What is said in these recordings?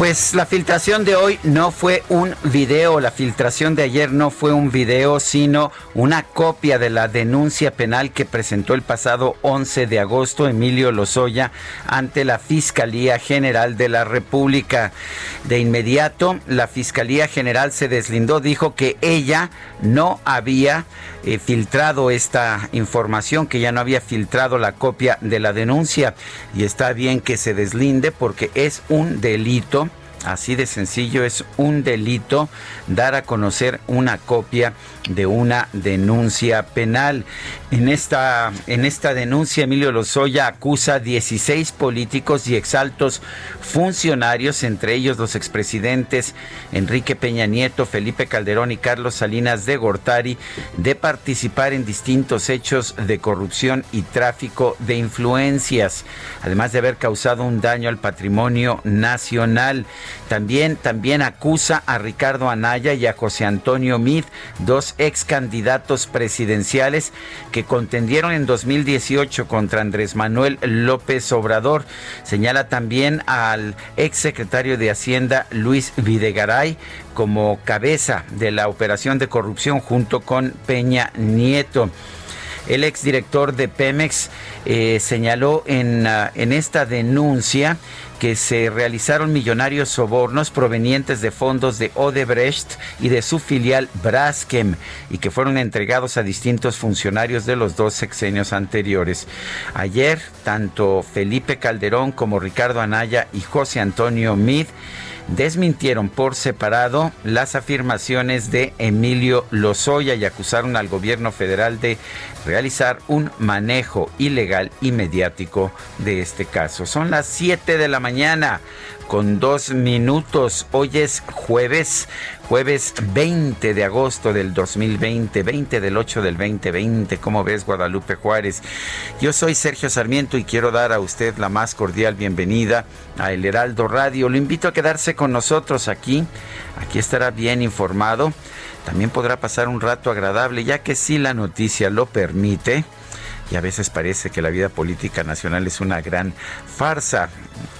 Pues la filtración de hoy no fue un video, la filtración de ayer no fue un video, sino una copia de la denuncia penal que presentó el pasado 11 de agosto Emilio Lozoya ante la Fiscalía General de la República. De inmediato, la Fiscalía General se deslindó, dijo que ella no había eh, filtrado esta información, que ya no había filtrado la copia de la denuncia y está bien que se deslinde porque es un delito Así de sencillo, es un delito dar a conocer una copia de una denuncia penal. En esta, en esta denuncia, Emilio Lozoya acusa a 16 políticos y exaltos funcionarios, entre ellos los expresidentes Enrique Peña Nieto, Felipe Calderón y Carlos Salinas de Gortari, de participar en distintos hechos de corrupción y tráfico de influencias, además de haber causado un daño al patrimonio nacional. También, también acusa a Ricardo Anaya y a José Antonio Mid, dos ex candidatos presidenciales que contendieron en 2018 contra Andrés Manuel López Obrador. Señala también al ex secretario de Hacienda Luis Videgaray como cabeza de la operación de corrupción junto con Peña Nieto. El exdirector de Pemex eh, señaló en, ah, en esta denuncia que se realizaron millonarios sobornos provenientes de fondos de Odebrecht y de su filial Braskem y que fueron entregados a distintos funcionarios de los dos sexenios anteriores. Ayer, tanto Felipe Calderón como Ricardo Anaya y José Antonio Mid desmintieron por separado las afirmaciones de Emilio Lozoya y acusaron al gobierno federal de realizar un manejo ilegal y mediático de este caso. Son las 7 de la mañana con dos minutos. Hoy es jueves, jueves 20 de agosto del 2020, 20 del 8 del 2020. ¿Cómo ves, Guadalupe Juárez? Yo soy Sergio Sarmiento y quiero dar a usted la más cordial bienvenida a El Heraldo Radio. Lo invito a quedarse con nosotros aquí. Aquí estará bien informado. También podrá pasar un rato agradable, ya que si la noticia lo permite y a veces parece que la vida política nacional es una gran farsa,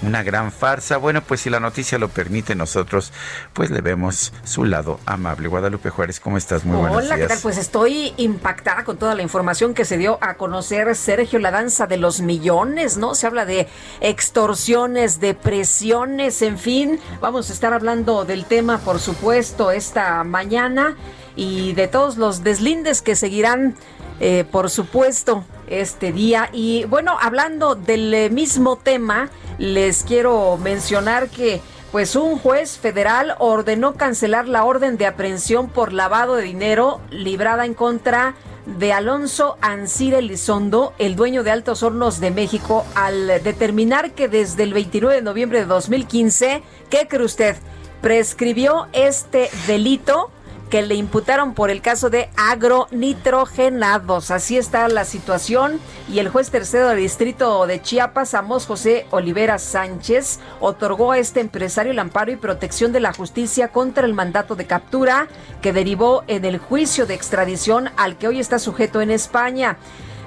una gran farsa. Bueno, pues si la noticia lo permite, nosotros pues le vemos su lado amable. Guadalupe Juárez, ¿cómo estás? Muy buenos Hola, ¿qué tal? Pues estoy impactada con toda la información que se dio a conocer Sergio, la danza de los millones, ¿no? Se habla de extorsiones, de presiones, en fin. Vamos a estar hablando del tema, por supuesto, esta mañana y de todos los deslindes que seguirán eh, por supuesto, este día. Y bueno, hablando del eh, mismo tema, les quiero mencionar que pues un juez federal ordenó cancelar la orden de aprehensión por lavado de dinero librada en contra de Alonso Ancir Elizondo, el dueño de Altos Hornos de México, al determinar que desde el 29 de noviembre de 2015, ¿qué cree usted? Prescribió este delito que le imputaron por el caso de agronitrogenados. Así está la situación y el juez tercero del distrito de Chiapas, Amos José Olivera Sánchez, otorgó a este empresario el amparo y protección de la justicia contra el mandato de captura que derivó en el juicio de extradición al que hoy está sujeto en España.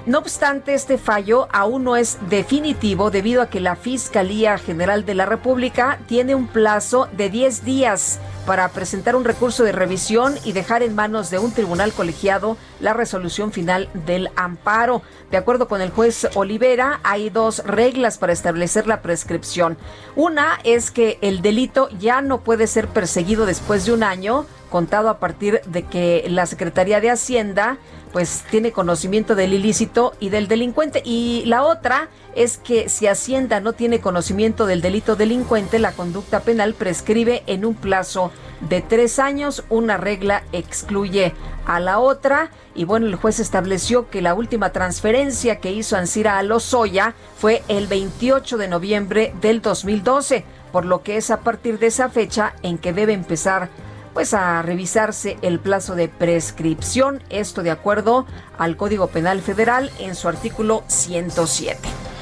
No obstante, este fallo aún no es definitivo debido a que la Fiscalía General de la República tiene un plazo de 10 días para presentar un recurso de revisión y dejar en manos de un tribunal colegiado la resolución final del amparo. De acuerdo con el juez Olivera, hay dos reglas para establecer la prescripción. Una es que el delito ya no puede ser perseguido después de un año, contado a partir de que la Secretaría de Hacienda pues tiene conocimiento del ilícito y del delincuente. Y la otra es que si Hacienda no tiene conocimiento del delito delincuente, la conducta penal prescribe en un plazo de tres años. Una regla excluye a la otra. Y bueno, el juez estableció que la última transferencia que hizo Ansira a Lozoya fue el 28 de noviembre del 2012, por lo que es a partir de esa fecha en que debe empezar pues a revisarse el plazo de prescripción, esto de acuerdo al Código Penal Federal en su artículo 107.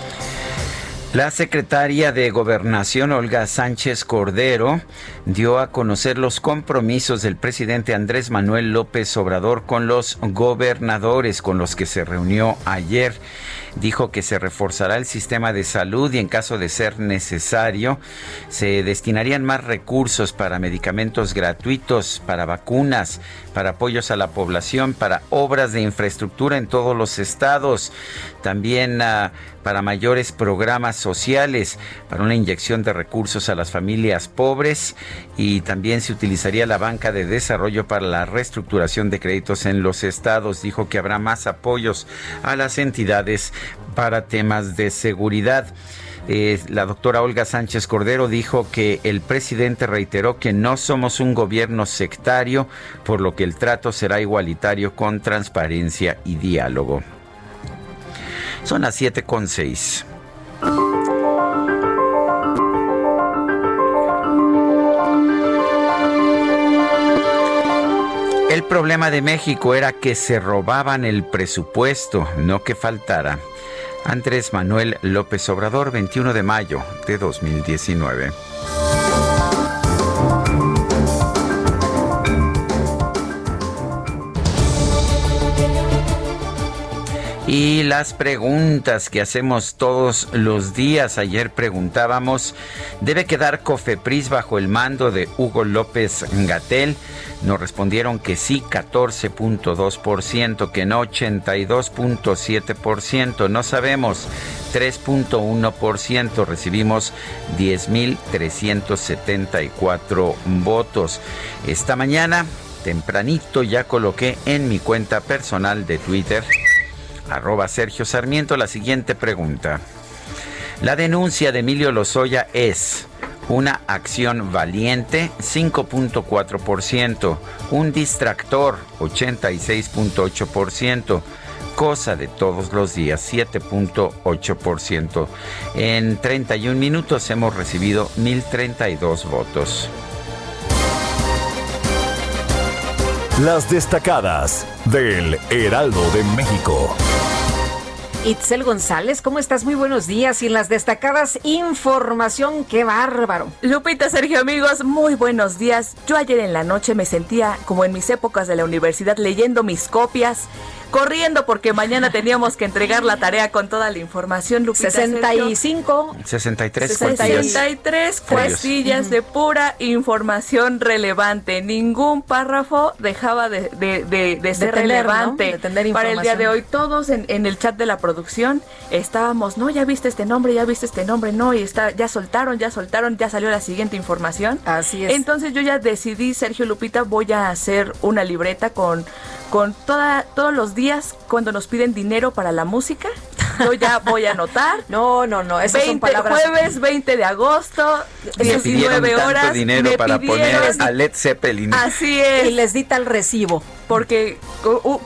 La secretaria de Gobernación, Olga Sánchez Cordero, dio a conocer los compromisos del presidente Andrés Manuel López Obrador con los gobernadores con los que se reunió ayer. Dijo que se reforzará el sistema de salud y en caso de ser necesario se destinarían más recursos para medicamentos gratuitos, para vacunas, para apoyos a la población, para obras de infraestructura en todos los estados, también uh, para mayores programas sociales, para una inyección de recursos a las familias pobres y también se utilizaría la banca de desarrollo para la reestructuración de créditos en los estados. Dijo que habrá más apoyos a las entidades para temas de seguridad. Eh, la doctora Olga Sánchez Cordero dijo que el presidente reiteró que no somos un gobierno sectario, por lo que el trato será igualitario con transparencia y diálogo. Son las 7.6. El problema de México era que se robaban el presupuesto, no que faltara. Andrés Manuel López Obrador, 21 de mayo de 2019. Y las preguntas que hacemos todos los días. Ayer preguntábamos, ¿debe quedar Cofepris bajo el mando de Hugo López Gatel? Nos respondieron que sí, 14.2%, que no, 82.7%, no sabemos, 3.1%, recibimos 10.374 votos. Esta mañana, tempranito, ya coloqué en mi cuenta personal de Twitter, arroba Sergio Sarmiento, la siguiente pregunta. La denuncia de Emilio Lozoya es una acción valiente 5.4%, un distractor 86.8%, cosa de todos los días 7.8%. En 31 minutos hemos recibido 1032 votos. Las destacadas del Heraldo de México. Itzel González, ¿cómo estás? Muy buenos días. Y en las destacadas, información, qué bárbaro. Lupita, Sergio, amigos, muy buenos días. Yo ayer en la noche me sentía como en mis épocas de la universidad leyendo mis copias corriendo porque mañana teníamos que entregar la tarea con toda la información. Lupita 65, 63, 63 cuestillas de pura información relevante. Ningún párrafo dejaba de, ser relevante para el día de hoy. Todos en, en, el chat de la producción estábamos, no, ya viste este nombre, ya viste este nombre, no, y está, ya soltaron, ya soltaron, ya salió la siguiente información. Así es. Entonces yo ya decidí, Sergio Lupita, voy a hacer una libreta con con toda, todos los días cuando nos piden dinero para la música. Yo ya voy a anotar. no, no, no. Esas 20, son Jueves 20 de agosto, 19 horas. dinero para poner a Led Zeppelin. Así es. Y les di tal recibo. Porque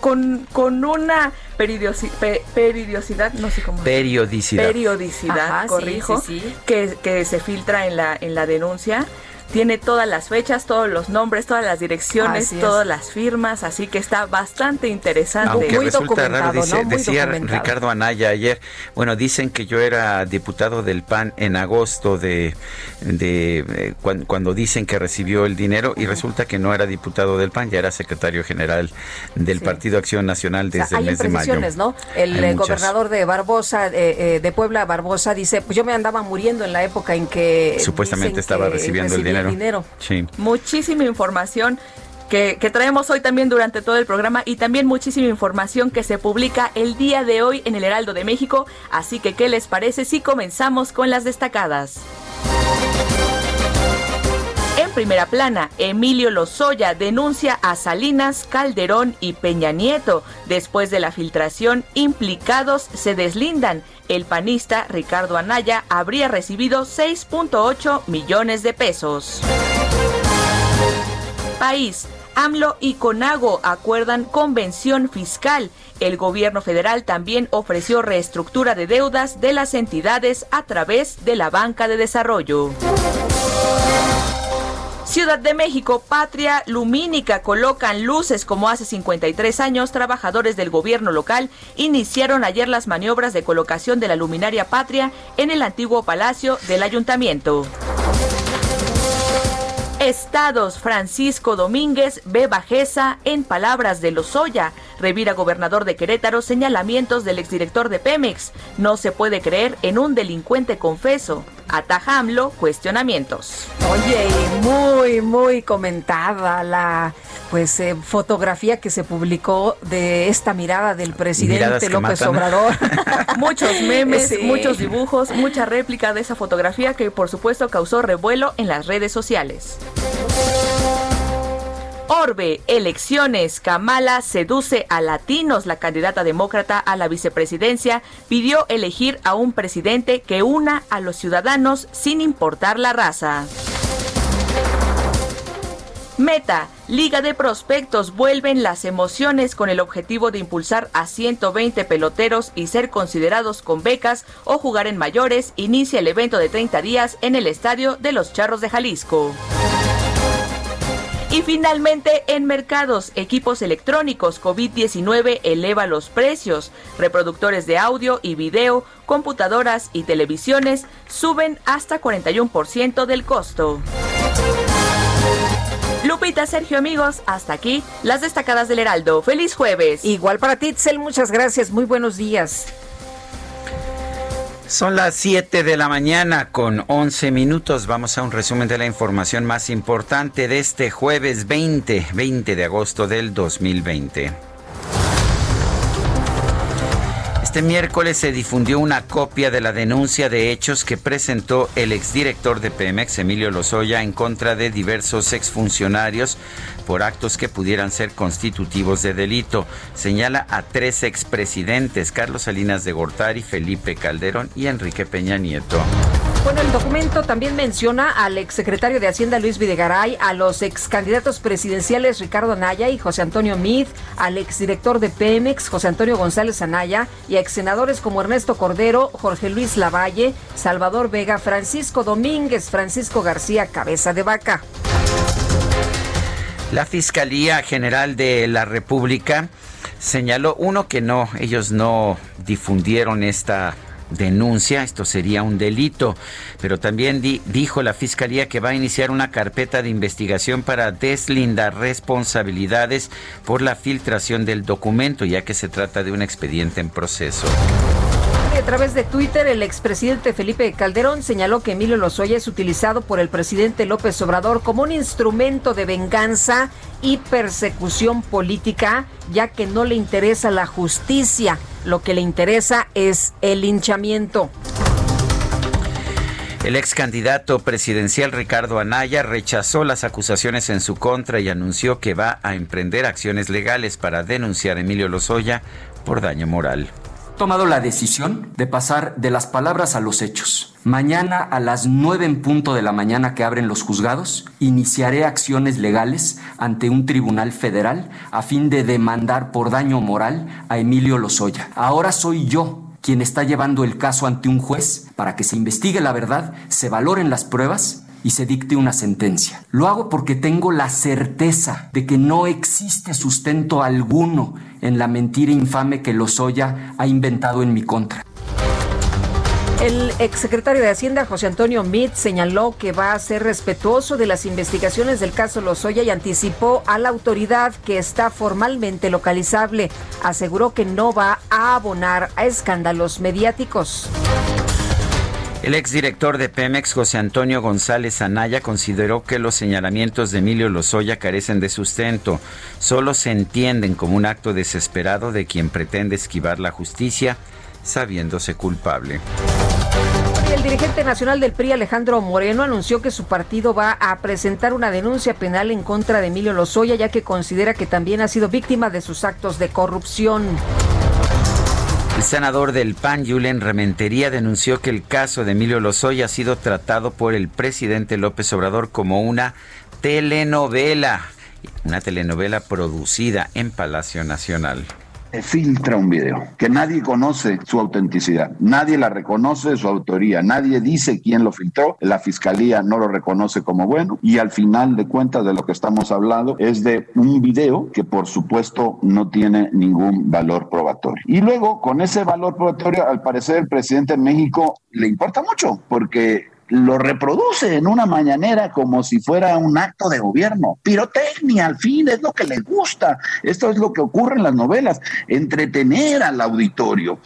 con, con una periodicidad, no sé cómo. Periodicidad. Periodicidad, corrijo, Que, que se filtra en la, en la denuncia tiene todas las fechas, todos los nombres, todas las direcciones, todas las firmas, así que está bastante interesante. Aunque resulta raro, decía Ricardo Anaya ayer, bueno, dicen que yo era diputado del PAN en agosto de, de eh, cuando, dicen que recibió el dinero y resulta que no era diputado del PAN, ya era secretario general del Partido Acción Nacional desde el mes de mayo. ¿no? El eh, gobernador de Barbosa, eh, de Puebla, Barbosa, dice, pues yo me andaba muriendo en la época en que... Supuestamente estaba recibiendo el dinero. Dinero. Sí. Muchísima información que, traemos hoy también durante todo el programa y también muchísima información que se publica el día de hoy en el Heraldo de México. Así que, ¿qué les parece si comenzamos con las destacadas? Primera plana, Emilio Lozoya denuncia a Salinas, Calderón y Peña Nieto. Después de la filtración, implicados se deslindan. El panista Ricardo Anaya habría recibido 6.8 millones de pesos. País. AMLO y CONAGO acuerdan convención fiscal. El gobierno federal también ofreció reestructura de deudas de las entidades a través de la banca de desarrollo. Ciudad de México, Patria Lumínica colocan luces como hace 53 años. Trabajadores del gobierno local iniciaron ayer las maniobras de colocación de la luminaria Patria en el antiguo palacio del ayuntamiento. Estados Francisco Domínguez ve bajeza en palabras de Lozoya. Revira gobernador de Querétaro señalamientos del exdirector de Pemex. No se puede creer en un delincuente confeso. Ataja cuestionamientos. Oye, muy, muy comentada la pues eh, fotografía que se publicó de esta mirada del presidente López Obrador. muchos memes, muchos dibujos, mucha réplica de esa fotografía que por supuesto causó revuelo en las redes sociales. Orbe, elecciones. Kamala seduce a latinos. La candidata demócrata a la vicepresidencia pidió elegir a un presidente que una a los ciudadanos sin importar la raza. Meta, Liga de Prospectos vuelven las emociones con el objetivo de impulsar a 120 peloteros y ser considerados con becas o jugar en mayores. Inicia el evento de 30 días en el Estadio de los Charros de Jalisco. Y finalmente, en mercados, equipos electrónicos, COVID-19 eleva los precios. Reproductores de audio y video, computadoras y televisiones suben hasta 41% del costo. Lupita, Sergio, amigos, hasta aquí las destacadas del Heraldo. ¡Feliz jueves! Igual para ti, Itzel, muchas gracias. Muy buenos días. Son las 7 de la mañana con 11 minutos. Vamos a un resumen de la información más importante de este jueves 20, 20 de agosto del 2020. Este miércoles se difundió una copia de la denuncia de hechos que presentó el exdirector de Pemex, Emilio Lozoya, en contra de diversos exfuncionarios por actos que pudieran ser constitutivos de delito. Señala a tres expresidentes, Carlos Salinas de Gortari, Felipe Calderón y Enrique Peña Nieto. Bueno, el documento también menciona al exsecretario de Hacienda Luis Videgaray, a los excandidatos presidenciales Ricardo Anaya y José Antonio Meade, al exdirector de Pemex, José Antonio González Anaya, y a exsenadores como Ernesto Cordero, Jorge Luis Lavalle, Salvador Vega, Francisco Domínguez, Francisco García Cabeza de Vaca. La Fiscalía General de la República señaló, uno, que no, ellos no difundieron esta denuncia, esto sería un delito. Pero también dijo la Fiscalía que va a iniciar una carpeta de investigación para deslindar responsabilidades por la filtración del documento, ya que se trata de un expediente en proceso. A través de Twitter, el expresidente Felipe Calderón señaló que Emilio Lozoya es utilizado por el presidente López Obrador como un instrumento de venganza y persecución política, ya que no le interesa la justicia, lo que le interesa es el linchamiento. El ex candidato presidencial Ricardo Anaya rechazó las acusaciones en su contra y anunció que va a emprender acciones legales para denunciar a Emilio Lozoya por daño moral tomado la decisión de pasar de las palabras a los hechos. Mañana a las 9 en punto de la mañana que abren los juzgados, iniciaré acciones legales ante un tribunal federal a fin de demandar por daño moral a Emilio Lozoya. Ahora soy yo quien está llevando el caso ante un juez para que se investigue la verdad, se valoren las pruebas y se dicte una sentencia. Lo hago porque tengo la certeza de que no existe sustento alguno en la mentira infame que Lozoya ha inventado en mi contra. El exsecretario de Hacienda, José Antonio Meade, señaló que va a ser respetuoso de las investigaciones del caso Lozoya y anticipó a la autoridad que está formalmente localizable. Aseguró que no va a abonar a escándalos mediáticos. El exdirector de Pemex, José Antonio González Anaya, consideró que los señalamientos de Emilio Lozoya carecen de sustento. Solo se entienden como un acto desesperado de quien pretende esquivar la justicia sabiéndose culpable. El dirigente nacional del PRI, Alejandro Moreno, anunció que su partido va a presentar una denuncia penal en contra de Emilio Lozoya, ya que considera que también ha sido víctima de sus actos de corrupción. El senador del PAN, Yulen Rementería, denunció que el caso de Emilio Lozoya ha sido tratado por el presidente López Obrador como una telenovela, una telenovela producida en Palacio Nacional filtra un video, que nadie conoce su autenticidad, nadie la reconoce su autoría, nadie dice quién lo filtró, la fiscalía no lo reconoce como bueno y al final de cuentas de lo que estamos hablando es de un video que por supuesto no tiene ningún valor probatorio. Y luego con ese valor probatorio al parecer el presidente de México le importa mucho porque lo reproduce en una mañanera como si fuera un acto de gobierno. Pirotecnia, al fin, es lo que le gusta. Esto es lo que ocurre en las novelas, entretener al auditorio.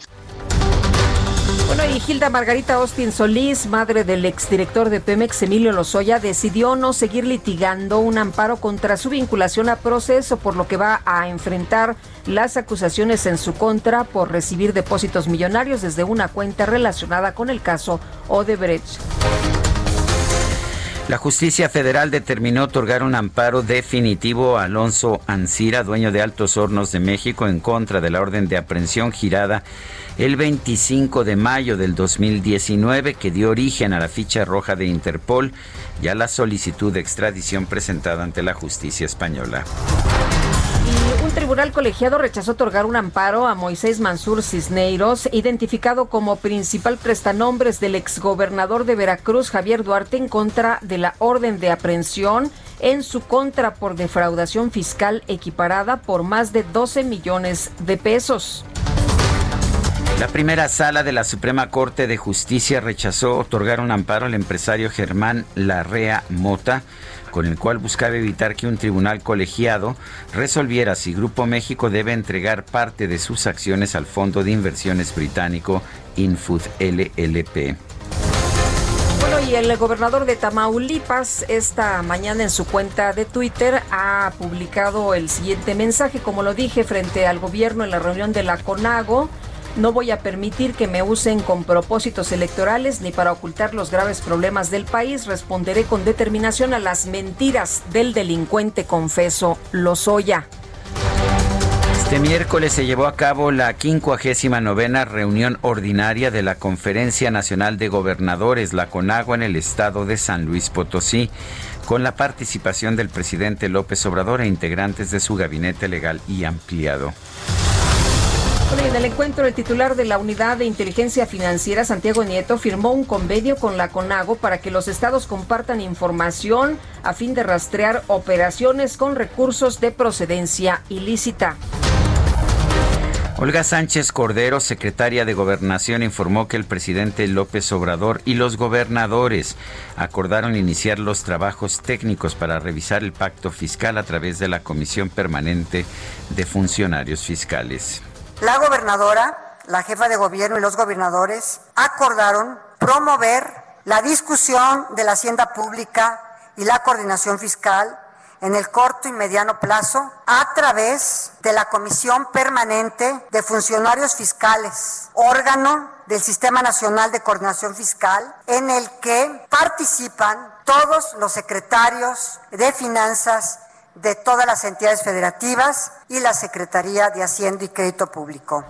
Bueno, y Hilda Margarita Austin Solís, madre del exdirector de Pemex, Emilio Lozoya, decidió no seguir litigando un amparo contra su vinculación a proceso, por lo que va a enfrentar las acusaciones en su contra por recibir depósitos millonarios desde una cuenta relacionada con el caso Odebrecht. La justicia federal determinó otorgar un amparo definitivo a Alonso Ancira, dueño de Altos Hornos de México, en contra de la orden de aprehensión girada el 25 de mayo del 2019 que dio origen a la ficha roja de Interpol y a la solicitud de extradición presentada ante la justicia española. Y un tribunal colegiado rechazó otorgar un amparo a Moisés Mansur Cisneiros, identificado como principal prestanombres del exgobernador de Veracruz, Javier Duarte, en contra de la orden de aprehensión en su contra por defraudación fiscal equiparada por más de 12 millones de pesos. La primera sala de la Suprema Corte de Justicia rechazó otorgar un amparo al empresario Germán Larrea Mota, con el cual buscaba evitar que un tribunal colegiado resolviera si Grupo México debe entregar parte de sus acciones al Fondo de Inversiones británico Infud LLP. Bueno, y el gobernador de Tamaulipas esta mañana en su cuenta de Twitter ha publicado el siguiente mensaje, como lo dije, frente al gobierno en la reunión de la CONAGO. No voy a permitir que me usen con propósitos electorales ni para ocultar los graves problemas del país. Responderé con determinación a las mentiras del delincuente confeso Lozoya. Este miércoles se llevó a cabo la 59 reunión ordinaria de la Conferencia Nacional de Gobernadores, la CONAGUA, en el estado de San Luis Potosí, con la participación del presidente López Obrador e integrantes de su gabinete legal y ampliado en el encuentro, el titular de la Unidad de Inteligencia Financiera, Santiago Nieto, firmó un convenio con la CONAGO para que los estados compartan información a fin de rastrear operaciones con recursos de procedencia ilícita. Olga Sánchez Cordero, secretaria de Gobernación, informó que el presidente López Obrador y los gobernadores acordaron iniciar los trabajos técnicos para revisar el pacto fiscal a través de la Comisión Permanente de Funcionarios Fiscales. La gobernadora, la jefa de gobierno y los gobernadores acordaron promover la discusión de la hacienda pública y la coordinación fiscal en el corto y mediano plazo a través de la Comisión Permanente de Funcionarios Fiscales, órgano del Sistema Nacional de Coordinación Fiscal, en el que participan todos los secretarios de finanzas de todas las entidades federativas y la Secretaría de Hacienda y Crédito Público.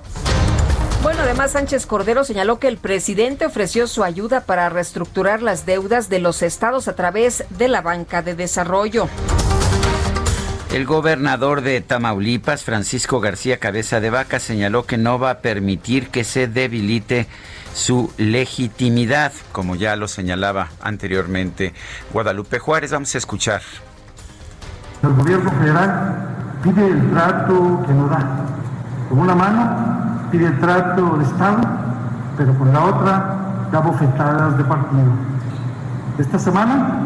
Bueno, además Sánchez Cordero señaló que el presidente ofreció su ayuda para reestructurar las deudas de los estados a través de la banca de desarrollo. El gobernador de Tamaulipas, Francisco García Cabeza de Vaca, señaló que no va a permitir que se debilite su legitimidad, como ya lo señalaba anteriormente Guadalupe Juárez. Vamos a escuchar. El gobierno federal pide el trato que nos da. Con una mano pide el trato de Estado, pero con la otra da bofetadas de partido. Esta semana,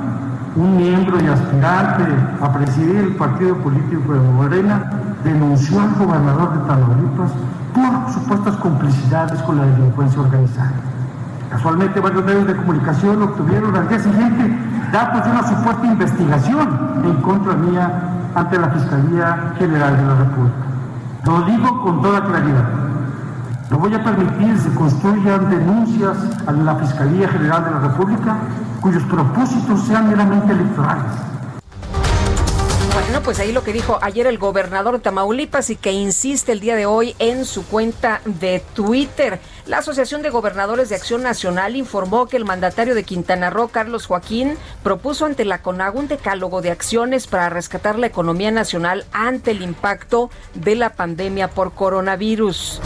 un miembro y aspirante a presidir el partido político de Morena denunció al gobernador de Tamaulipas por supuestas complicidades con la delincuencia organizada. Casualmente varios medios de comunicación obtuvieron al día siguiente datos de una supuesta investigación en contra mía ante la Fiscalía General de la República. Lo digo con toda claridad. No voy a permitir que se construyan denuncias a la Fiscalía General de la República cuyos propósitos sean meramente electorales. Bueno, pues ahí lo que dijo ayer el gobernador de Tamaulipas y que insiste el día de hoy en su cuenta de Twitter. La Asociación de Gobernadores de Acción Nacional informó que el mandatario de Quintana Roo, Carlos Joaquín, propuso ante la CONAGO un decálogo de acciones para rescatar la economía nacional ante el impacto de la pandemia por coronavirus.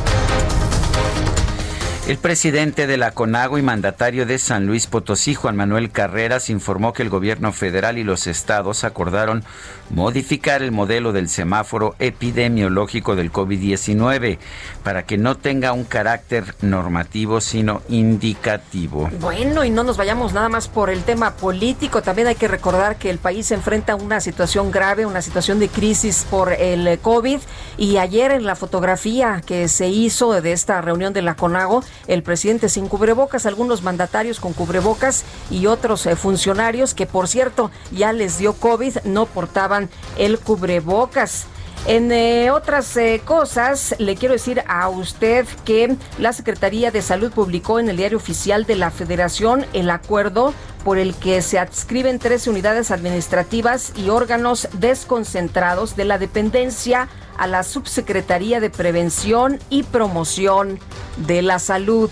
El presidente de la CONAGO y mandatario de San Luis Potosí, Juan Manuel Carreras, informó que el gobierno federal y los estados acordaron modificar el modelo del semáforo epidemiológico del COVID-19 para que no tenga un carácter normativo, sino indicativo. Bueno, y no nos vayamos nada más por el tema político, también hay que recordar que el país se enfrenta a una situación grave, una situación de crisis por el COVID, y ayer en la fotografía que se hizo de esta reunión de la CONAGO, el presidente sin cubrebocas, algunos mandatarios con cubrebocas y otros eh, funcionarios que, por cierto, ya les dio COVID, no portaban el cubrebocas. En eh, otras eh, cosas, le quiero decir a usted que la Secretaría de Salud publicó en el diario oficial de la Federación el acuerdo por el que se adscriben 13 unidades administrativas y órganos desconcentrados de la dependencia a la Subsecretaría de Prevención y Promoción de la Salud.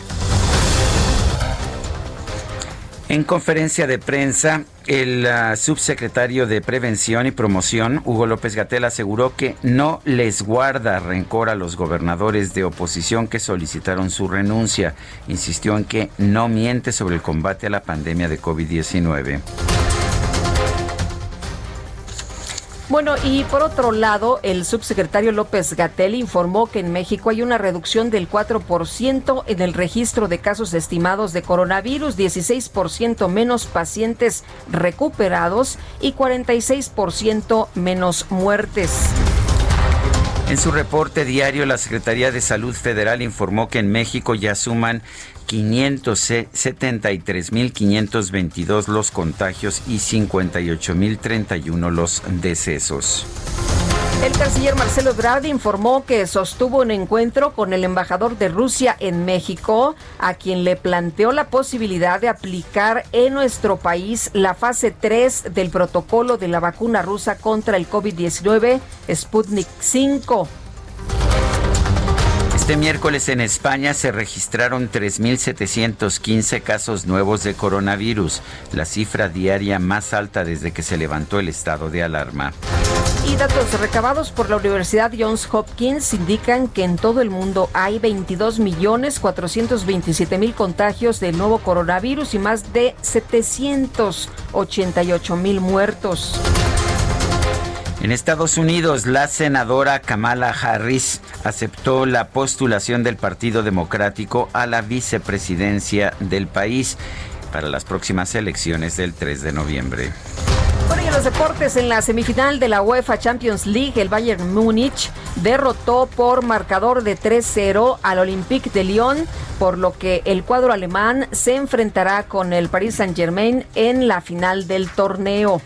En conferencia de prensa, el ah, subsecretario de Prevención y Promoción, Hugo López Gatel, aseguró que no les guarda rencor a los gobernadores de oposición que solicitaron su renuncia. Insistió en que no miente sobre el combate a la pandemia de COVID-19. Bueno, y por otro lado, el subsecretario López Gatel informó que en México hay una reducción del 4% en el registro de casos estimados de coronavirus, 16% menos pacientes recuperados y 46% menos muertes. En su reporte diario, la Secretaría de Salud Federal informó que en México ya suman 573.522 los contagios y 58.031 los decesos. El canciller Marcelo Ebrard informó que sostuvo un encuentro con el embajador de Rusia en México, a quien le planteó la posibilidad de aplicar en nuestro país la fase 3 del protocolo de la vacuna rusa contra el COVID-19 Sputnik 5. Este miércoles en España se registraron 3.715 casos nuevos de coronavirus, la cifra diaria más alta desde que se levantó el estado de alarma. Y datos recabados por la Universidad Johns Hopkins indican que en todo el mundo hay 22.427.000 contagios del nuevo coronavirus y más de 788.000 muertos. En Estados Unidos, la senadora Kamala Harris aceptó la postulación del Partido Democrático a la vicepresidencia del país para las próximas elecciones del 3 de noviembre. Por ello, los deportes en la semifinal de la UEFA Champions League, el Bayern Múnich derrotó por marcador de 3-0 al Olympique de Lyon, por lo que el cuadro alemán se enfrentará con el Paris Saint-Germain en la final del torneo.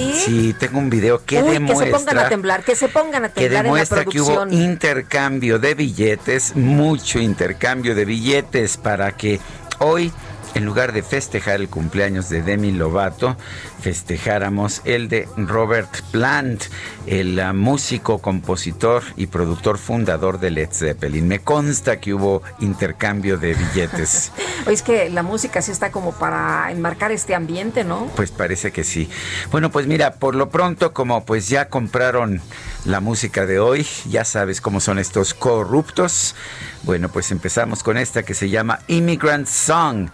Sí? tengo un video que demuestra... Que se pongan a temblar, que se pongan a temblar Que demuestra que hubo intercambio de billetes, mucho intercambio de billetes para que hoy en lugar de festejar el cumpleaños de Demi Lovato, festejáramos el de Robert Plant, el ah, músico, compositor y productor fundador de Led Zeppelin. Me consta que hubo intercambio de billetes. Es que la música sí está como para enmarcar este ambiente, ¿no? Pues parece que sí. Bueno, pues mira, por lo pronto, como pues ya compraron la música de hoy, ya sabes cómo son estos corruptos. Bueno, pues empezamos con esta que se llama Immigrant Song.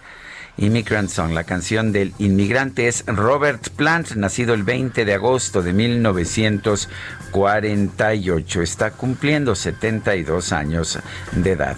Immigrant Song, la canción del inmigrante es Robert Plant, nacido el 20 de agosto de 1948. Está cumpliendo 72 años de edad.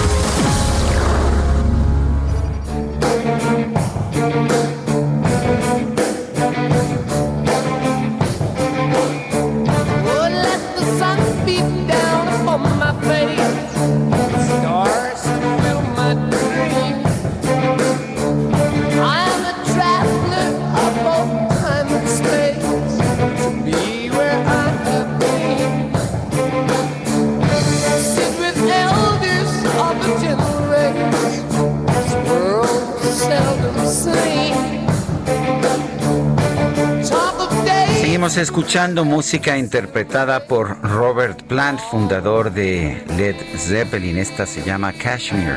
Escuchando música interpretada por Robert Plant, fundador de Led Zeppelin. Esta se llama Kashmir,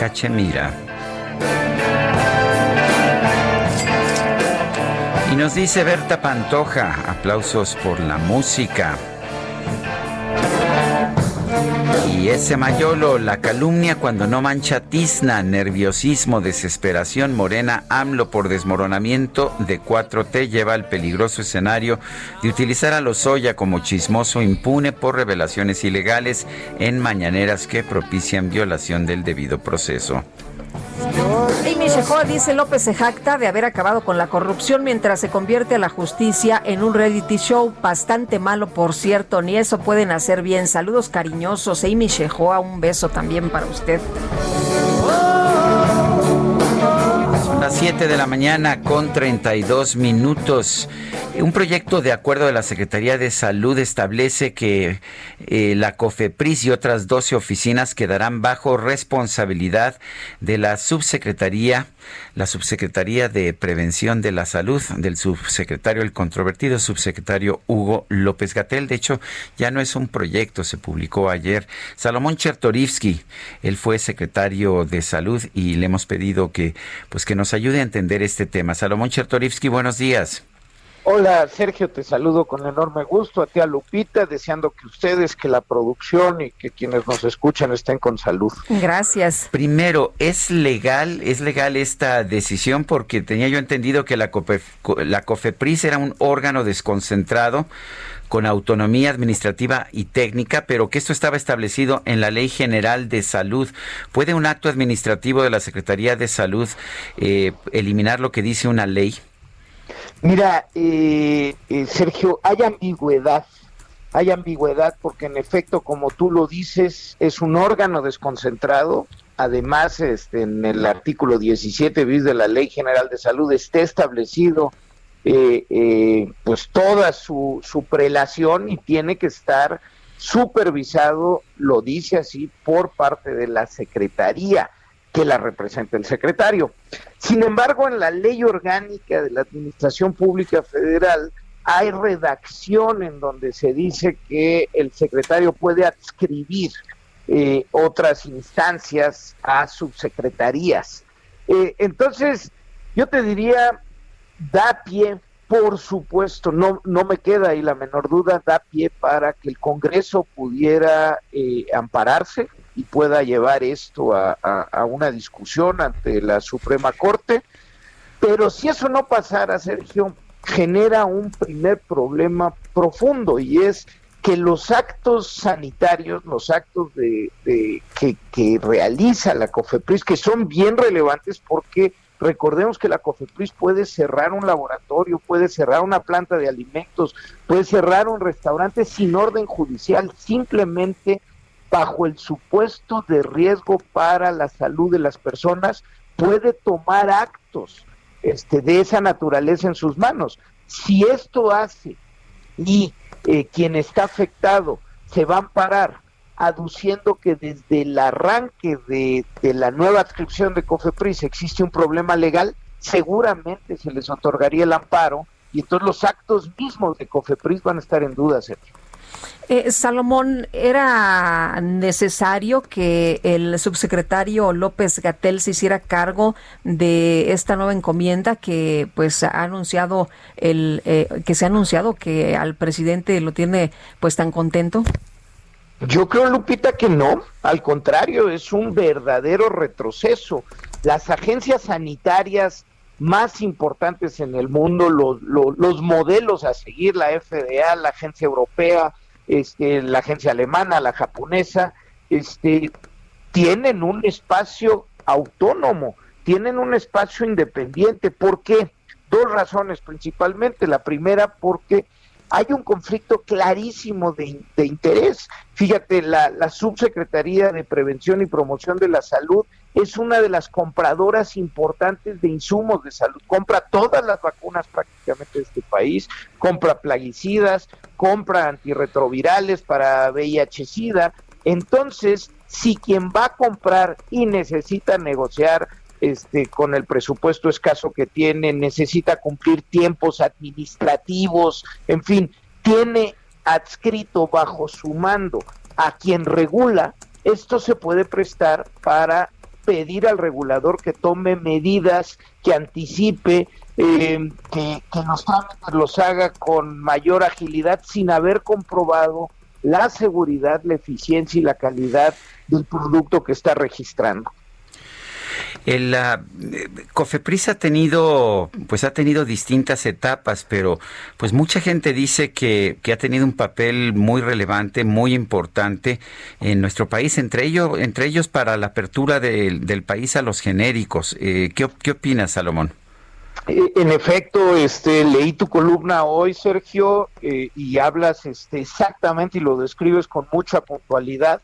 Cachemira. Y nos dice Berta Pantoja, aplausos por la música. Y ese mayolo, la calumnia cuando no mancha tizna, nerviosismo, desesperación, morena, AMLO por desmoronamiento de 4T lleva al peligroso escenario de utilizar a Lozoya como chismoso impune por revelaciones ilegales en mañaneras que propician violación del debido proceso. Amy Shehoa dice López se jacta de haber acabado con la corrupción mientras se convierte a la justicia en un reality show bastante malo, por cierto. Ni eso pueden hacer bien. Saludos cariñosos. Amy Shehoa, un beso también para usted. Las 7 de la mañana con 32 minutos. Un proyecto de acuerdo de la Secretaría de Salud establece que eh, la COFEPRIS y otras 12 oficinas quedarán bajo responsabilidad de la subsecretaría, la subsecretaría de Prevención de la Salud del subsecretario, el controvertido subsecretario Hugo López Gatel. De hecho, ya no es un proyecto, se publicó ayer. Salomón Chertorivsky, él fue secretario de Salud y le hemos pedido que, pues, que nos ayude a entender este tema. Salomón Chertorivsky, buenos días. Hola Sergio, te saludo con enorme gusto a ti a Lupita, deseando que ustedes, que la producción y que quienes nos escuchan estén con salud. Gracias. Primero, ¿es legal, es legal esta decisión? Porque tenía yo entendido que la, la COFEPRIS era un órgano desconcentrado con autonomía administrativa y técnica, pero que esto estaba establecido en la Ley General de Salud. ¿Puede un acto administrativo de la Secretaría de Salud eh, eliminar lo que dice una ley? Mira, eh, eh, Sergio, hay ambigüedad, hay ambigüedad porque en efecto, como tú lo dices, es un órgano desconcentrado. Además, este, en el artículo 17 bis de la Ley General de Salud está establecido eh, pues toda su, su prelación y tiene que estar supervisado, lo dice así, por parte de la Secretaría. Que la representa el secretario. Sin embargo, en la ley orgánica de la Administración Pública Federal hay redacción en donde se dice que el secretario puede adscribir eh, otras instancias a subsecretarías. Eh, entonces, yo te diría, da pie, por supuesto, no, no me queda ahí la menor duda, da pie para que el Congreso pudiera eh, ampararse y pueda llevar esto a, una discusión ante la Suprema Corte. Pero si eso no pasara, Sergio, genera un primer problema profundo y es que los actos sanitarios, los actos de, que, que, realiza la COFEPRIS, que son bien relevantes porque recordemos que la COFEPRIS puede cerrar un laboratorio, puede cerrar una planta de alimentos, puede cerrar un restaurante sin orden judicial, simplemente bajo el supuesto de riesgo para la salud de las personas, puede tomar actos este, de esa naturaleza en sus manos. Si esto hace y eh, quien está afectado se va a amparar aduciendo que desde el arranque de, de la nueva adscripción de COFEPRIS existe un problema legal, seguramente se les otorgaría el amparo y entonces los actos mismos de COFEPRIS van a estar en duda, Sergio. Eh, Salomón, ¿era necesario que el subsecretario López Gatel se hiciera cargo de esta nueva encomienda que pues ha anunciado el eh, que se ha anunciado que al presidente lo tiene pues tan contento? Yo creo, Lupita, que no. Al contrario, es un verdadero retroceso. Las agencias sanitarias más importantes en el mundo, los, los modelos a seguir, la FDA, la Agencia Europea, este, la agencia alemana, la japonesa, este, tienen un espacio autónomo, tienen un espacio independiente. ¿Por qué? Dos razones principalmente. La primera, porque hay un conflicto clarísimo de, interés. Fíjate, la, Subsecretaría de Prevención y Promoción de la Salud es una de las compradoras importantes de insumos de salud. Compra todas las vacunas prácticamente de este país, compra plaguicidas, compra antirretrovirales para VIH-Sida. Entonces, si quien va a comprar y necesita negociar este, con el presupuesto escaso que tiene, necesita cumplir tiempos administrativos, en fin, tiene adscrito bajo su mando a quien regula, esto se puede prestar para pedir al regulador que tome medidas, que anticipe, eh, que, que los los haga con mayor agilidad sin haber comprobado la seguridad, la eficiencia y la calidad del producto que está registrando. El Cofepris ha tenido, pues ha tenido distintas etapas, pero pues mucha gente dice que, ha tenido un papel muy relevante, muy importante en nuestro país, entre ellos, entre ellos para la apertura del país a los genéricos. Eh, ¿qué, ¿Qué opinas, Salomón? Eh, en efecto, este, leí tu columna hoy, Sergio, eh, y hablas este, exactamente y lo describes con mucha puntualidad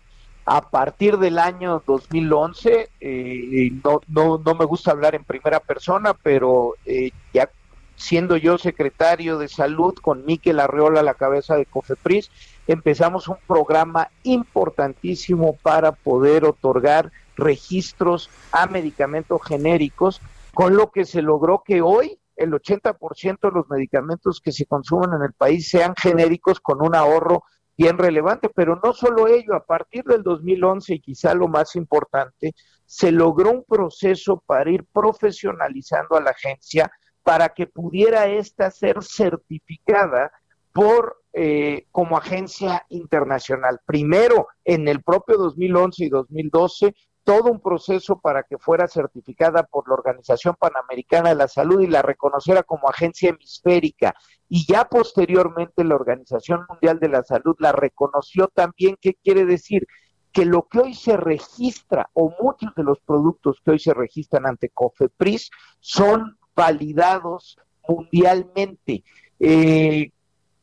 a partir del año 2011, eh, no, no, no, me gusta hablar en primera persona, pero eh, ya siendo yo secretario de salud con Miquel Arreola a la cabeza de COFEPRIS, empezamos un programa importantísimo para poder otorgar registros a medicamentos genéricos, con lo que se logró que hoy el 80% de los medicamentos que se consumen en el país sean genéricos con un ahorro bien relevante, pero no solo ello, a partir del 2011 y quizá lo más importante, se logró un proceso para ir profesionalizando a la agencia para que pudiera ésta ser certificada por eh, como agencia internacional. Primero, en el propio 2011 y 2012 todo un proceso para que fuera certificada por la Organización Panamericana de la Salud y la reconociera como agencia hemisférica. Y ya posteriormente la Organización Mundial de la Salud la reconoció también. ¿Qué quiere decir? Que lo que hoy se registra, o muchos de los productos que hoy se registran ante COFEPRIS, son validados mundialmente. Eh,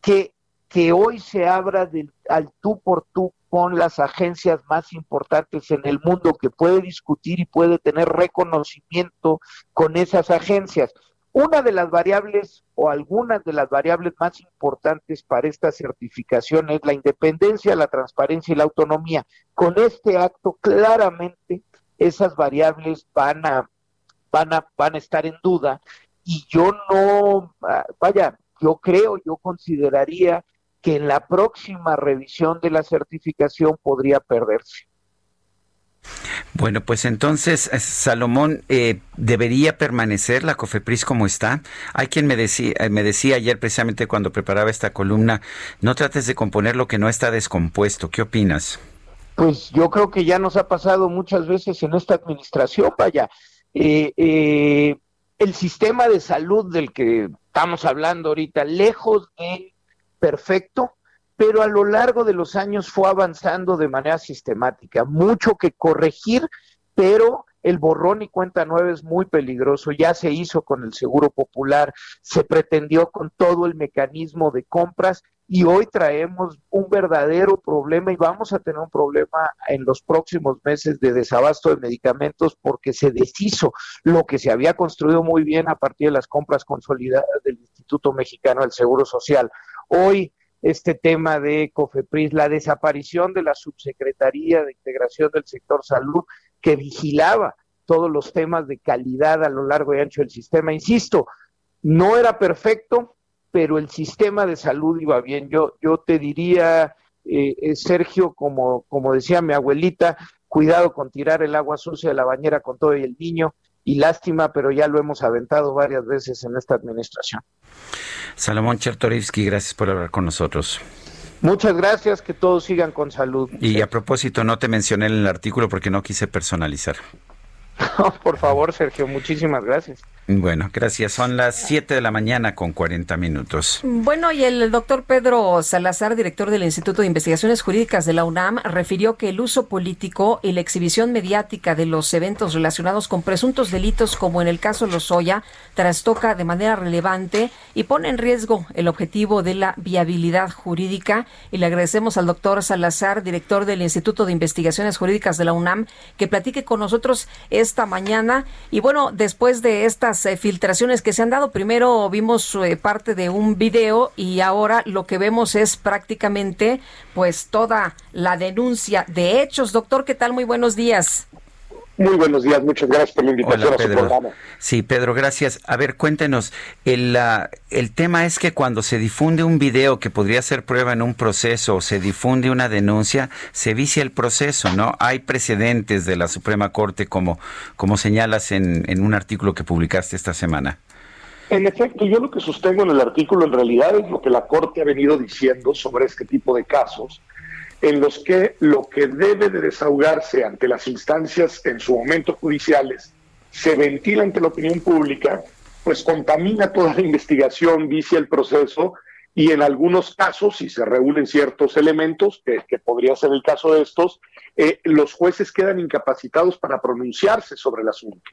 que, que hoy se abra del, al tú por tú con las agencias más importantes en el mundo que puede discutir y puede tener reconocimiento con esas agencias. Una de las variables o algunas de las variables más importantes para esta certificación es la independencia, la transparencia y la autonomía. Con este acto claramente esas variables van a, van a, van a estar en duda y yo no, ah, vaya, yo creo, yo consideraría que en la próxima revisión de la certificación podría perderse. Bueno, pues entonces, eh, Salomón, eh, ¿debería permanecer la COFEPRIS como está? Hay quien me decía, eh, me decía ayer precisamente cuando preparaba esta columna, no trates de componer lo que no está descompuesto. ¿Qué opinas? Pues yo creo que ya nos ha pasado muchas veces en esta administración, vaya. el sistema de salud del que estamos hablando ahorita, lejos de perfecto, pero a lo largo de los años fue avanzando de manera sistemática. Mucho que corregir, pero el borrón y cuenta nueva es muy peligroso. Ya se hizo con el Seguro Popular, se pretendió con todo el mecanismo de compras y hoy traemos un verdadero problema y vamos a tener un problema en los próximos meses de desabasto de medicamentos porque se deshizo lo que se había construido muy bien a partir de las compras consolidadas del Instituto Mexicano del Seguro Social. Hoy este tema de COFEPRIS, la desaparición de la Subsecretaría de Integración del Sector Salud que vigilaba todos los temas de calidad a lo largo y ancho del sistema. Insisto, no era perfecto, pero el sistema de salud iba bien. Yo, yo te diría, eh, eh, Sergio, como, como decía mi abuelita, cuidado con tirar el agua sucia de la bañera con todo y el niño, y lástima, pero ya lo hemos aventado varias veces en esta administración. Salomón Chertorivsky, gracias por hablar con nosotros. Muchas gracias, que todos sigan con salud. Y a propósito, no te mencioné en el artículo porque no quise personalizar. por favor, Sergio, muchísimas gracias. Bueno, gracias. Son las 7 de la mañana con 40 minutos. Bueno, y el doctor Pedro Salazar, director del Instituto de Investigaciones Jurídicas de la UNAM, refirió que el uso político y la exhibición mediática de los eventos relacionados con presuntos delitos, como en el caso Lozoya, trastoca de manera relevante y pone en riesgo el objetivo de la viabilidad jurídica. Y le agradecemos al doctor Salazar, director del Instituto de Investigaciones Jurídicas de la UNAM, que platique con nosotros esta mañana. Y bueno, después de estas eh, filtraciones que se han dado. Primero vimos eh, parte de un video y ahora lo que vemos es prácticamente pues toda la denuncia de hechos. Doctor, ¿qué tal? Muy buenos días. Muy buenos días, muchas gracias por la invitación a su programa. Sí, Pedro, gracias. A ver, cuéntenos, el, el tema es que cuando se difunde un video que podría ser prueba en un proceso o se difunde una denuncia, se vicia el proceso, ¿no? Hay precedentes de la Suprema Corte, como, como señalas en, en un artículo que publicaste esta semana. En efecto, yo lo que sostengo en el artículo en realidad es lo que la Corte ha venido diciendo sobre este tipo de casos en los que lo que debe de desahogarse ante las instancias en su momento judiciales se ventila ante la opinión pública, pues contamina toda la investigación, vicia el proceso y en algunos casos, si se reúnen ciertos elementos, que, podría ser el caso de estos, eh, los jueces quedan incapacitados para pronunciarse sobre el asunto.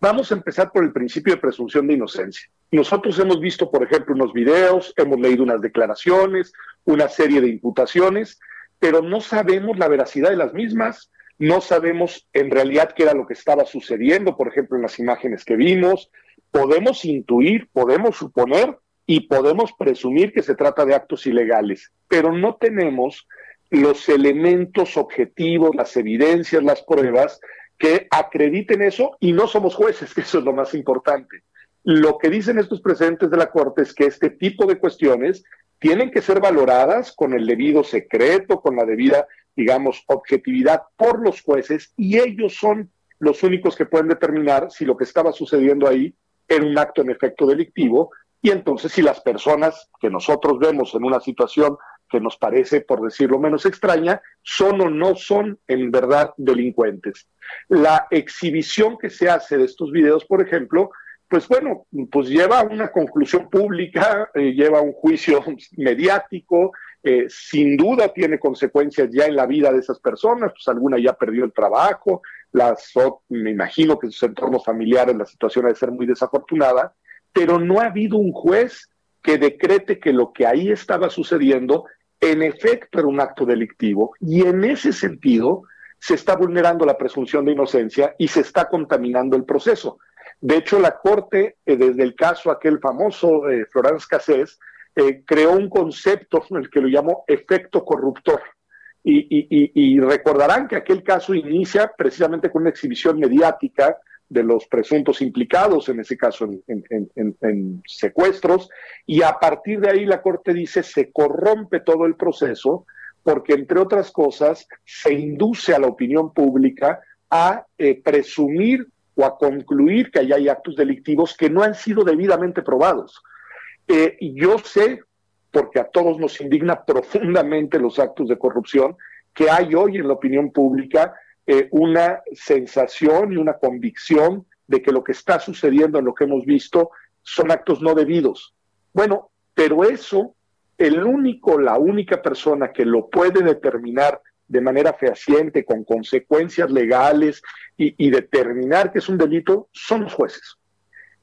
Vamos a empezar por el principio de presunción de inocencia. Nosotros hemos visto, por ejemplo, unos videos, hemos leído unas declaraciones, una serie de imputaciones, pero no sabemos la veracidad de las mismas, no sabemos en realidad qué era lo que estaba sucediendo, por ejemplo, en las imágenes que vimos. Podemos intuir, podemos suponer y podemos presumir que se trata de actos ilegales, pero no tenemos los elementos objetivos, las evidencias, las pruebas que acrediten eso y no somos jueces, que eso es lo más importante. Lo que dicen estos presentes de la Corte es que este tipo de cuestiones tienen que ser valoradas con el debido secreto, con la debida, digamos, objetividad por los jueces y ellos son los únicos que pueden determinar si lo que estaba sucediendo ahí era un acto en efecto delictivo y entonces si las personas que nosotros vemos en una situación que nos parece, por decirlo menos extraña, son o no son en verdad delincuentes. La exhibición que se hace de estos videos, por ejemplo, pues bueno, pues lleva a una conclusión pública, eh, lleva a un juicio mediático, eh, sin duda tiene consecuencias ya en la vida de esas personas, pues alguna ya perdió el trabajo, las, me imagino que en sus entornos familiares la situación ha de ser muy desafortunada, pero no ha habido un juez que decrete que lo que ahí estaba sucediendo en efecto era un acto delictivo y en ese sentido se está vulnerando la presunción de inocencia y se está contaminando el proceso. De hecho, la Corte, eh, desde el caso aquel famoso eh, Florence Cassés, eh, creó un concepto en el que lo llamó efecto corruptor. Y, recordarán que aquel caso inicia precisamente con una exhibición mediática de los presuntos implicados, en ese caso en, secuestros, y a partir de ahí la Corte dice se corrompe todo el proceso porque, entre otras cosas, se induce a la opinión pública a eh, presumir o a concluir que hay actos delictivos que no han sido debidamente probados. Eh, yo sé porque a todos nos indigna profundamente los actos de corrupción, que hay hoy en la opinión pública eh, una sensación y una convicción de que lo que está sucediendo en lo que hemos visto son actos no debidos. Bueno, pero eso, el único, la única persona que lo puede determinar de manera fehaciente, con consecuencias legales y determinar que es un delito, son los jueces.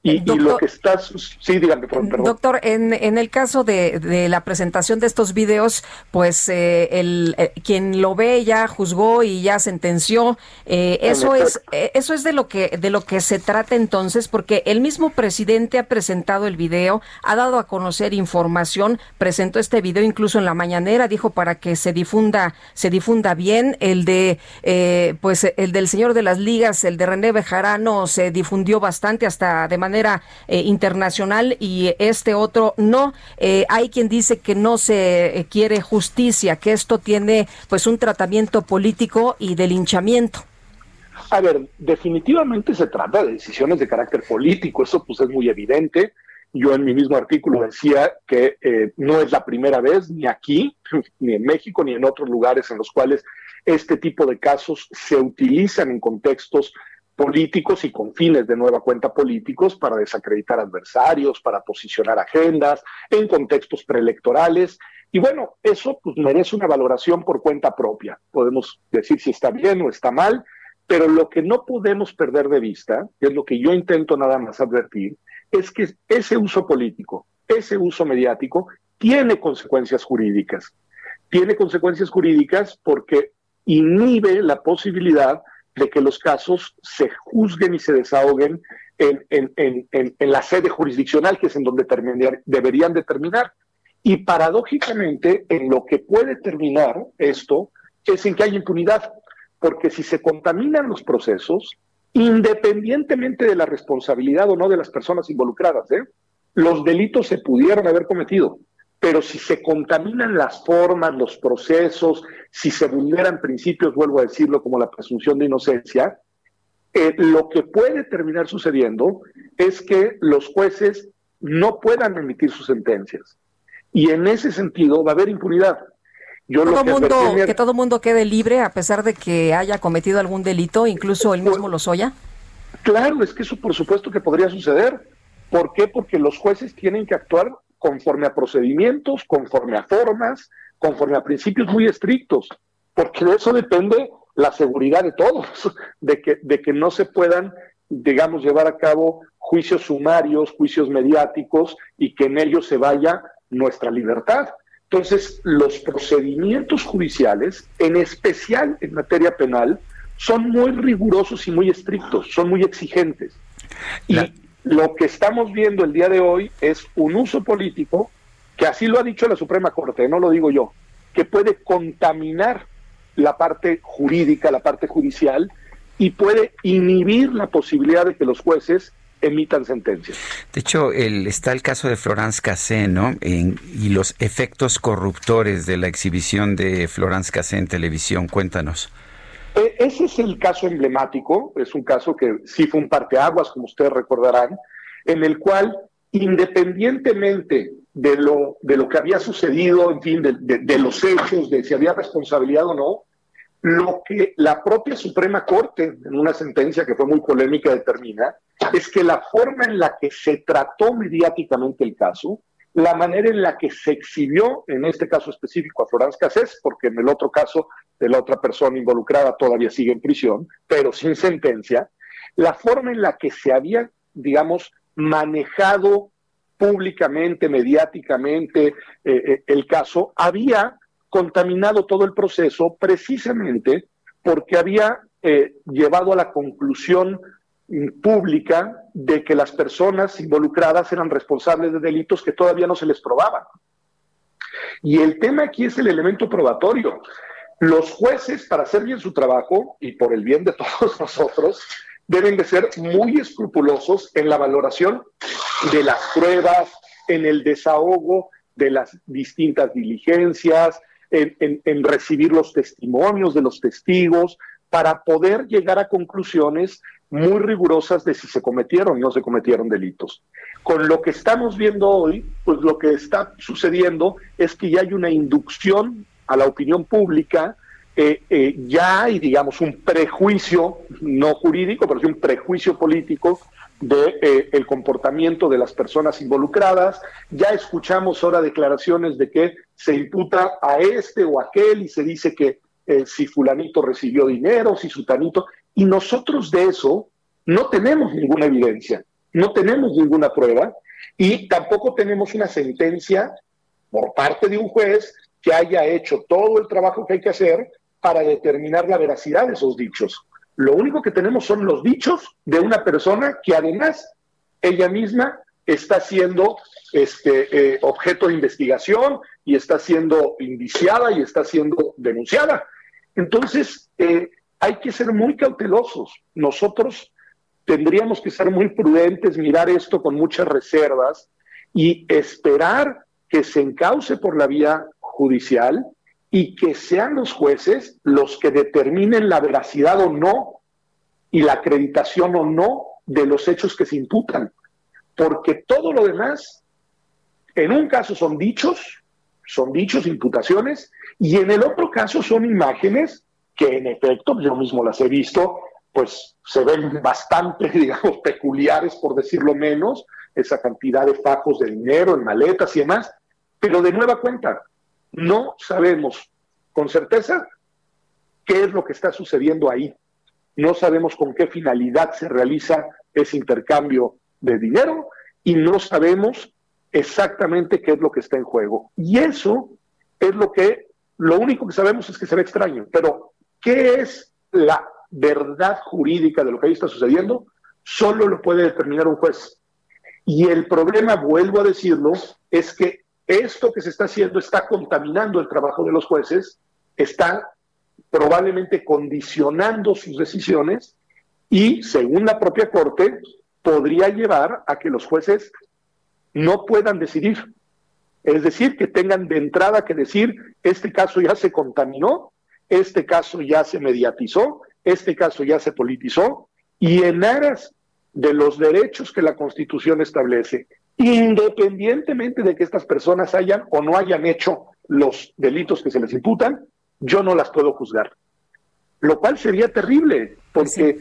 Y, lo que estás, sí, dígame, perdón. Doctor, en, en el caso de, de, la presentación de estos videos, pues eh, el, eh, quien lo ve ya juzgó y ya sentenció. Eh, eso es eso es de lo que de lo que se trata entonces, porque el mismo presidente ha presentado el video, ha dado a conocer información, presentó este video incluso en la mañanera, dijo para que se difunda se difunda bien. El de pues el del señor de las ligas, el de René Bejarano, se difundió bastante hasta de manera manera eh, internacional y este otro no. Eh, hay quien dice que no se eh, quiere justicia, que esto tiene pues un tratamiento político y de linchamiento. A ver, definitivamente se trata de decisiones de carácter político, eso pues es muy evidente. Yo en mi mismo artículo decía que no es la primera vez, ni aquí, ni en México, ni en otros lugares en los cuales este tipo de casos se utilizan en contextos políticos y con fines de nueva cuenta políticos para desacreditar adversarios, para posicionar agendas en contextos preelectorales. Y bueno, eso pues merece una valoración por cuenta propia. Podemos decir si está bien o está mal, pero lo que no podemos perder de vista, que es lo que yo intento nada más advertir, es que ese uso político, ese uso mediático, tiene consecuencias jurídicas. Tiene consecuencias jurídicas porque inhibe la posibilidad de que los casos se juzguen y se desahoguen en, en, la sede jurisdiccional, que es en donde deberían determinar. Y paradójicamente, en lo que puede terminar esto es en que hay impunidad, porque si se contaminan los procesos, independientemente de la responsabilidad o no de las personas involucradas, ¿eh? los delitos se pudieron haber cometido, pero si se contaminan las formas, los procesos, si se vulneran principios, vuelvo a decirlo, como la presunción de inocencia, eh, lo que puede terminar sucediendo es que los jueces no puedan emitir sus sentencias. Y en ese sentido va a haber impunidad. Yo todo que, mundo, que todo mundo quede libre a pesar de que haya cometido algún delito, incluso él mismo lo soya. Claro, es que eso por supuesto que podría suceder. ¿Por qué? Porque los jueces tienen que actuar conforme a procedimientos, conforme a formas, conforme a principios muy estrictos, porque de eso depende la seguridad de todos, de que, de que no se puedan, digamos, llevar a cabo juicios sumarios, juicios mediáticos y que en ellos se vaya nuestra libertad. Entonces, los procedimientos judiciales, en especial en materia penal, son muy rigurosos y muy estrictos, son muy exigentes. Y, lo que estamos viendo el día de hoy es un uso político, que así lo ha dicho la Suprema Corte, no lo digo yo, que puede contaminar la parte jurídica, la parte judicial, y puede inhibir la posibilidad de que los jueces emitan sentencias. De hecho, el, está el caso de Florence Cassé, ¿no? y los efectos corruptores de la exhibición de Florence Cassé en televisión. Cuéntanos. E, ese es el caso emblemático, es un caso que sí fue un parteaguas, como ustedes recordarán, en el cual, independientemente de lo, de lo que había sucedido, en fin, de, los hechos, de si había responsabilidad o no, lo que la propia Suprema Corte, en una sentencia que fue muy polémica, determina, es que la forma en la que se trató mediáticamente el caso, la manera en la que se exhibió, en este caso específico a Florence Cassés, porque en el otro caso de la otra persona involucrada todavía sigue en prisión, pero sin sentencia, la forma en la que se había, digamos, manejado públicamente, mediáticamente eh, eh, el caso, había contaminado todo el proceso precisamente porque había eh, llevado a la conclusión pública de que las personas involucradas eran responsables de delitos que todavía no se les probaban. Y el tema aquí es el elemento probatorio. Los jueces, para hacer bien su trabajo y por el bien de todos nosotros, deben de ser muy escrupulosos en la valoración de las pruebas, en el desahogo de las distintas diligencias, en, recibir los testimonios de los testigos, para poder llegar a conclusiones muy rigurosas de si se cometieron o no se cometieron delitos. Con lo que estamos viendo hoy, pues lo que está sucediendo es que ya hay una inducción a la opinión pública, eh, eh, ya hay, digamos, un prejuicio, no jurídico, pero sí un prejuicio político de eh, el comportamiento de las personas involucradas. Ya escuchamos ahora declaraciones de que se imputa a este o aquel y se dice que si fulanito recibió dinero, si sutanito, y nosotros de eso no tenemos ninguna evidencia, no tenemos ninguna prueba y tampoco tenemos una sentencia por parte de un juez que haya hecho todo el trabajo que hay que hacer para determinar la veracidad de esos dichos. Lo único que tenemos son los dichos de una persona que además ella misma está siendo este, eh, objeto de investigación y está siendo indiciada y está siendo denunciada. Entonces, eh, hay que ser muy cautelosos. Nosotros tendríamos que ser muy prudentes, mirar esto con muchas reservas y esperar que se encauce por la vía judicial y que sean los jueces los que determinen la veracidad o no y la acreditación o no de los hechos que se imputan. Porque todo lo demás, en un caso son dichos, son dichos, imputaciones, y en el otro caso son imágenes que en efecto, yo mismo las he visto, pues se ven bastante, digamos, peculiares, por decirlo menos, esa cantidad de fajos de dinero en maletas y demás, pero de nueva cuenta, no sabemos con certeza qué es lo que está sucediendo ahí. No sabemos con qué finalidad se realiza ese intercambio de dinero y no sabemos exactamente qué es lo que está en juego. Y eso es lo que, lo único que sabemos es que se ve extraño, pero ¿qué es la verdad jurídica de lo que ahí está sucediendo? Solo lo puede determinar un juez. Y el problema, vuelvo a decirlo, es que esto que se está haciendo está contaminando el trabajo de los jueces, está probablemente condicionando sus decisiones y, según la propia Corte, podría llevar a que los jueces no puedan decidir. Es decir, que tengan de entrada que decir, este caso ya se contaminó, este caso ya se mediatizó, este caso ya se politizó, y en aras de los derechos que la Constitución establece independientemente de que estas personas hayan o no hayan hecho los delitos que se les imputan, yo no las puedo juzgar. Lo cual sería terrible, porque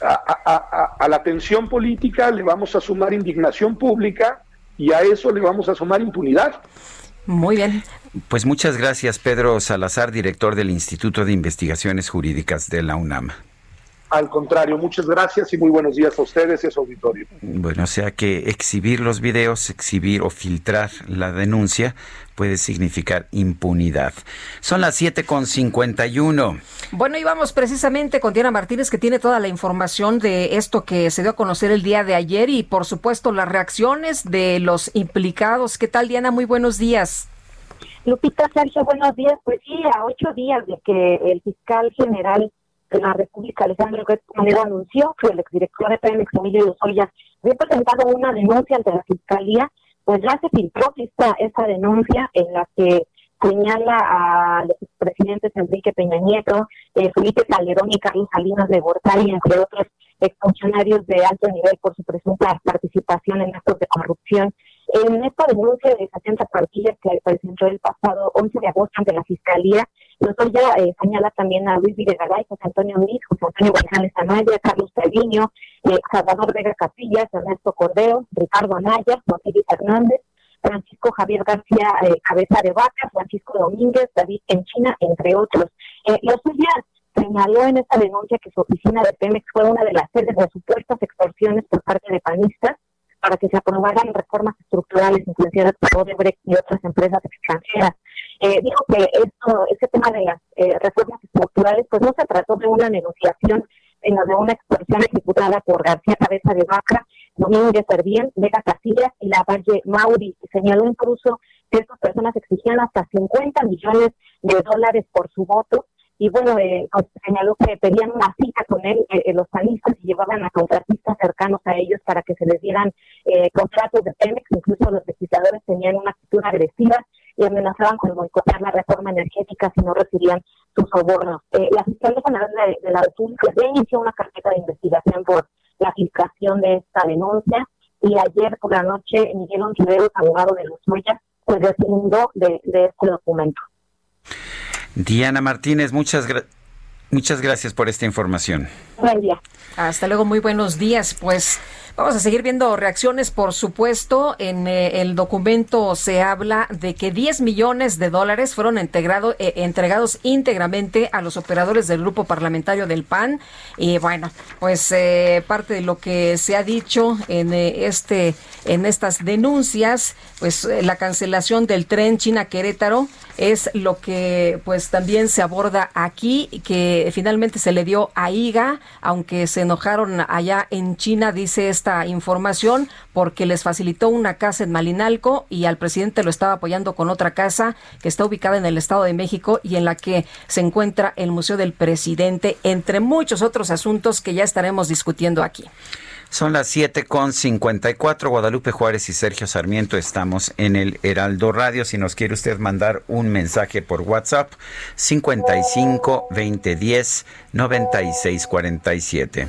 a, la tensión política le vamos a sumar indignación pública y a eso le vamos a sumar impunidad. Muy bien. Pues muchas gracias, Pedro Salazar, director del Instituto de Investigaciones Jurídicas de la UNAM. Al contrario, muchas gracias y muy buenos días a ustedes y a su auditorio. Bueno, o sea que exhibir los videos, exhibir o filtrar la denuncia puede significar impunidad. Son las 7.51. Bueno, y vamos precisamente con Diana Martínez, que tiene toda la información de esto que se dio a conocer el día de ayer y, por supuesto, las reacciones de los implicados. ¿Qué tal, Diana? Muy buenos días. Lupita, Sergio, buenos días. Pues sí, a ocho días de que el fiscal general de la República, Alejandro Manero, anunció que el exdirector de Pemex, Emilio Lozoya, había presentado una denuncia ante la Fiscalía, pues ya se filtró esta, esta denuncia en la que señala a los expresidentes Enrique Peña Nieto, eh, Felipe Calderón y Carlos Salinas de Gortari, entre otros exfuncionarios de alto nivel por su presunta participación en actos de corrupción. En esta denuncia de 60 partidas que presentó el pasado 11 de agosto ante la Fiscalía, nosotros ya eh, señala también a Luis Videgaray, José Antonio Miz, José Antonio González Anaya, Carlos Treviño, eh, Salvador Vega Capillas, Ernesto Cordero, Ricardo Anaya, José Hernández, Francisco Javier García eh, Cabeza de Vaca, Francisco Domínguez, David Enchina, entre otros. Eh, los señaló en esta denuncia que su oficina de Pemex fue una de las sedes de supuestas extorsiones por parte de panistas para que se aprobaran reformas estructurales influenciadas por Odebrecht y otras empresas extranjeras. Eh, dijo que esto, este tema de las eh, reformas estructurales, pues no se trató de una negociación, sino de una extorsión ejecutada por García Cabeza de Vaca, Domínguez Servién, Vega Casillas y la Valle Mauri. Señaló incluso que estas personas exigían hasta 50 millones de dólares por su voto y bueno, eh, señaló que pedían una cita con él, eh, los panistas, y llevaban a contratistas cercanos a ellos para que se les dieran contratos de Pemex, incluso los legisladores tenían una actitud agresiva y amenazaban con boicotear la reforma energética si no recibían sus sobornos. la Fiscalía General de, la República ya inició una carpeta de investigación por la filtración de esta denuncia y ayer por la noche Miguel Ontiveros, abogado de los Moyas, pues deslindó de, de este documento. Diana Martínez, muchas, muchas gracias por esta información. Buen día. Hasta luego, muy buenos días. Pues vamos a seguir viendo reacciones, por supuesto. En eh, el documento se habla de que 10 millones de dólares fueron integrado, eh, entregados íntegramente a los operadores del grupo parlamentario del PAN. Y bueno, pues eh, parte de lo que se ha dicho en este en estas denuncias, pues la cancelación del tren China Querétaro es lo que pues también se aborda aquí, que finalmente se le dio a IGA, aunque se enojaron allá en China, dice esta información, porque les facilitó una casa en Malinalco y al presidente lo estaba apoyando con otra casa que está ubicada en el Estado de México y en la que se encuentra el Museo del Presidente, entre muchos otros asuntos que ya estaremos discutiendo aquí. Son las 7 con 54. Guadalupe Juárez y Sergio Sarmiento estamos en el Heraldo Radio. Si nos quiere usted mandar un mensaje por WhatsApp, 55 20 10 96 47.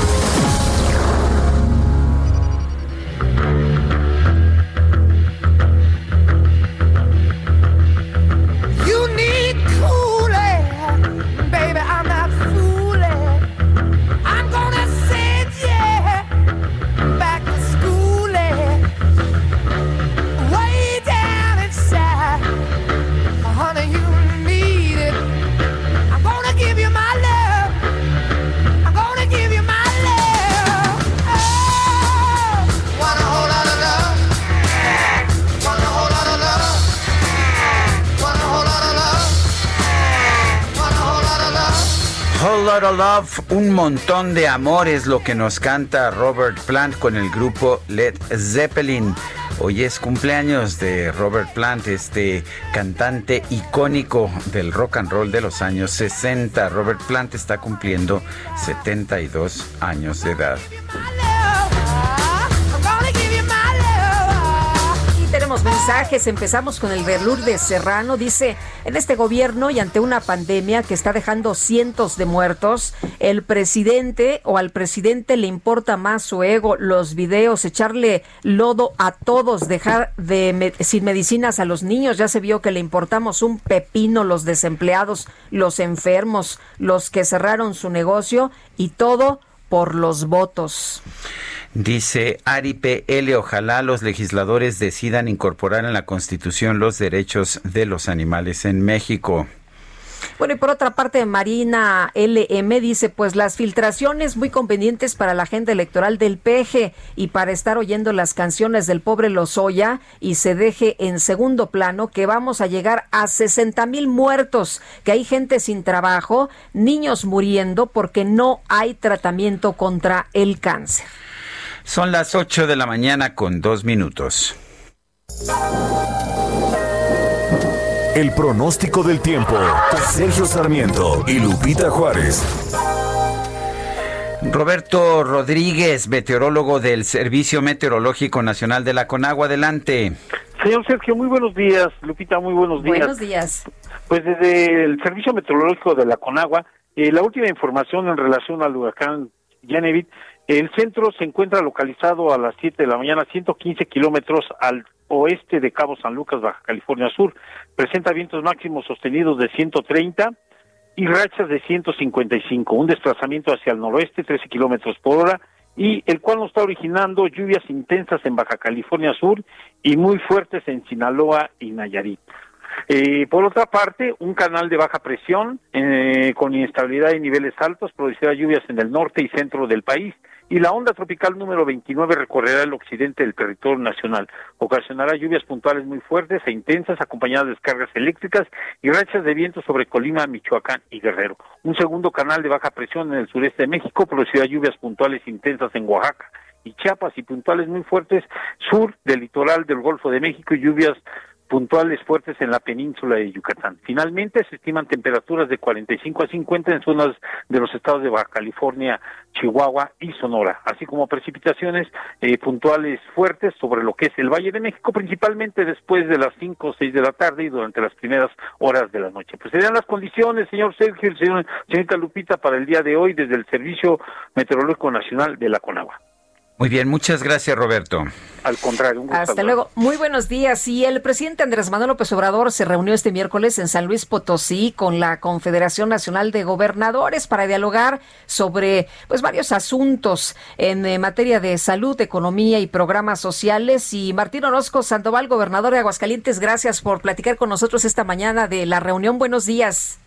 Love, un montón de amor es lo que nos canta Robert Plant con el grupo Led Zeppelin. Hoy es cumpleaños de Robert Plant, este cantante icónico del rock and roll de los años 60. Robert Plant está cumpliendo 72 años de edad. Mensajes. Empezamos con el de de Serrano. Dice, en este gobierno y ante una pandemia que está dejando cientos de muertos, el presidente o al presidente le importa más su ego, los videos, echarle lodo a todos, dejar de sin medicinas a los niños. Ya se vio que le importamos un pepino los desempleados, los enfermos, los que cerraron su negocio y todo por los votos. Dice Ari P.L. Ojalá los legisladores decidan incorporar en la Constitución los derechos de los animales en México. Bueno, y por otra parte, Marina LM dice, pues las filtraciones muy convenientes para la agenda electoral del PG y para estar oyendo las canciones del pobre Lozoya y se deje en segundo plano que vamos a llegar a 60 mil muertos, que hay gente sin trabajo, niños muriendo porque no hay tratamiento contra el cáncer. Son las 8 de la mañana con dos minutos. El pronóstico del tiempo. Sergio Sarmiento y Lupita Juárez. Roberto Rodríguez, meteorólogo del Servicio Meteorológico Nacional de la Conagua. Adelante. Señor Sergio, muy buenos días. Lupita, muy buenos días. Buenos días. Pues desde el Servicio Meteorológico de la Conagua, eh, la última información en relación al huracán Janevit el centro se encuentra localizado a las 7 de la mañana, 115 kilómetros al oeste de Cabo San Lucas, Baja California Sur. Presenta vientos máximos sostenidos de 130 y rachas de 155. Un desplazamiento hacia el noroeste, 13 kilómetros por hora, y el cual nos está originando lluvias intensas en Baja California Sur y muy fuertes en Sinaloa y Nayarit. Eh, por otra parte, un canal de baja presión eh, con inestabilidad en niveles altos producirá lluvias en el norte y centro del país y la onda tropical número 29 recorrerá el occidente del territorio nacional. Ocasionará lluvias puntuales muy fuertes e intensas acompañadas de descargas eléctricas y rachas de viento sobre Colima, Michoacán y Guerrero. Un segundo canal de baja presión en el sureste de México producirá lluvias puntuales intensas en Oaxaca y Chiapas y puntuales muy fuertes sur del litoral del Golfo de México y lluvias puntuales fuertes en la península de Yucatán. Finalmente, se estiman temperaturas de 45 a 50 en zonas de los estados de Baja California, Chihuahua y Sonora, así como precipitaciones eh, puntuales fuertes sobre lo que es el Valle de México, principalmente después de las 5 o 6 de la tarde y durante las primeras horas de la noche. Pues serían las condiciones, señor Sergio señor, señorita Lupita, para el día de hoy desde el Servicio Meteorológico Nacional de la CONAGUA. Muy bien, muchas gracias Roberto. Al contrario, un gusto. Hasta luego. Muy buenos días. Y el presidente Andrés Manuel López Obrador se reunió este miércoles en San Luis Potosí con la Confederación Nacional de Gobernadores para dialogar sobre pues varios asuntos en eh, materia de salud, economía y programas sociales. Y Martín Orozco Sandoval, gobernador de Aguascalientes, gracias por platicar con nosotros esta mañana de la reunión. Buenos días.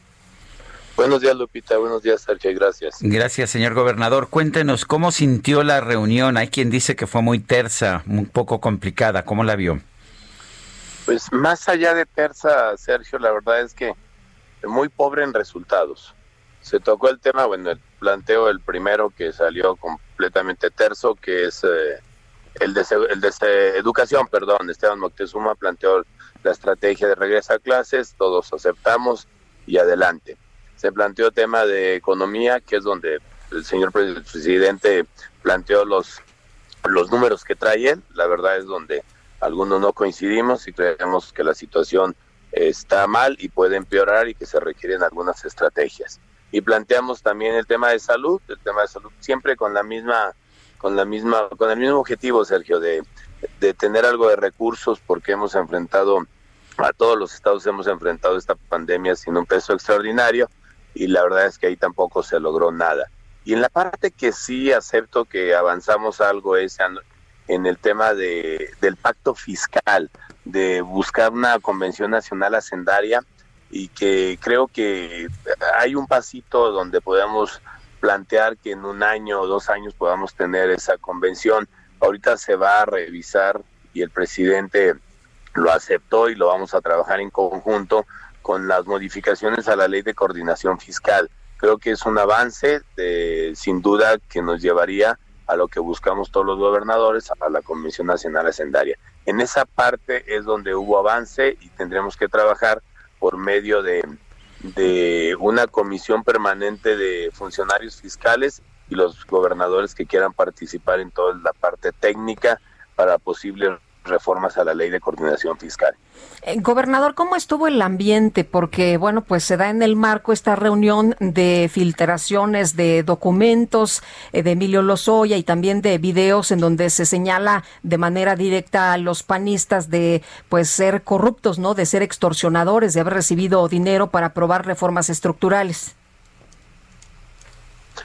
Buenos días, Lupita. Buenos días, Sergio. Gracias. Gracias, señor gobernador. Cuéntenos, ¿cómo sintió la reunión? Hay quien dice que fue muy tersa, un poco complicada. ¿Cómo la vio? Pues más allá de tersa, Sergio, la verdad es que muy pobre en resultados. Se tocó el tema, bueno, el planteo, el primero que salió completamente terso, que es eh, el, de, el de educación, perdón, Esteban Moctezuma planteó la estrategia de regreso a clases, todos aceptamos y adelante se planteó tema de economía, que es donde el señor presidente planteó los, los números que trae él. La verdad es donde algunos no coincidimos y creemos que la situación está mal y puede empeorar y que se requieren algunas estrategias. Y planteamos también el tema de salud, el tema de salud siempre con la misma con la misma con el mismo objetivo, Sergio, de, de tener algo de recursos porque hemos enfrentado a todos los estados hemos enfrentado esta pandemia sin un peso extraordinario y la verdad es que ahí tampoco se logró nada. Y en la parte que sí acepto que avanzamos algo es en el tema de, del pacto fiscal, de buscar una convención nacional hacendaria y que creo que hay un pasito donde podemos plantear que en un año o dos años podamos tener esa convención. Ahorita se va a revisar y el presidente lo aceptó y lo vamos a trabajar en conjunto con las modificaciones a la ley de coordinación fiscal. Creo que es un avance, de, sin duda, que nos llevaría a lo que buscamos todos los gobernadores, a la Comisión Nacional Hacendaria. En esa parte es donde hubo avance y tendremos que trabajar por medio de, de una comisión permanente de funcionarios fiscales y los gobernadores que quieran participar en toda la parte técnica para posibles reformas a la ley de coordinación fiscal. Eh, gobernador, ¿cómo estuvo el ambiente? Porque, bueno, pues se da en el marco esta reunión de filtraciones de documentos eh, de Emilio Lozoya y también de videos en donde se señala de manera directa a los panistas de, pues, ser corruptos, ¿no? De ser extorsionadores, de haber recibido dinero para aprobar reformas estructurales.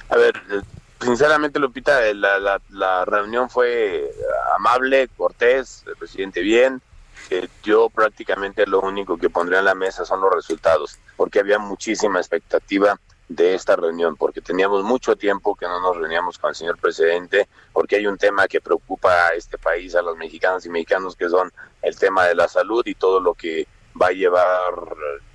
A ver, sinceramente, Lupita, eh, la, la, reunión fue amable, cortés, el presidente bien. yo prácticamente lo único que pondría en la mesa son los resultados, porque había muchísima expectativa de esta reunión, porque teníamos mucho tiempo que no nos reuníamos con el señor presidente, porque hay un tema que preocupa a este país, a los mexicanos y mexicanos, que son el tema de la salud y todo lo que va a llevar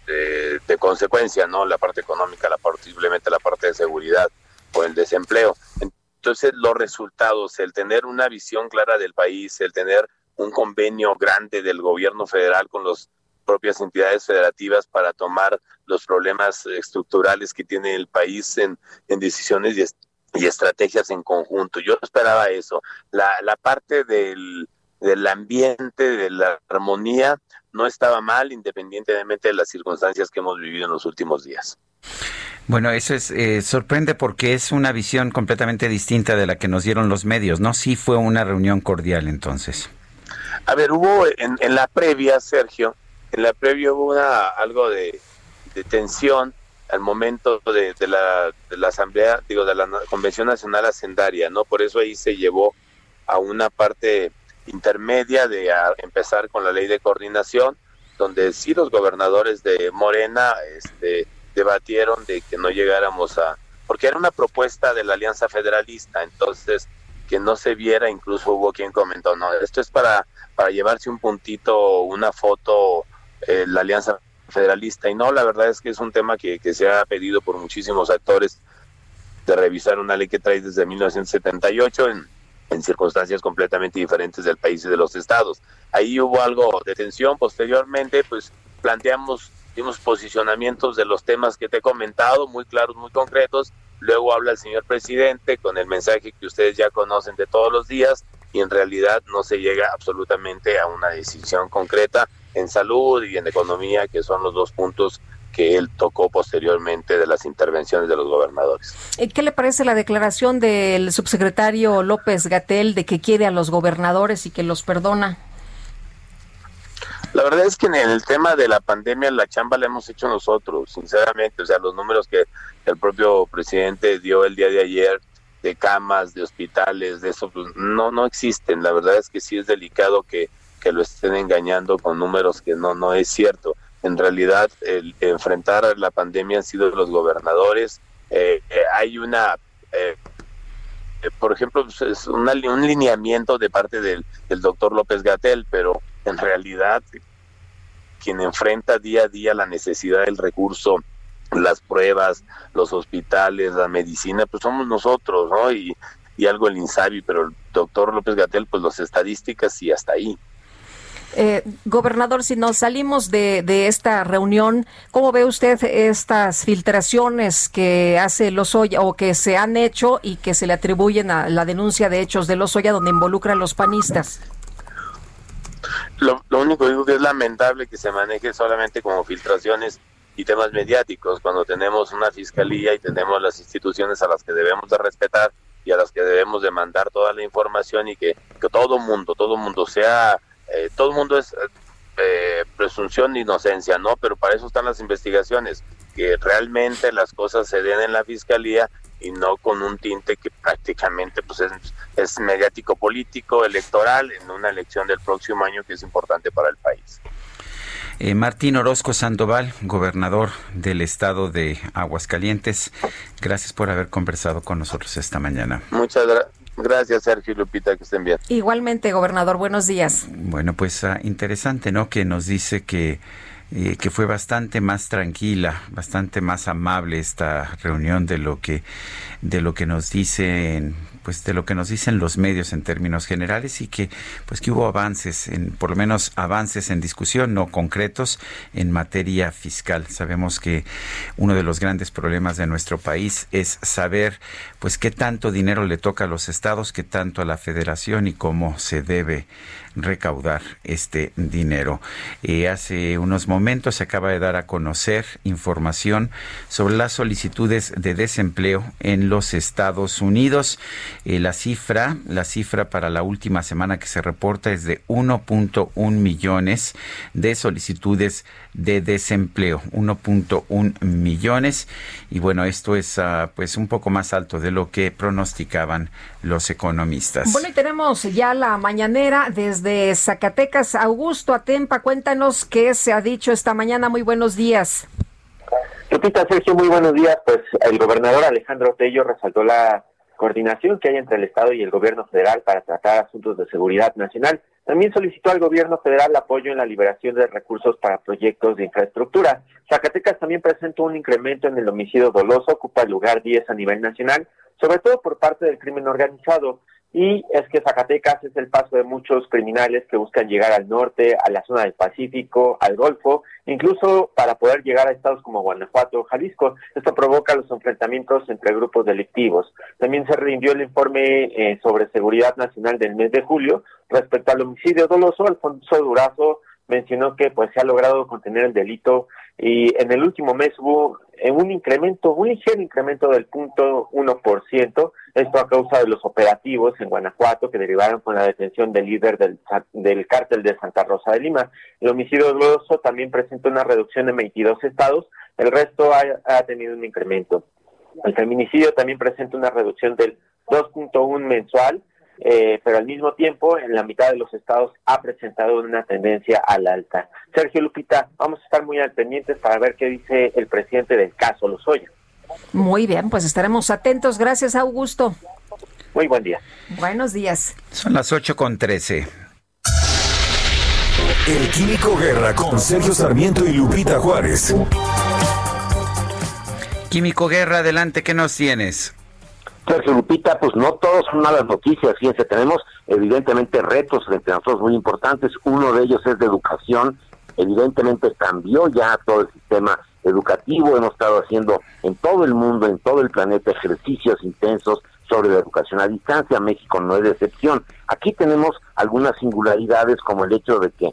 de, de consecuencia, ¿no? La parte económica, la posiblemente la parte de seguridad o el desempleo. Entonces, los resultados, el tener una visión clara del país, el tener un convenio grande del gobierno federal con las propias entidades federativas para tomar los problemas estructurales que tiene el país en, decisiones y, estrategias en conjunto. Yo esperaba eso. La, la parte del, del ambiente, de la armonía, no estaba mal, independientemente de las circunstancias que hemos vivido en los últimos días. Bueno, eso es eh, sorprende porque es una visión completamente distinta de la que nos dieron los medios, ¿no? Sí fue una reunión cordial entonces. A ver, hubo en, la previa, Sergio, en la previa hubo una, algo de, tensión al momento de, la, de, la, asamblea, digo, de la Convención Nacional Hacendaria, ¿no? Por eso ahí se llevó a una parte intermedia de empezar con la ley de coordinación donde sí los gobernadores de Morena este, debatieron de que no llegáramos a, porque era una propuesta de la Alianza Federalista, entonces que no se viera, incluso hubo quien comentó, no, esto es para, para llevarse un puntito, una foto, eh, la Alianza Federalista, y no, la verdad es que es un tema que, se ha pedido por muchísimos actores de revisar una ley que trae desde 1978 en, en circunstancias completamente diferentes del país y de los estados. Ahí hubo algo de tensión, posteriormente pues planteamos dimos posicionamientos de los temas que te he comentado, muy claros, muy concretos. Luego habla el señor presidente con el mensaje que ustedes ya conocen de todos los días y en realidad no se llega absolutamente a una decisión concreta en salud y en economía, que son los dos puntos que él tocó posteriormente de las intervenciones de los gobernadores. Eh, ¿Qué le parece la declaración del subsecretario López Gatel de que quiere a los gobernadores y que los perdona? La verdad es que en el tema de la pandemia la chamba la hemos hecho nosotros, sinceramente, o sea, los números que el propio presidente dio el día de ayer de camas, de hospitales, de eso, pues, no, no existen. La verdad es que sí es delicado que, que lo estén engañando con números que no, no es cierto. En realidad, el enfrentar la pandemia han sido los gobernadores. Eh, eh, hay una, eh, por ejemplo, pues, es un lineamiento de parte del, del doctor López Gatel, pero en realidad quien enfrenta día a día la necesidad del recurso, las pruebas, los hospitales, la medicina, pues somos nosotros, ¿no? Y, algo el INSABI, pero el doctor López Gatel, pues las estadísticas y hasta ahí. Eh, gobernador, si nos salimos de, de, esta reunión, ¿cómo ve usted estas filtraciones que hace Lozoya o que se han hecho y que se le atribuyen a la denuncia de hechos de Lozoya donde involucra a los panistas? Lo, único que digo que es lamentable que se maneje solamente como filtraciones y temas mediáticos cuando tenemos una fiscalía y tenemos las instituciones a las que debemos de respetar y a las que debemos de mandar toda la información y que, que todo mundo, todo mundo sea, eh, todo mundo es eh, presunción de inocencia, ¿no? Pero para eso están las investigaciones, que realmente las cosas se den en la fiscalía y no con un tinte que prácticamente pues es, mediático político electoral en una elección del próximo año que es importante para el país. Eh, Martín Orozco Sandoval, gobernador del estado de Aguascalientes, gracias por haber conversado con nosotros esta mañana. Muchas Gracias, Sergio y Lupita, que estén bien. Igualmente, gobernador, buenos días. Bueno, pues ah, interesante, ¿no? Que nos dice que eh, que fue bastante más tranquila, bastante más amable esta reunión de lo que de lo que nos dicen pues de lo que nos dicen los medios en términos generales y que pues que hubo avances en por lo menos avances en discusión no concretos en materia fiscal. Sabemos que uno de los grandes problemas de nuestro país es saber pues qué tanto dinero le toca a los estados, qué tanto a la federación y cómo se debe recaudar este dinero. Eh, hace unos momentos se acaba de dar a conocer información sobre las solicitudes de desempleo en los Estados Unidos. Eh, la cifra, la cifra para la última semana que se reporta es de 1.1 millones de solicitudes de desempleo, 1.1 millones y bueno, esto es ah, pues un poco más alto de lo que pronosticaban los economistas. Bueno, y tenemos ya la mañanera desde Zacatecas. Augusto Atempa, cuéntanos qué se ha dicho esta mañana. Muy buenos días. Lupita, Sergio, muy buenos días. Pues el gobernador Alejandro Tello resaltó la coordinación que hay entre el Estado y el gobierno federal para tratar asuntos de seguridad nacional. También solicitó al gobierno federal apoyo en la liberación de recursos para proyectos de infraestructura. Zacatecas también presentó un incremento en el homicidio doloso, ocupa el lugar 10 a nivel nacional, sobre todo por parte del crimen organizado y es que Zacatecas es el paso de muchos criminales que buscan llegar al norte, a la zona del Pacífico, al Golfo, incluso para poder llegar a estados como Guanajuato o Jalisco. Esto provoca los enfrentamientos entre grupos delictivos. También se rindió el informe eh, sobre seguridad nacional del mes de julio respecto al homicidio doloso. Alfonso Durazo mencionó que pues se ha logrado contener el delito y en el último mes hubo eh, un incremento, un ligero incremento del punto uno por ciento esto a causa de los operativos en Guanajuato que derivaron con la detención del líder del, del cártel de Santa Rosa de Lima. El homicidio doloso también presenta una reducción en 22 estados, el resto ha, tenido un incremento. El feminicidio también presenta una reducción del 2.1 mensual eh, pero al mismo tiempo en la mitad de los estados ha presentado una tendencia al alta. Sergio Lupita, vamos a estar muy al pendientes para ver qué dice el presidente del caso Lozoya. Muy bien, pues estaremos atentos. Gracias, Augusto. Muy buen día. Buenos días. Son las 8 con 13. El Químico Guerra con Sergio Sarmiento y Lupita Juárez. Químico Guerra, adelante, ¿qué nos tienes? Sergio Lupita, pues no todos son malas noticias, fíjense, tenemos evidentemente retos frente a nosotros muy importantes, uno de ellos es de educación, evidentemente cambió ya todo el sistema educativo, hemos estado haciendo en todo el mundo, en todo el planeta, ejercicios intensos sobre la educación a distancia, México no es de excepción. Aquí tenemos algunas singularidades como el hecho de que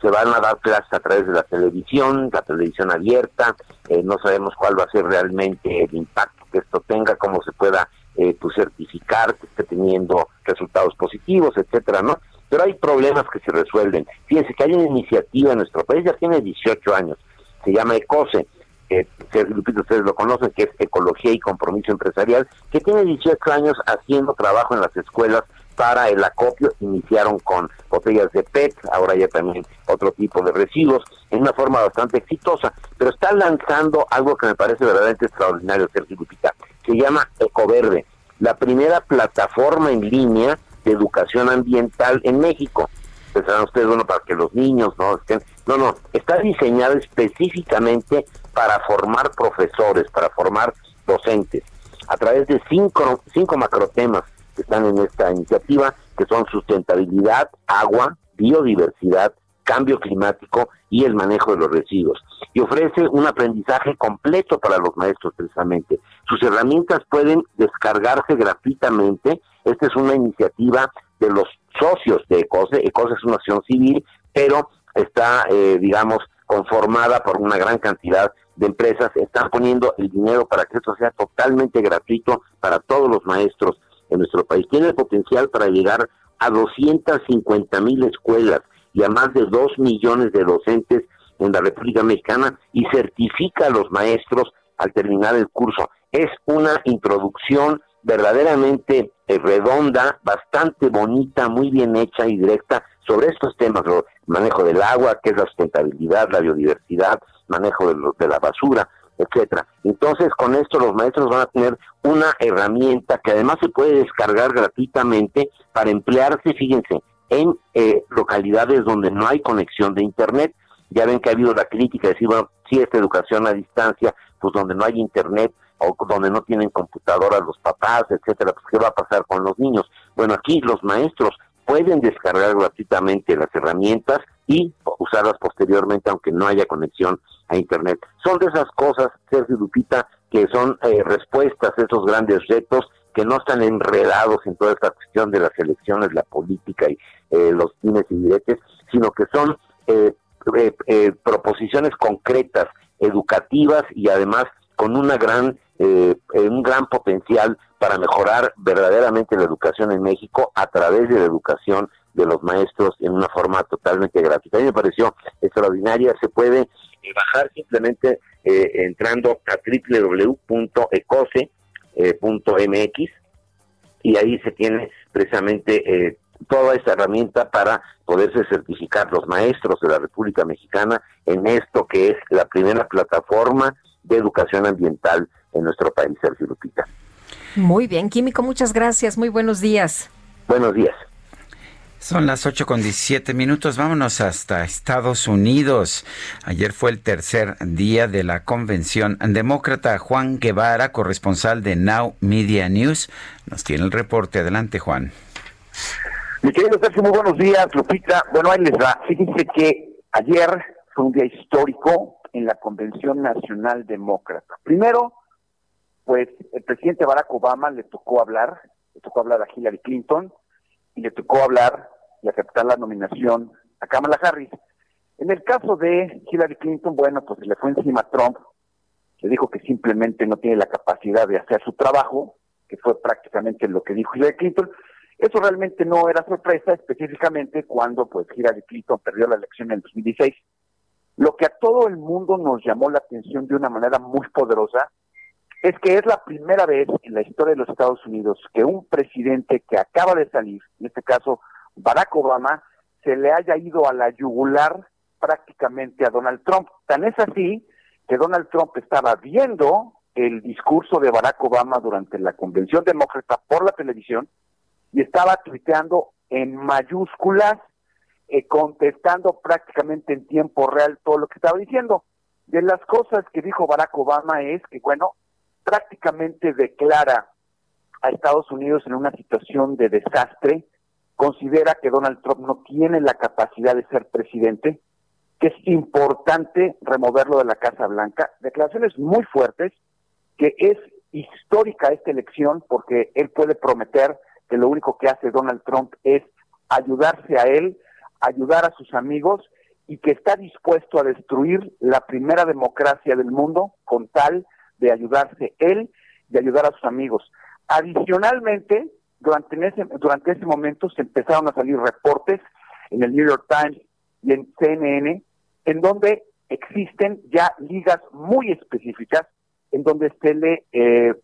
se van a dar clases a través de la televisión, la televisión abierta, eh, no sabemos cuál va a ser realmente el impacto que esto tenga, cómo se pueda eh, pues, certificar que esté teniendo resultados positivos, etcétera, ¿no? Pero hay problemas que se resuelven. Fíjense que hay una iniciativa en nuestro país, ya tiene 18 años, se llama ECOSE, que ustedes lo conocen, que es Ecología y Compromiso Empresarial, que tiene 18 años haciendo trabajo en las escuelas para el acopio, iniciaron con botellas de PET, ahora ya también otro tipo de residuos, en una forma bastante exitosa, pero está lanzando algo que me parece verdaderamente extraordinario, Sergio Lupita, se llama Ecoverde, la primera plataforma en línea de educación ambiental en México. Pensarán ustedes, bueno, para que los niños no estén... No, no, está diseñada específicamente para formar profesores, para formar docentes, a través de cinco, cinco macrotemas que están en esta iniciativa, que son sustentabilidad, agua, biodiversidad, cambio climático y el manejo de los residuos. Y ofrece un aprendizaje completo para los maestros precisamente. Sus herramientas pueden descargarse gratuitamente. Esta es una iniciativa de los socios de ECOSE. ECOSE es una acción civil, pero está, eh, digamos, conformada por una gran cantidad de empresas. Están poniendo el dinero para que esto sea totalmente gratuito para todos los maestros en nuestro país. Tiene el potencial para llegar a 250 mil escuelas y a más de 2 millones de docentes en la República Mexicana y certifica a los maestros al terminar el curso. Es una introducción verdaderamente eh, redonda, bastante bonita, muy bien hecha y directa sobre estos temas, el manejo del agua, que es la sustentabilidad, la biodiversidad, manejo de, de la basura, etcétera. Entonces, con esto los maestros van a tener una herramienta que además se puede descargar gratuitamente para emplearse, fíjense, en eh, localidades donde no hay conexión de internet. Ya ven que ha habido la crítica de decir, bueno, si esta educación a distancia, pues donde no hay internet o donde no tienen computadoras los papás, etcétera, pues qué va a pasar con los niños. Bueno, aquí los maestros pueden descargar gratuitamente las herramientas y usarlas posteriormente aunque no haya conexión a Internet. Son de esas cosas, Sergio Lupita, que son eh, respuestas a esos grandes retos que no están enredados en toda esta cuestión de las elecciones, la política y eh, los fines y diretes, sino que son eh, proposiciones concretas, educativas y además con una gran un gran potencial para mejorar verdaderamente la educación en México a través de la educación de los maestros en una forma totalmente gratuita. A mí me pareció extraordinaria, se puede eh, bajar simplemente eh, entrando a www.ecose.mx y ahí se tiene precisamente eh, toda esta herramienta para poderse certificar los maestros de la República Mexicana en esto que es la primera plataforma de educación ambiental en nuestro país, Sergio Lupita. Muy bien, Químico, muchas gracias. Muy buenos días. Buenos días. Son las 8 con 17 minutos. Vámonos hasta Estados Unidos. Ayer fue el tercer día de la convención demócrata. Juan Guevara, corresponsal de Now Media News, nos tiene el reporte. Adelante, Juan. Mi querido Sergio, muy buenos días, Lupita. Bueno, ahí les va. Fíjense que ayer fue un día histórico en la Convención Nacional Demócrata. Primero, pues el presidente Barack Obama le tocó hablar, le tocó hablar a Hillary Clinton y le tocó hablar y aceptar la nominación a Kamala Harris. En el caso de Hillary Clinton, bueno, pues le fue encima a Trump, le dijo que simplemente no tiene la capacidad de hacer su trabajo, que fue prácticamente lo que dijo Hillary Clinton. Eso realmente no era sorpresa, específicamente cuando pues Hillary Clinton perdió la elección en 2016. Lo que a todo el mundo nos llamó la atención de una manera muy poderosa es que es la primera vez en la historia de los Estados Unidos que un presidente que acaba de salir, en este caso Barack Obama, se le haya ido a la yugular prácticamente a Donald Trump. Tan es así que Donald Trump estaba viendo el discurso de Barack Obama durante la convención demócrata por la televisión y estaba tuiteando en mayúsculas, eh, contestando prácticamente en tiempo real todo lo que estaba diciendo. De las cosas que dijo Barack Obama es que, bueno, prácticamente declara a Estados Unidos en una situación de desastre, considera que Donald Trump no tiene la capacidad de ser presidente, que es importante removerlo de la Casa Blanca, declaraciones muy fuertes, que es histórica esta elección porque él puede prometer que lo único que hace Donald Trump es ayudarse a él, ayudar a sus amigos y que está dispuesto a destruir la primera democracia del mundo con tal de ayudarse él y ayudar a sus amigos. Adicionalmente, durante ese, durante ese momento se empezaron a salir reportes en el New York Times y en CNN en donde existen ya ligas muy específicas en donde se le eh,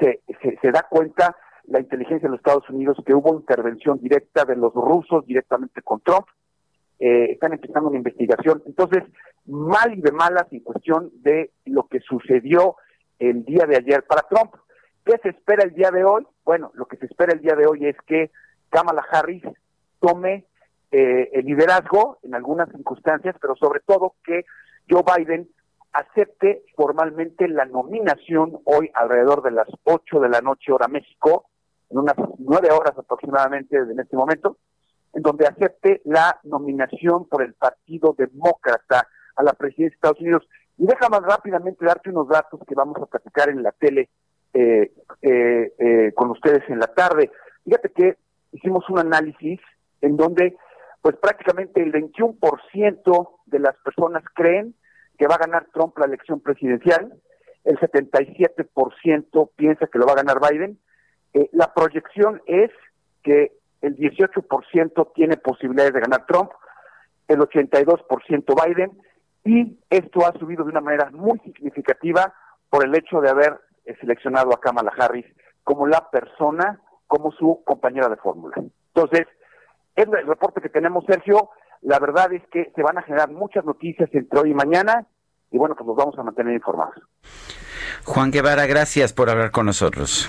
se, se, da cuenta la inteligencia de los Estados Unidos que hubo intervención directa de los rusos directamente con Trump. Eh, están empezando una investigación. Entonces, mal y de malas en cuestión de lo que sucedió el día de ayer para Trump. ¿Qué se espera el día de hoy? Bueno, lo que se espera el día de hoy es que Kamala Harris tome eh, el liderazgo en algunas circunstancias, pero sobre todo que Joe Biden acepte formalmente la nominación hoy alrededor de las 8 de la noche hora México, en unas nueve horas aproximadamente en este momento, en donde acepte la nominación por el Partido Demócrata a la presidencia de Estados Unidos. Y déjame rápidamente darte unos datos que vamos a platicar en la tele eh, eh, eh, con ustedes en la tarde. Fíjate que hicimos un análisis en donde pues prácticamente el 21% de las personas creen que va a ganar Trump la elección presidencial, el 77% piensa que lo va a ganar Biden. la proyección es que el 18% tiene posibilidades de ganar Trump, el 82% Biden y esto ha subido de una manera muy significativa por el hecho de haber eh, seleccionado a Kamala Harris como la persona, como su compañera de fórmula. Entonces, es el reporte que tenemos, Sergio. La verdad es que se van a generar muchas noticias entre hoy y mañana y bueno, pues nos vamos a mantener informados. Juan Guevara, gracias por hablar con nosotros.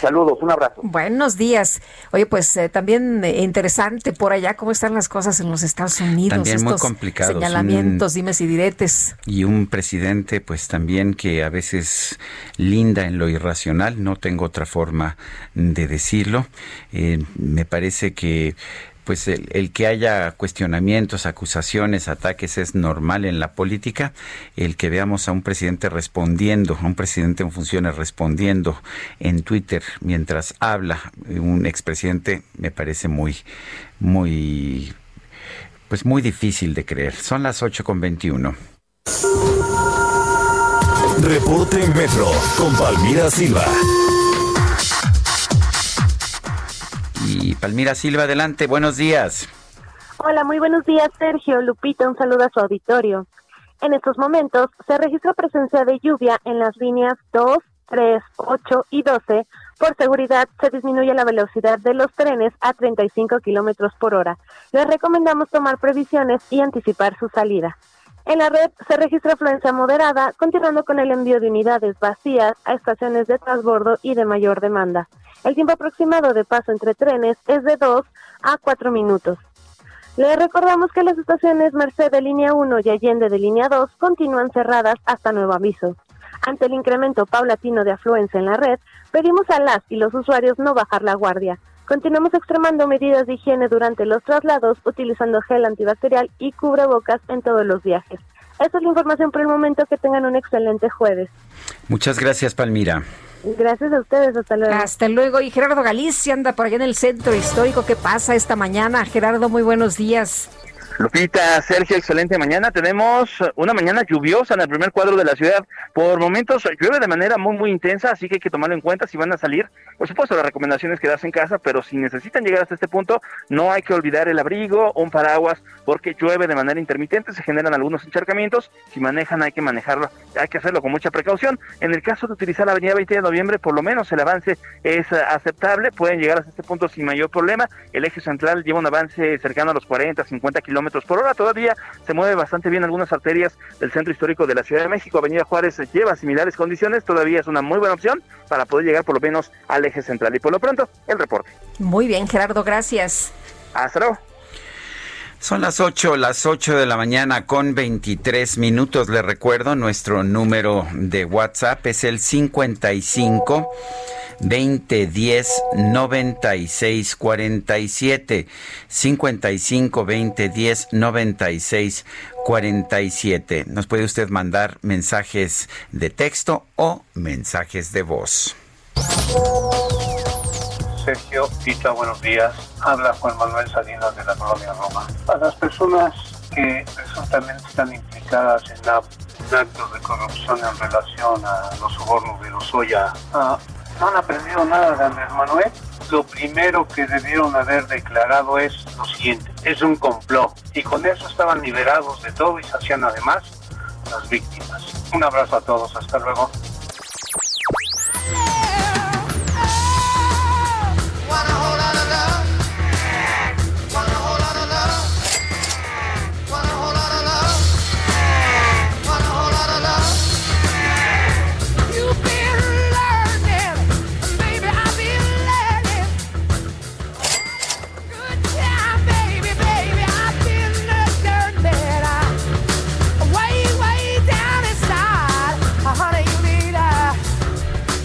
Saludos, un abrazo. Buenos días. Oye, pues eh, también eh, interesante por allá cómo están las cosas en los Estados Unidos. También muy complicado. Señalamientos, dimes y diretes. Y un presidente, pues también que a veces linda en lo irracional, no tengo otra forma de decirlo. Eh, me parece que pues el, que haya cuestionamientos, acusaciones, ataques es normal en la política. El que veamos a un presidente respondiendo, a un presidente en funciones respondiendo en Twitter mientras habla un expresidente me parece muy, muy, pues muy difícil de creer. Son las 8 con 21. Reporte Metro con Palmira Silva. Y Palmira Silva, adelante, buenos días. Hola, muy buenos días, Sergio. Lupita, un saludo a su auditorio. En estos momentos se registra presencia de lluvia en las líneas 2, 3, 8 y 12. Por seguridad, se disminuye la velocidad de los trenes a 35 kilómetros por hora. Les recomendamos tomar previsiones y anticipar su salida. En la red se registra afluencia moderada, continuando con el envío de unidades vacías a estaciones de transbordo y de mayor demanda. El tiempo aproximado de paso entre trenes es de 2 a 4 minutos. Le recordamos que las estaciones Merced de línea 1 y Allende de línea 2 continúan cerradas hasta nuevo aviso. Ante el incremento paulatino de afluencia en la red, pedimos a las y los usuarios no bajar la guardia. Continuamos extremando medidas de higiene durante los traslados, utilizando gel antibacterial y cubrebocas en todos los viajes. Esa es la información por el momento. Que tengan un excelente jueves. Muchas gracias, Palmira. Gracias a ustedes, hasta luego. Hasta luego. Y Gerardo Galicia anda por allá en el centro histórico. ¿Qué pasa esta mañana? Gerardo, muy buenos días. Lupita, Sergio, excelente mañana. Tenemos una mañana lluviosa en el primer cuadro de la ciudad. Por momentos llueve de manera muy, muy intensa, así que hay que tomarlo en cuenta si van a salir. Por supuesto, la recomendación es quedarse en casa, pero si necesitan llegar hasta este punto, no hay que olvidar el abrigo o un paraguas, porque llueve de manera intermitente, se generan algunos encharcamientos. Si manejan, hay que manejarlo, hay que hacerlo con mucha precaución. En el caso de utilizar la avenida 20 de noviembre, por lo menos el avance es aceptable, pueden llegar hasta este punto sin mayor problema. El eje central lleva un avance cercano a los 40, 50 kilómetros por hora. Todavía se mueve bastante bien algunas arterias del centro histórico de la Ciudad de México. Avenida Juárez lleva similares condiciones. Todavía es una muy buena opción para poder llegar por lo menos al eje central. Y por lo pronto, el reporte. Muy bien, Gerardo, gracias. Hasta luego. Son las 8, las 8 de la mañana con 23 minutos. Le recuerdo, nuestro número de WhatsApp es el 55 2010 96 47 55 2010 96 47. Nos puede usted mandar mensajes de texto o mensajes de voz. Sergio, Tita, buenos días. Habla Juan Manuel Salinas de la colonia Roma. A las personas que presuntamente están implicadas en, actos de corrupción en relación a los sobornos de Lozoya, ah, no han aprendido nada de Andrés Manuel, lo primero que debieron haber declarado es lo siguiente, es un complot. Y con eso estaban liberados de todo y se hacían además las víctimas. Un abrazo a todos, hasta luego.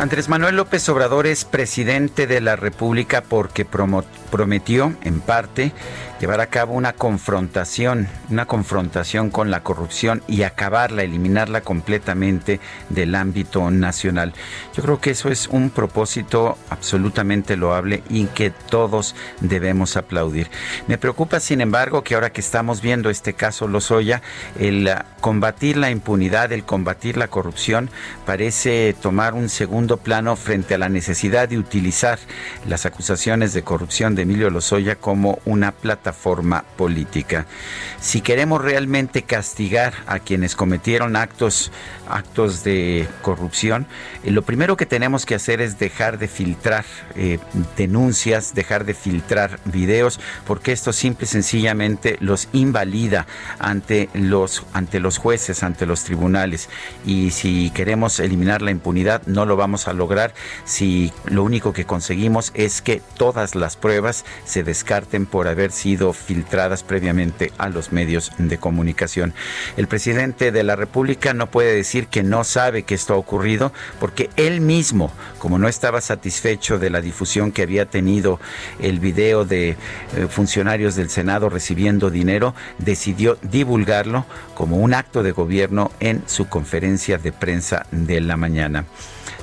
Andrés Manuel López Obrador es presidente de la República porque prometió, en parte, llevar a cabo una confrontación, una confrontación con la corrupción y acabarla, eliminarla completamente del ámbito nacional. Yo creo que eso es un propósito absolutamente loable y que todos debemos aplaudir. Me preocupa, sin embargo, que ahora que estamos viendo este caso Lozoya, el combatir la impunidad, el combatir la corrupción, parece tomar un segundo plano frente a la necesidad de utilizar las acusaciones de corrupción de Emilio Lozoya como una plataforma forma política. Si queremos realmente castigar a quienes cometieron actos, actos de corrupción, eh, lo primero que tenemos que hacer es dejar de filtrar eh, denuncias, dejar de filtrar videos, porque esto simple y sencillamente los invalida ante los, ante los jueces, ante los tribunales. Y si queremos eliminar la impunidad, no lo vamos a lograr si lo único que conseguimos es que todas las pruebas se descarten por haber sido filtradas previamente a los medios de comunicación. El presidente de la República no puede decir que no sabe que esto ha ocurrido porque él mismo, como no estaba satisfecho de la difusión que había tenido el video de eh, funcionarios del Senado recibiendo dinero, decidió divulgarlo como un acto de gobierno en su conferencia de prensa de la mañana.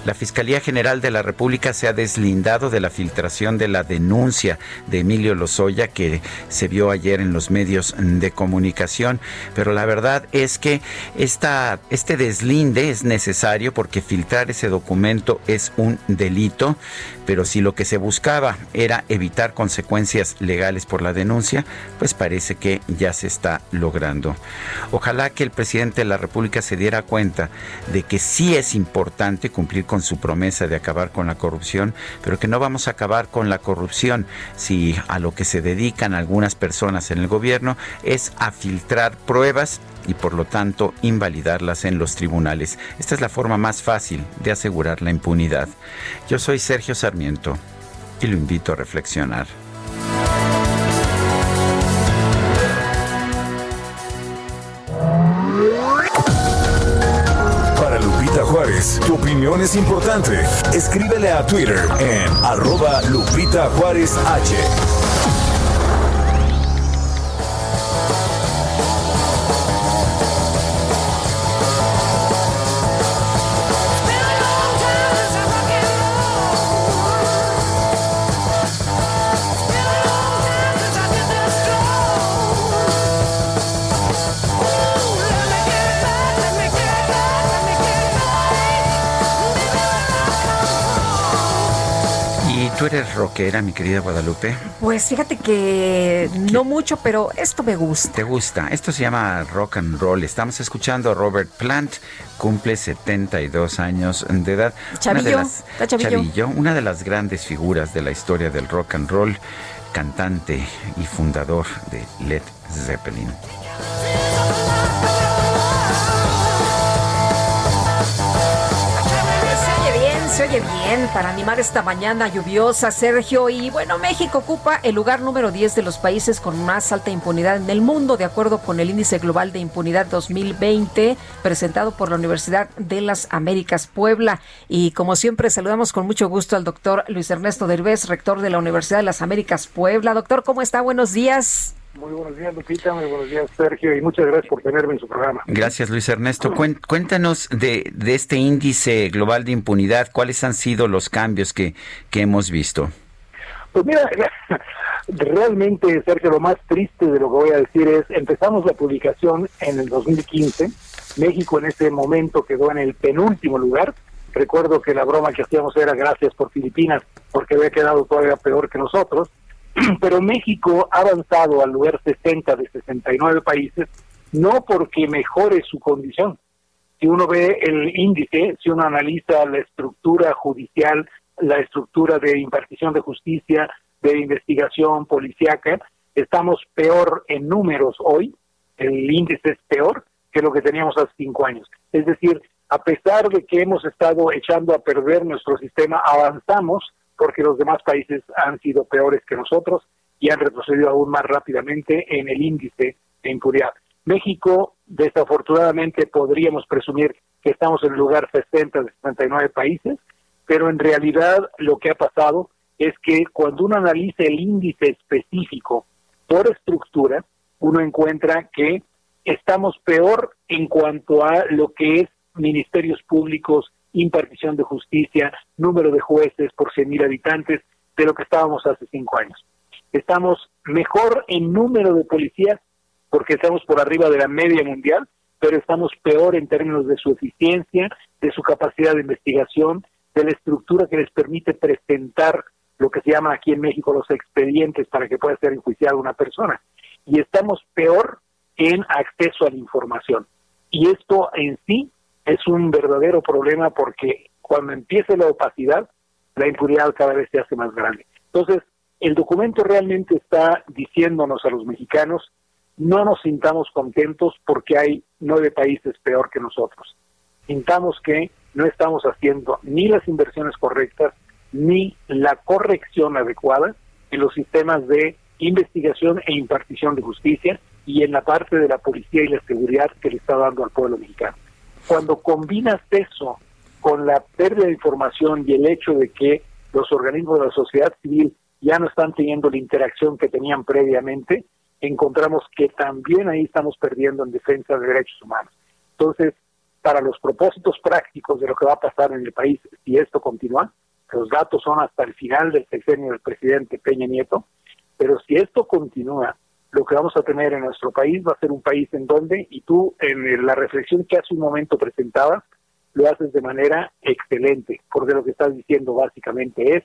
La Fiscalía General de la República se ha deslindado de la filtración de la denuncia de Emilio Lozoya que se vio ayer en los medios de comunicación, pero la verdad es que esta, este deslinde es necesario porque filtrar ese documento es un delito, pero si lo que se buscaba era evitar consecuencias legales por la denuncia, pues parece que ya se está logrando. Ojalá que el presidente de la República se diera cuenta de que sí es importante cumplir con su promesa de acabar con la corrupción, pero que no vamos a acabar con la corrupción si a lo que se dedican algunas personas en el gobierno es a filtrar pruebas y por lo tanto invalidarlas en los tribunales. Esta es la forma más fácil de asegurar la impunidad. Yo soy Sergio Sarmiento y lo invito a reflexionar. Juárez. Tu opinión es importante. Escríbele a Twitter en arroba Lupita Juárez H. eres rockera, mi querida Guadalupe? Pues fíjate que no mucho, pero esto me gusta. ¿Te gusta? Esto se llama rock and roll. Estamos escuchando a Robert Plant, cumple 72 años de edad. Chavillo, una de Chavillo, una de las grandes figuras de la historia del rock and roll, cantante y fundador de Led Zeppelin. Se oye bien para animar esta mañana lluviosa, Sergio. Y bueno, México ocupa el lugar número 10 de los países con más alta impunidad en el mundo, de acuerdo con el Índice Global de Impunidad 2020, presentado por la Universidad de las Américas Puebla. Y como siempre, saludamos con mucho gusto al doctor Luis Ernesto Derbez, rector de la Universidad de las Américas Puebla. Doctor, ¿cómo está? Buenos días. Muy buenos días, Lupita. Muy buenos días, Sergio. Y muchas gracias por tenerme en su programa. Gracias, Luis Ernesto. Cuéntanos de, de este índice global de impunidad. ¿Cuáles han sido los cambios que, que hemos visto? Pues mira, realmente, Sergio, lo más triste de lo que voy a decir es, empezamos la publicación en el 2015. México en ese momento quedó en el penúltimo lugar. Recuerdo que la broma que hacíamos era gracias por Filipinas, porque había quedado todavía peor que nosotros. pero México ha avanzado al lugar 60 de 69 países, no porque mejore su condición. Si uno ve el índice, si uno analiza la estructura judicial, la estructura de impartición de justicia, de investigación policíaca, estamos peor en números hoy, el índice es peor que lo que teníamos hace cinco años. Es decir, a pesar de que hemos estado echando a perder nuestro sistema, avanzamos porque los demás países han sido peores que nosotros y han retrocedido aún más rápidamente en el índice de impunidad. México, desafortunadamente, podríamos presumir que estamos en el lugar 60 de 69 países, pero en realidad lo que ha pasado es que cuando uno analiza el índice específico por estructura, uno encuentra que estamos peor en cuanto a lo que es ministerios públicos impartición de justicia, número de jueces por 100.000 habitantes de lo que estábamos hace cinco años. Estamos mejor en número de policías porque estamos por arriba de la media mundial, pero estamos peor en términos de su eficiencia, de su capacidad de investigación, de la estructura que les permite presentar lo que se llama aquí en México los expedientes para que pueda ser enjuiciada una persona. Y estamos peor en acceso a la información. Y esto en sí es un verdadero problema porque cuando empieza la opacidad, la impunidad cada vez se hace más grande. Entonces, el documento realmente está diciéndonos a los mexicanos, no nos sintamos contentos porque hay nueve países peor que nosotros. Sintamos que no estamos haciendo ni las inversiones correctas, ni la corrección adecuada en los sistemas de investigación e impartición de justicia y en la parte de la policía y la seguridad que le está dando al pueblo mexicano. Cuando combinas eso con la pérdida de información y el hecho de que los organismos de la sociedad civil ya no están teniendo la interacción que tenían previamente, encontramos que también ahí estamos perdiendo en defensa de derechos humanos. Entonces, para los propósitos prácticos de lo que va a pasar en el país si esto continúa, los datos son hasta el final del sexenio del presidente Peña Nieto, pero si esto continúa, lo que vamos a tener en nuestro país va a ser un país en donde, y tú en la reflexión que hace un momento presentabas, lo haces de manera excelente, porque lo que estás diciendo básicamente es,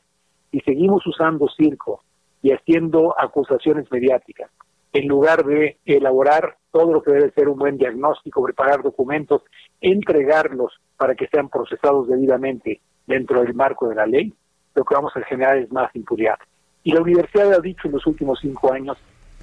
si seguimos usando circo y haciendo acusaciones mediáticas, en lugar de elaborar todo lo que debe ser un buen diagnóstico, preparar documentos, entregarlos para que sean procesados debidamente dentro del marco de la ley, lo que vamos a generar es más impunidad. Y la universidad ha dicho en los últimos cinco años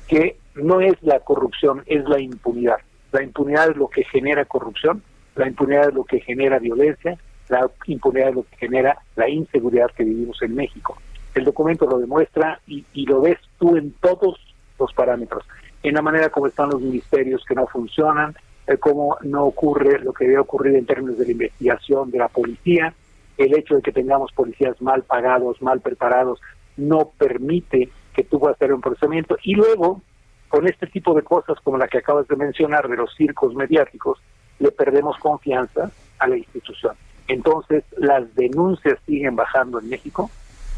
que no es la corrupción, es la impunidad. La impunidad es lo que genera corrupción, la impunidad es lo que genera violencia, la impunidad es lo que genera la inseguridad que vivimos en México. El documento lo demuestra y, y lo ves tú en todos los parámetros, en la manera como están los ministerios que no funcionan, cómo no ocurre lo que debe ocurrir en términos de la investigación de la policía, el hecho de que tengamos policías mal pagados, mal preparados, no permite que puedas hacer un procesamiento. Y luego, con este tipo de cosas como la que acabas de mencionar de los circos mediáticos, le perdemos confianza a la institución. Entonces, las denuncias siguen bajando en México.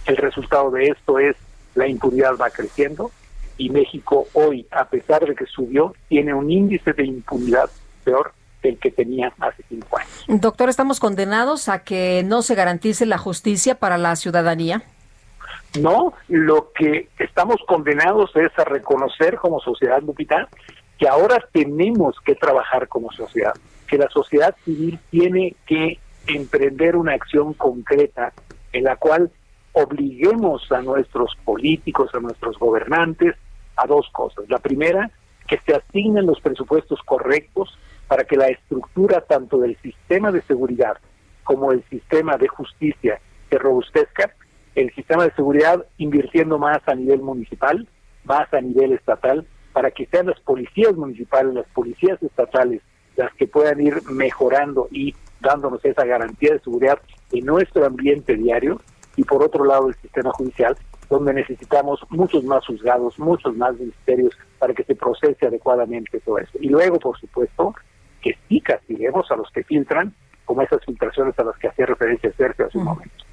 El resultado de esto es la impunidad va creciendo y México hoy, a pesar de que subió, tiene un índice de impunidad peor del que tenía hace cinco años. Doctor, ¿estamos condenados a que no se garantice la justicia para la ciudadanía? No, lo que estamos condenados es a reconocer como sociedad, Lupita, que ahora tenemos que trabajar como sociedad, que la sociedad civil tiene que emprender una acción concreta en la cual obliguemos a nuestros políticos, a nuestros gobernantes, a dos cosas. La primera, que se asignen los presupuestos correctos para que la estructura tanto del sistema de seguridad como el sistema de justicia se robustezca, el sistema de seguridad invirtiendo más a nivel municipal, más a nivel estatal, para que sean las policías municipales, las policías estatales, las que puedan ir mejorando y dándonos esa garantía de seguridad en nuestro ambiente diario, y por otro lado el sistema judicial, donde necesitamos muchos más juzgados, muchos más ministerios para que se procese adecuadamente todo eso. Y luego, por supuesto, que sí castiguemos a los que filtran, como esas filtraciones a las que hacía referencia Sergio hace un momento.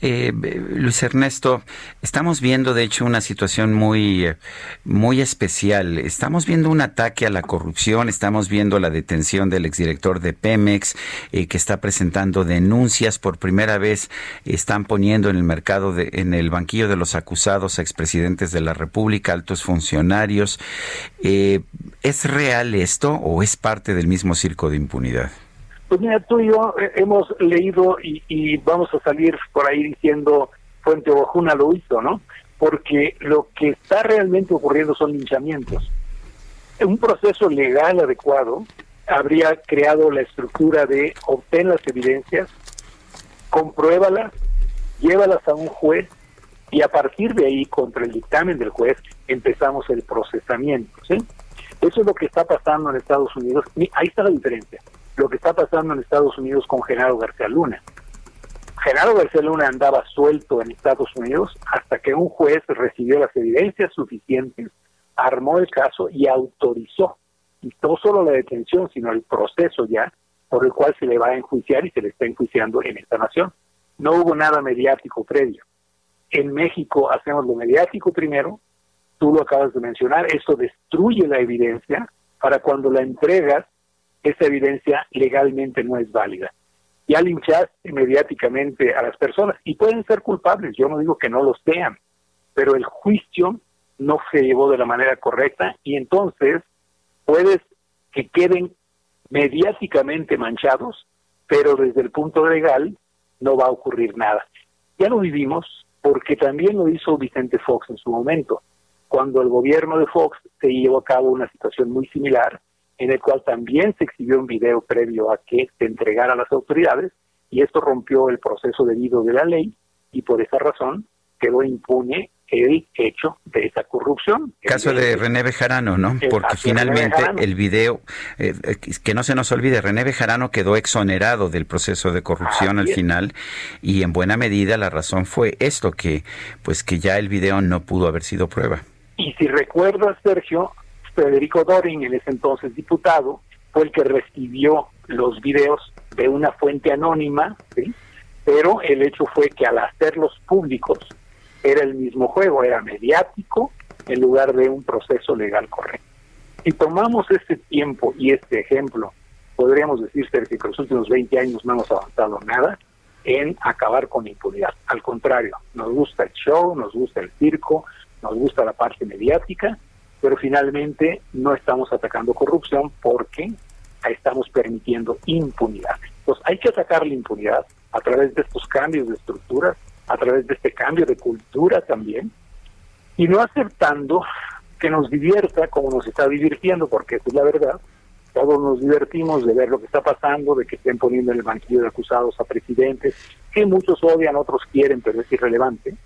Eh, Luis Ernesto, estamos viendo de hecho una situación muy, eh, muy especial. Estamos viendo un ataque a la corrupción, estamos viendo la detención del exdirector de Pemex eh, que está presentando denuncias por primera vez, están poniendo en el mercado, de, en el banquillo de los acusados a expresidentes de la República, altos funcionarios. ¿Es real esto o es parte del mismo circo de impunidad? Pues mira, tú y yo eh, hemos leído y, vamos a salir por ahí diciendo Fuente Ojuna lo hizo, ¿no? Porque lo que está realmente ocurriendo son linchamientos. Un proceso legal adecuado habría creado la estructura de obtener las evidencias, compruébalas, llévalas a un juez y a partir de ahí, contra el dictamen del juez, empezamos el procesamiento. ¿sí? Eso es lo que está pasando en Estados Unidos. Ahí está la diferencia lo que está pasando en Estados Unidos con Genaro García Luna. Genaro García Luna andaba suelto en Estados Unidos hasta que un juez recibió las evidencias suficientes, armó el caso y autorizó, no solo la detención, sino el proceso ya por el cual se le va a enjuiciar y se le está enjuiciando en esta nación. No hubo nada mediático previo. En México hacemos lo mediático primero, tú lo acabas de mencionar, eso destruye la evidencia para cuando la entregas esa evidencia legalmente no es válida. Ya linchaste mediáticamente a las personas y pueden ser culpables, yo no digo que no lo sean, pero el juicio no se llevó de la manera correcta y entonces puedes que queden mediáticamente manchados, pero desde el punto legal no va a ocurrir nada. Ya lo vivimos porque también lo hizo Vicente Fox en su momento, cuando el gobierno de Fox se llevó a cabo una situación muy similar, en el cual también se exhibió un video previo a que se entregara a las autoridades y esto rompió el proceso debido de la ley y por esa razón quedó impune el hecho de esa corrupción. Caso de René Bejarano, ¿no? Porque finalmente el video, eh, eh, que no se nos olvide, René Bejarano quedó exonerado del proceso de corrupción al final y en buena medida la razón fue esto, que pues que ya el video no pudo haber sido prueba. Y si recuerdas, Sergio, Federico Dorin, en ese entonces diputado, fue el que recibió los videos de una fuente anónima, ¿sí? pero el hecho fue que al hacerlos públicos era el mismo juego, era mediático en lugar de un proceso legal correcto. Si tomamos este tiempo y este ejemplo, podríamos decir que en los últimos 20 años no hemos avanzado nada en acabar con impunidad. Al contrario, nos gusta el show, nos gusta el circo, nos gusta la parte mediática, pero finalmente no estamos atacando corrupción porque estamos permitiendo impunidad. Entonces hay que atacar la impunidad a través de estos cambios de estructuras, a través de este cambio de cultura también, y no aceptando que nos divierta como nos está divirtiendo, porque esa es la verdad. Todos nos divertimos de ver lo que está pasando, de que estén poniendo en el banquillo de acusados a presidentes, que muchos odian, otros quieren, pero es irrelevante.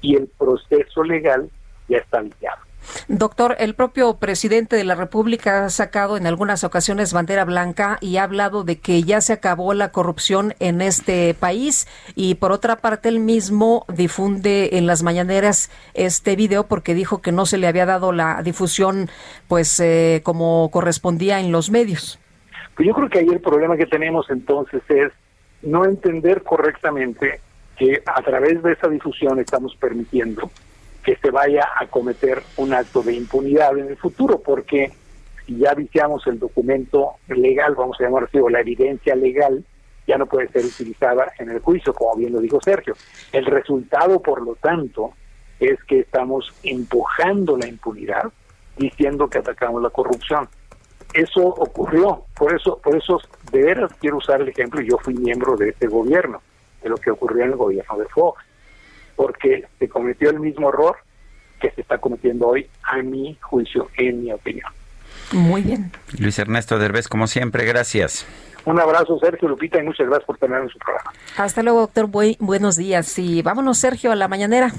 Y el proceso legal ya está viciado. Doctor, el propio presidente de la República ha sacado en algunas ocasiones bandera blanca y ha hablado de que ya se acabó la corrupción en este país y por otra parte él mismo difunde en las mañaneras este video porque dijo que no se le había dado la difusión pues eh, como correspondía en los medios. Pues yo creo que ahí el problema que tenemos entonces es no entender correctamente que a través de esa difusión estamos permitiendo que se vaya a cometer un acto de impunidad en el futuro, porque si ya viciamos el documento legal, vamos a llamar así, o la evidencia legal, ya no puede ser utilizada en el juicio, como bien lo dijo Sergio. El resultado, por lo tanto, es que estamos empujando la impunidad diciendo que atacamos la corrupción. Eso ocurrió, por eso, por eso de veras quiero usar el ejemplo, yo fui miembro de ese gobierno, de lo que ocurrió en el gobierno de Fox porque se cometió el mismo error que se está cometiendo hoy, a mi juicio, en mi opinión. Muy bien. Luis Ernesto Derbez, como siempre, gracias. Un abrazo, Sergio Lupita, y muchas gracias por tener en su programa. Hasta luego, doctor. buenos días. Y vámonos, Sergio, a la mañanera.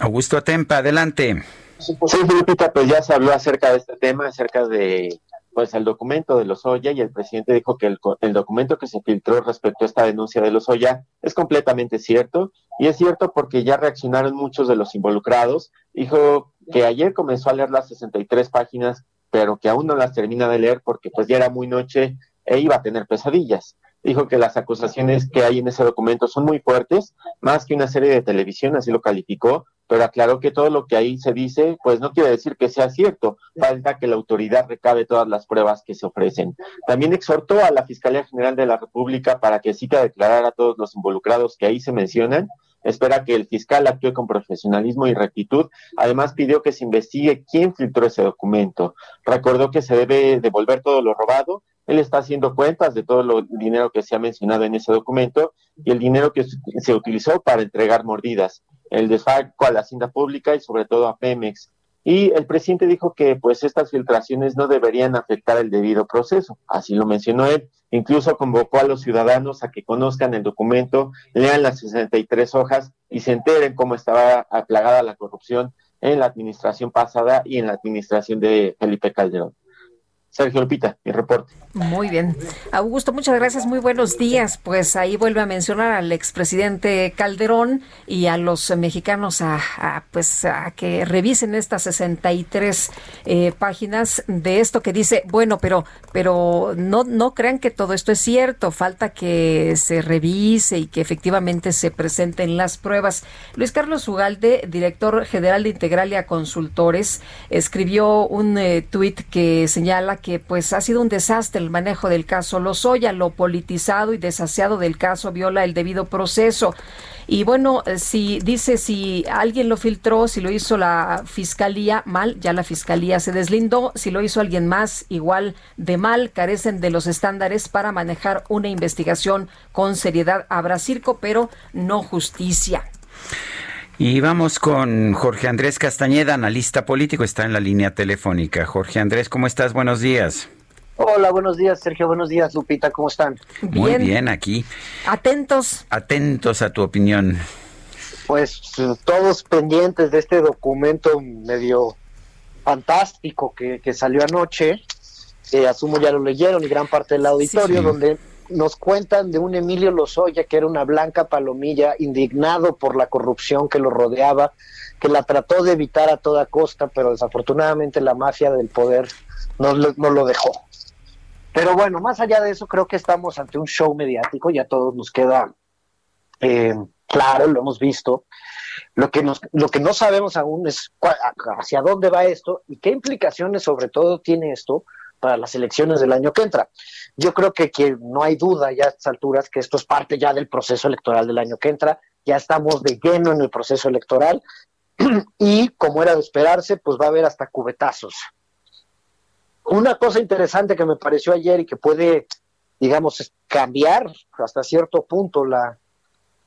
Augusto Atempa, adelante. Sí, Lupita, pues ya se habló acerca de este tema, acerca de pues el documento de Lozoya y el presidente dijo que el, el, documento que se filtró respecto a esta denuncia de Lozoya es completamente cierto y es cierto porque ya reaccionaron muchos de los involucrados. Dijo que ayer comenzó a leer las 63 páginas, pero que aún no las termina de leer porque pues ya era muy noche e iba a tener pesadillas. Dijo que las acusaciones que hay en ese documento son muy fuertes, más que una serie de televisión, así lo calificó, pero aclaró que todo lo que ahí se dice, pues no quiere decir que sea cierto, falta que la autoridad recabe todas las pruebas que se ofrecen. También exhortó a la Fiscalía General de la República para que cita declarar a todos los involucrados que ahí se mencionan. Espera que el fiscal actúe con profesionalismo y rectitud. Además, pidió que se investigue quién filtró ese documento. Recordó que se debe devolver todo lo robado él está haciendo cuentas de todo el dinero que se ha mencionado en ese documento y el dinero que se utilizó para entregar mordidas el desfalco a la hacienda pública y sobre todo a Pemex. Y el presidente dijo que pues estas filtraciones no deberían afectar el debido proceso, así lo mencionó él. Incluso convocó a los ciudadanos a que conozcan el documento, lean las 63 hojas y se enteren cómo estaba aplagada la corrupción en la administración pasada y en la administración de Felipe Calderón. Sergio Lupita, mi reporte. Muy bien. Augusto, muchas gracias. Muy buenos días. Pues ahí vuelve a mencionar al expresidente Calderón y a los mexicanos a, pues a que revisen estas 63 eh, páginas de esto que dice, bueno, pero pero no no crean que todo esto es cierto, falta que se revise y que efectivamente se presenten las pruebas. Luis Carlos Ugalde, director general de Integralia Consultores, escribió un eh, tuit que señala que pues ha sido un desastre el manejo del caso Lozoya, lo politizado y desaseado del caso viola el debido proceso. Y bueno, eh, si dice si alguien lo filtró, si lo hizo la fiscalía mal, ya la fiscalía se deslindó, si lo hizo alguien más igual de mal, carecen de los estándares para manejar una investigación con seriedad. Habrá circo, pero no justicia. Y vamos con Jorge Andrés Castañeda, analista político, está en la línea telefónica. Jorge Andrés, ¿cómo estás? Buenos días. Hola, buenos días, Sergio. Buenos días, Lupita. ¿Cómo están? Muy bien, aquí. Atentos. Atentos a tu opinión. Pues todos pendientes de este documento medio fantástico que, salió anoche. Eh, asumo ya lo leyeron y gran parte del auditorio, donde nos cuentan de un Emilio Lozoya que era una blanca palomilla, indignado por la corrupción que lo rodeaba, que la trató de evitar a toda costa, pero desafortunadamente la mafia del poder no, no lo dejó. Pero bueno, más allá de eso, creo que estamos ante un show mediático, ya todos nos queda eh, claro, lo hemos visto. Lo que, nos, lo que no sabemos aún es hacia dónde va esto y qué implicaciones sobre todo tiene esto para las elecciones del año que entra. Yo creo que, que no hay duda ya a estas alturas que esto es parte ya del proceso electoral del año que entra, ya estamos de lleno en el proceso electoral y como era de esperarse, pues va a haber hasta cubetazos. Una cosa interesante que me pareció ayer y que puede, digamos, cambiar hasta cierto punto la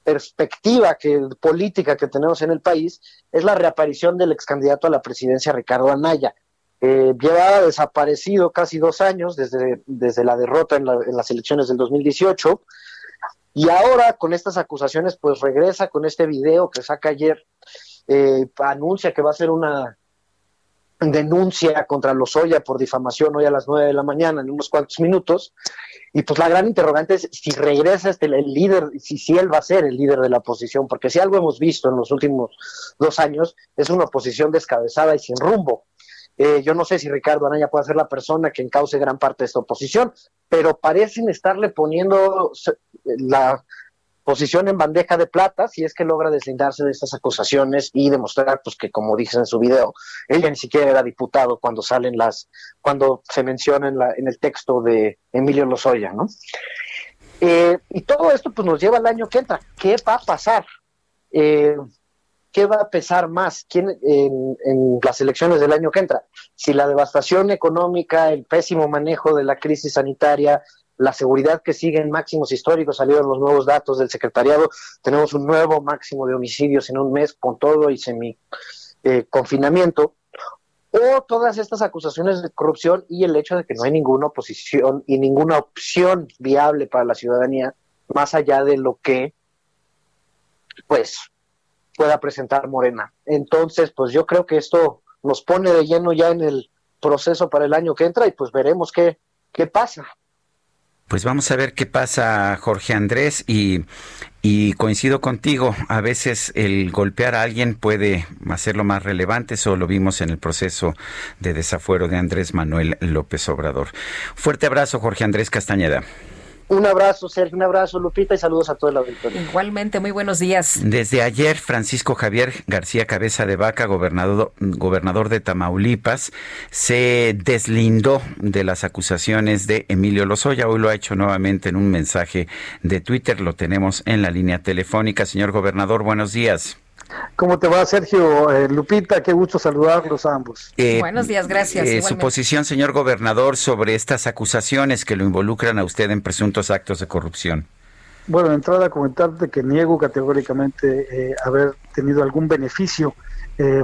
perspectiva que, política que tenemos en el país es la reaparición del ex candidato a la presidencia Ricardo Anaya. Eh, llevaba desaparecido casi dos años desde, desde la derrota en, en las elecciones del 2018 y ahora con estas acusaciones pues regresa con este video que saca ayer, eh, anuncia que va a ser una denuncia contra Lozoya por difamación hoy a las nueve de la mañana en unos cuantos minutos. Y pues la gran interrogante es si regresa este el líder, si, si él va a ser el líder de la oposición, porque si algo hemos visto en los últimos dos años es una oposición descabezada y sin rumbo. Eh, yo no sé si Ricardo Anaya puede ser la persona que encauce gran parte de esta oposición, pero parecen estarle poniendo la posición en bandeja de plata si es que logra deslindarse de estas acusaciones y demostrar pues que como dice en su video ella ni siquiera era diputado cuando salen las cuando se menciona en, la, en el texto de Emilio Lozoya no eh, y todo esto pues nos lleva al año que entra. Qué va a pasar eh, ¿qué va a pesar más ¿Quién, en, las elecciones del año que entra? Si la devastación económica, el pésimo manejo de la crisis sanitaria, la seguridad que sigue en máximos históricos, salieron los nuevos datos del secretariado, tenemos un nuevo máximo de homicidios en un mes con todo y semi eh, confinamiento, o todas estas acusaciones de corrupción y el hecho de que no hay ninguna oposición y ninguna opción viable para la ciudadanía más allá de lo que pues pueda presentar Morena. Entonces, pues yo creo que esto nos pone de lleno ya en el proceso para el año que entra y pues veremos qué, qué pasa. Pues vamos a ver qué pasa, Jorge Andrés, y, y, coincido contigo, a veces el golpear a alguien puede hacerlo más relevante, eso lo vimos en el proceso de desafuero de Andrés Manuel López Obrador. Fuerte abrazo, Jorge Andrés Castañeda. Un abrazo, Sergio, un abrazo, Lupita, y saludos a todo el auditorio. Igualmente, muy buenos días. Desde ayer, Francisco Javier García Cabeza de Vaca, gobernador, gobernador de Tamaulipas, se deslindó de las acusaciones de Emilio Lozoya. Hoy lo ha hecho nuevamente en un mensaje de Twitter. Lo tenemos en la línea telefónica. Señor gobernador, buenos días. ¿Cómo te va, Sergio? Eh, Lupita, qué gusto saludarlos a ambos. Eh, Buenos días, gracias. Eh, su posición, señor gobernador, sobre estas acusaciones que lo involucran a usted en presuntos actos de corrupción. Bueno, de entrada, comentarte que niego categóricamente haber tenido algún beneficio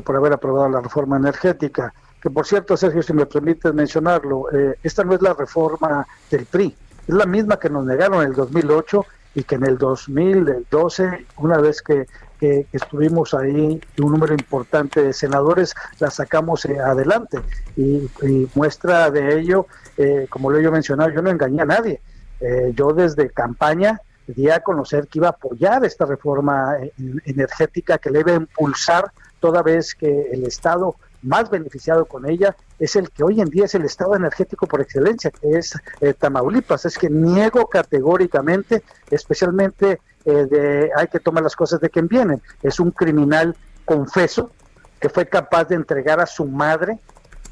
por haber aprobado la reforma energética. Que por cierto, Sergio, si me permites mencionarlo, esta no es la reforma del PRI, es la misma que nos negaron en el 2008 y que en el 2012, una vez que que, estuvimos ahí, un número importante de senadores, la sacamos eh, adelante. Y, muestra de ello, eh, como lo he mencionado, yo no engañé a nadie. Eh, yo desde campaña di a conocer que iba a apoyar esta reforma energética que le iba a impulsar toda vez que el Estado más beneficiado con ella es el que hoy en día es el estado energético por excelencia, que es Tamaulipas. Es que niego categóricamente, especialmente eh, de hay que tomar las cosas de quien vienen. Es un criminal confeso que fue capaz de entregar a su madre,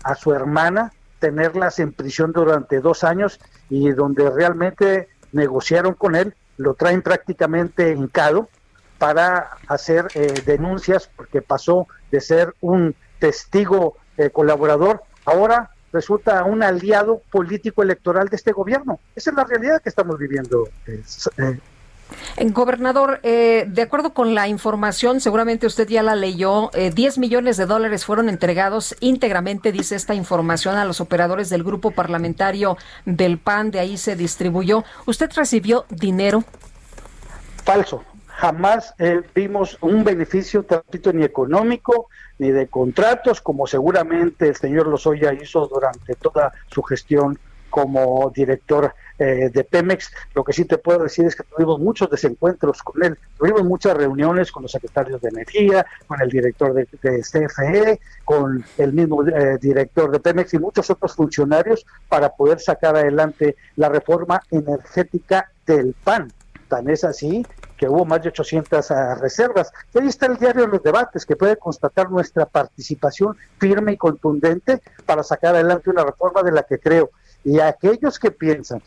a su hermana, tenerlas en prisión durante dos años y donde realmente negociaron con él, lo traen prácticamente hincado para hacer eh, denuncias porque pasó de ser un testigo eh, colaborador, ahora resulta un aliado político electoral de este gobierno. Esa es la realidad que estamos viviendo, en gobernador, eh, de acuerdo con la información, seguramente usted ya la leyó, eh, 10 millones de dólares fueron entregados íntegramente, dice esta información, a los operadores del grupo parlamentario del PAN, de ahí se distribuyó. ¿Usted recibió dinero? Falso. Jamás eh, vimos un beneficio, repito, ni económico, ni de contratos, como seguramente el señor Lozoya hizo durante toda su gestión como director eh, de Pemex. Lo que sí te puedo decir es que tuvimos muchos desencuentros con él, tuvimos muchas reuniones con los secretarios de Energía, con el director de, CFE, con el mismo eh, director de Pemex y muchos otros funcionarios para poder sacar adelante la reforma energética del PAN. Tan es así que hubo más de 800 ah, reservas. Y ahí está el diario de los debates, que puede constatar nuestra participación firme y contundente para sacar adelante una reforma de la que creo. Y a aquellos que piensan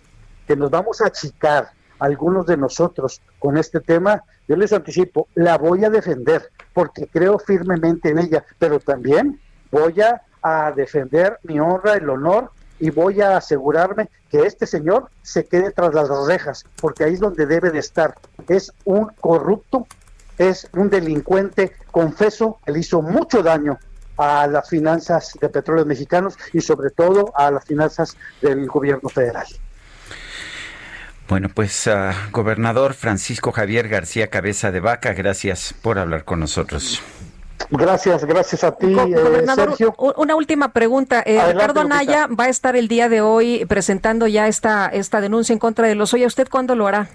que nos vamos a achicar algunos de nosotros con este tema, yo les anticipo, la voy a defender porque creo firmemente en ella, pero también voy a, a defender mi honra, el honor y voy a asegurarme que este señor se quede tras las rejas, porque ahí es donde debe de estar. Es un corrupto, es un delincuente confeso, él hizo mucho daño a las finanzas de petróleos mexicanos y sobre todo a las finanzas del gobierno federal. Bueno, pues uh, gobernador Francisco Javier García Cabeza de Vaca, gracias por hablar con nosotros. Gracias, gracias a ti, eh, Sergio. Una última pregunta. Eh, Ricardo Naya va a estar el día de hoy presentando ya esta, esta denuncia en contra de los Oye, ¿Usted cuándo lo hará?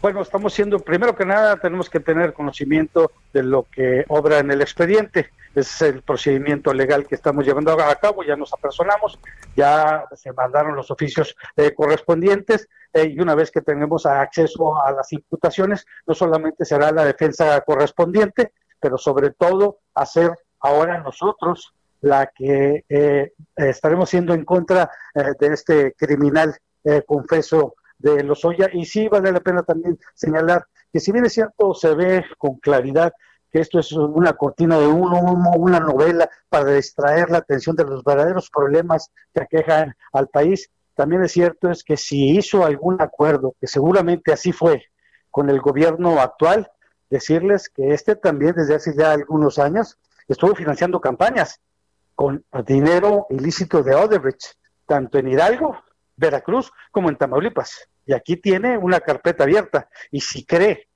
Bueno, estamos siendo, primero que nada, tenemos que tener conocimiento de lo que obra en el expediente. es el procedimiento legal que estamos llevando a cabo. Ya nos apersonamos, ya se mandaron los oficios eh, correspondientes y una vez que tenemos acceso a las imputaciones, no solamente será la defensa correspondiente, pero sobre todo hacer ahora nosotros la que eh, estaremos siendo en contra eh, de este criminal eh, confeso de Lozoya. Y sí vale la pena también señalar que si bien es cierto, se ve con claridad que esto es una cortina de humo, una novela para distraer la atención de los verdaderos problemas que aquejan al país, también es cierto es que si hizo algún acuerdo, que seguramente así fue, con el gobierno actual, decirles que este también desde hace ya algunos años estuvo financiando campañas con dinero ilícito de Odebrecht, tanto en Hidalgo, Veracruz, como en Tamaulipas. Y aquí tiene una carpeta abierta. Y si cree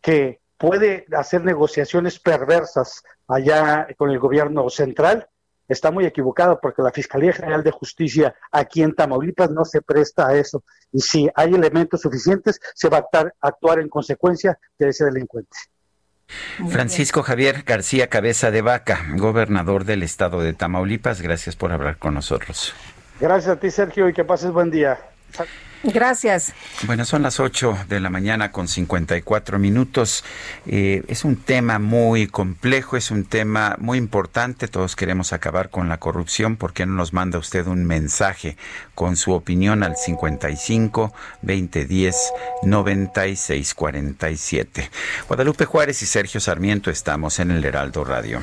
que puede hacer negociaciones perversas allá con el gobierno central, está muy equivocado porque la Fiscalía General de Justicia aquí en Tamaulipas no se presta a eso. Y si hay elementos suficientes, se va a actuar, en consecuencia de ese delincuente. Francisco Javier García Cabeza de Vaca, gobernador del estado de Tamaulipas, gracias por hablar con nosotros. Gracias a ti, Sergio, y que pases buen día. Gracias. Bueno, son las 8 de la mañana con 54 minutos. Eh, es un tema muy complejo, es un tema muy importante. Todos queremos acabar con la corrupción. ¿Por qué no nos manda usted un mensaje con su opinión al 55 2010 9647? Guadalupe Juárez y Sergio Sarmiento estamos en el Heraldo Radio.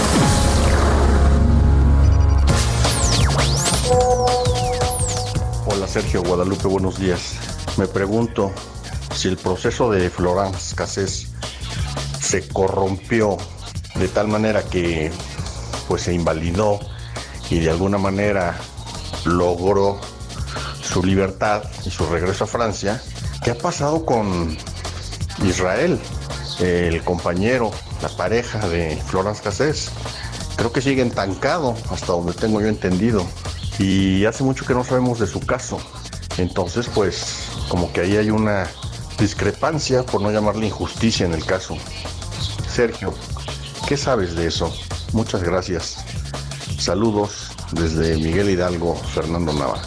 Sergio Guadalupe, buenos días. Me pregunto si el proceso de Florence Cassés se corrompió de tal manera que pues se invalidó y de alguna manera logró su libertad y su regreso a Francia. ¿Qué ha pasado con Israel, el compañero, la pareja de Florence Cassés? Creo que sigue entancado hasta donde tengo yo entendido y hace mucho que no sabemos de su caso. Entonces, pues, como que ahí hay una discrepancia, por no llamarle injusticia en el caso. Sergio, ¿qué sabes de eso? Muchas gracias. Saludos desde Miguel Hidalgo, Fernando Nava.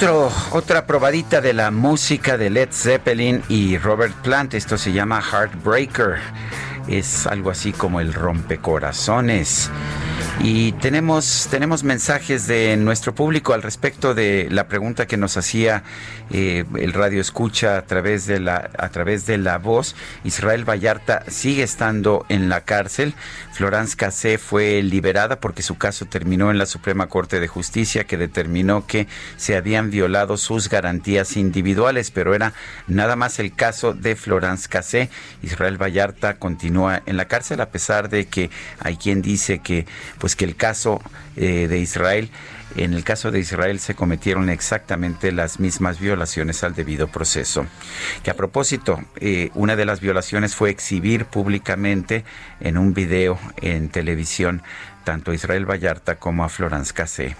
Otra probadita de la música de Led Zeppelin y Robert Plant. Esto se llama Heartbreaker. Es algo así como el rompecorazones. Y tenemos, tenemos mensajes de nuestro público al respecto de la pregunta que nos hacía eh, el radio escucha a través de la a través de la voz. Israel Vallarta sigue estando en la cárcel. Florence Cassé fue liberada porque su caso terminó en la Suprema Corte de Justicia que determinó que se habían violado sus garantías individuales, pero era nada más el caso de Florence Cassé. Israel Vallarta continúa en la cárcel a pesar de que hay quien dice que pues que el caso eh, de Israel en el caso de Israel se cometieron exactamente las mismas violaciones al debido proceso. Que a propósito, eh, una de las violaciones fue exhibir públicamente en un video en televisión tanto a Israel Vallarta como a Florence Cassé.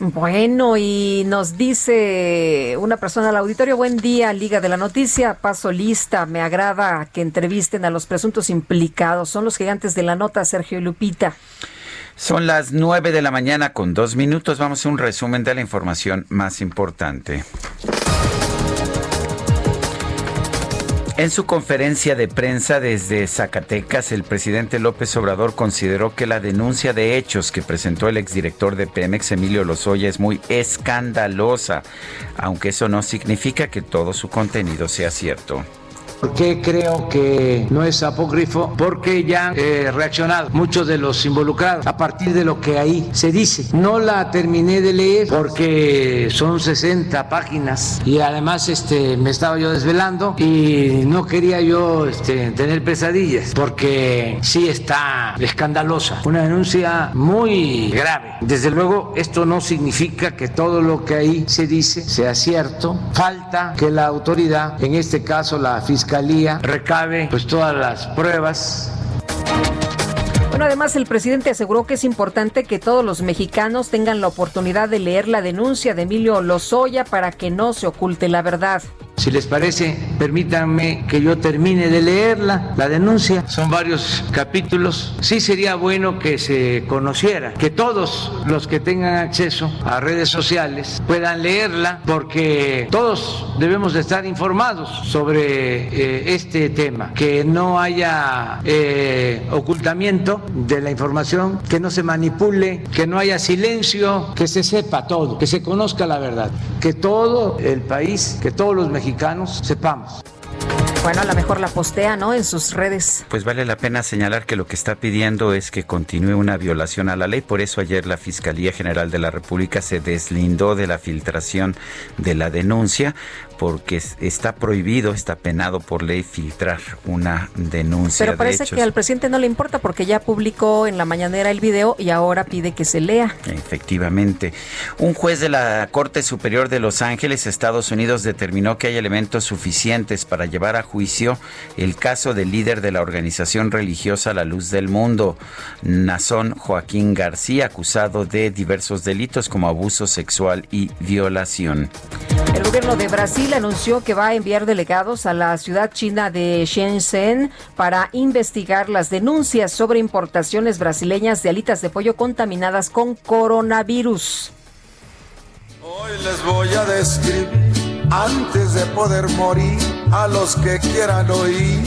Bueno, y nos dice una persona al auditorio, buen día, Liga de la Noticia, paso lista, me agrada que entrevisten a los presuntos implicados, son los gigantes de la nota, Sergio y Lupita. Son las 9 de la mañana con dos minutos. Vamos a un resumen de la información más importante. En su conferencia de prensa desde Zacatecas, el presidente López Obrador consideró que la denuncia de hechos que presentó el exdirector de Pemex, Emilio Lozoya, es muy escandalosa, aunque eso no significa que todo su contenido sea cierto. ¿Por qué creo que no es apócrifo? Porque ya han eh, reaccionado muchos de los involucrados a partir de lo que ahí se dice. No la terminé de leer porque son 60 páginas y además este, me estaba yo desvelando y no quería yo este, tener pesadillas porque sí está escandalosa. Una denuncia muy grave. Desde luego esto no significa que todo lo que ahí se dice sea cierto. Falta que la autoridad, en este caso la fiscalía, recabe pues todas las pruebas bueno, además el presidente aseguró que es importante que todos los mexicanos tengan la oportunidad de leer la denuncia de Emilio Lozoya para que no se oculte la verdad. Si les parece, permítanme que yo termine de leerla, la denuncia. Son varios capítulos. Sí sería bueno que se conociera, que todos los que tengan acceso a redes sociales puedan leerla, porque todos debemos de estar informados sobre eh, este tema, que no haya eh, ocultamiento de la información, que no se manipule, que no haya silencio, que se sepa todo, que se conozca la verdad, que todo el país, que todos los mexicanos mexicanos sepamos. Bueno, a lo mejor la postea, ¿no? En sus redes. Pues vale la pena señalar que lo que está pidiendo es que continúe una violación a la ley. Por eso ayer la Fiscalía General de la República se deslindó de la filtración de la denuncia porque está prohibido, está penado por ley filtrar una denuncia. Pero parece que al presidente no le importa porque ya publicó en la mañanera el video y ahora pide que se lea. Efectivamente. Un juez de la Corte Superior de Los Ángeles, Estados Unidos, determinó que hay elementos suficientes para llevar a juicio el caso del líder de la organización religiosa La Luz del Mundo, Nazón Joaquín García, acusado de diversos delitos como abuso sexual y violación. El gobierno de Brasil anunció que va a enviar delegados a la ciudad china de Shenzhen para investigar las denuncias sobre importaciones brasileñas de alitas de pollo contaminadas con coronavirus. Hoy les voy a describir, antes de poder morir, a los que quieran oír.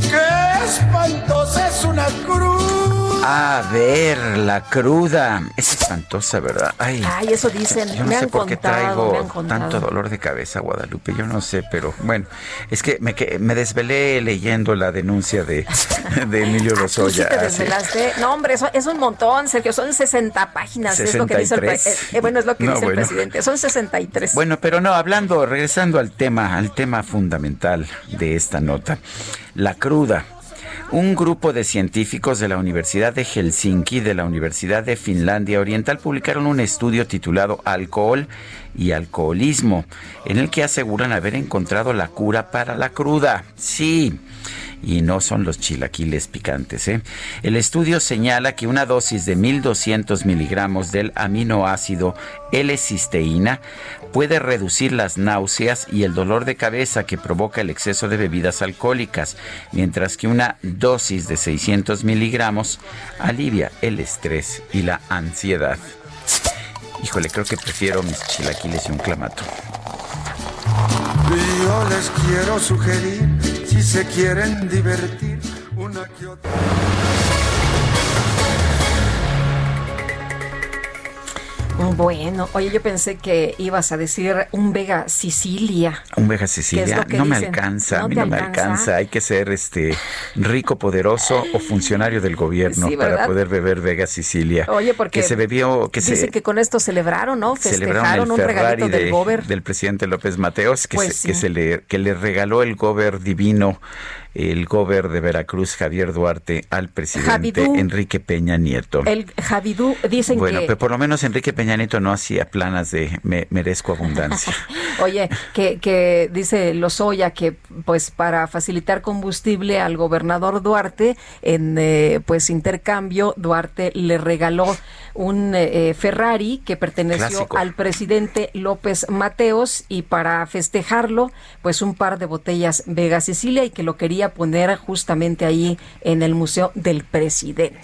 ¡Qué espantosa es una cruz! A ver, la cruda. Es espantosa, ¿verdad? Ay, eso dicen. Yo no sé por qué traigo tanto dolor de cabeza, Guadalupe. Yo no sé, pero bueno, es que me, me desvelé leyendo la denuncia de, de Emilio ah, Lozoya. ¿Sí te desvelaste? No, hombre, eso es un montón, Sergio. Son 60 páginas. Es lo que dice el, eh, eh, bueno, es lo que dice el presidente. Son 63. Bueno, pero no, hablando, regresando al tema, al tema fundamental de esta nota. La cruda un grupo de científicos de la Universidad de Helsinki y de la Universidad de Finlandia Oriental publicaron un estudio titulado Alcohol y alcoholismo, en el que aseguran haber encontrado la cura para la cruda. Sí, y no son los chilaquiles picantes. ¿eh? El estudio señala que una dosis de 1.200 miligramos del aminoácido L-cisteína puede reducir las náuseas y el dolor de cabeza que provoca el exceso de bebidas alcohólicas, mientras que una dosis de 600 miligramos alivia el estrés y la ansiedad. Híjole, creo que prefiero mis chilaquiles y un clamato. Yo les quiero sugerir, si se quieren divertir, una que otra. Bueno, oye, yo pensé que ibas a decir un Vega Sicilia. Un Vega Sicilia, no me alcanza, a mí no me alcanza. Hay que ser este rico, poderoso o funcionario del gobierno para poder beber Vega Sicilia. Oye, porque que se bebió, que dice que con esto celebraron, ¿no? Festejaron un regalito del gober del presidente López Mateos que, pues que se le que le regaló el gober divino el gober de Veracruz, Javier Duarte, al presidente Enrique Peña Nieto. El Javidú, dicen que... Bueno, pero por lo menos Enrique Peña Nieto no hacía planas de me, merezco abundancia. Oye, que, que dice Lozoya que pues para facilitar combustible al gobernador Duarte, en eh, pues intercambio, Duarte le regaló un eh, Ferrari que perteneció al presidente López Mateos y para festejarlo, pues un par de botellas Vega Sicilia y que lo quería poner justamente ahí en el Museo del Presidente.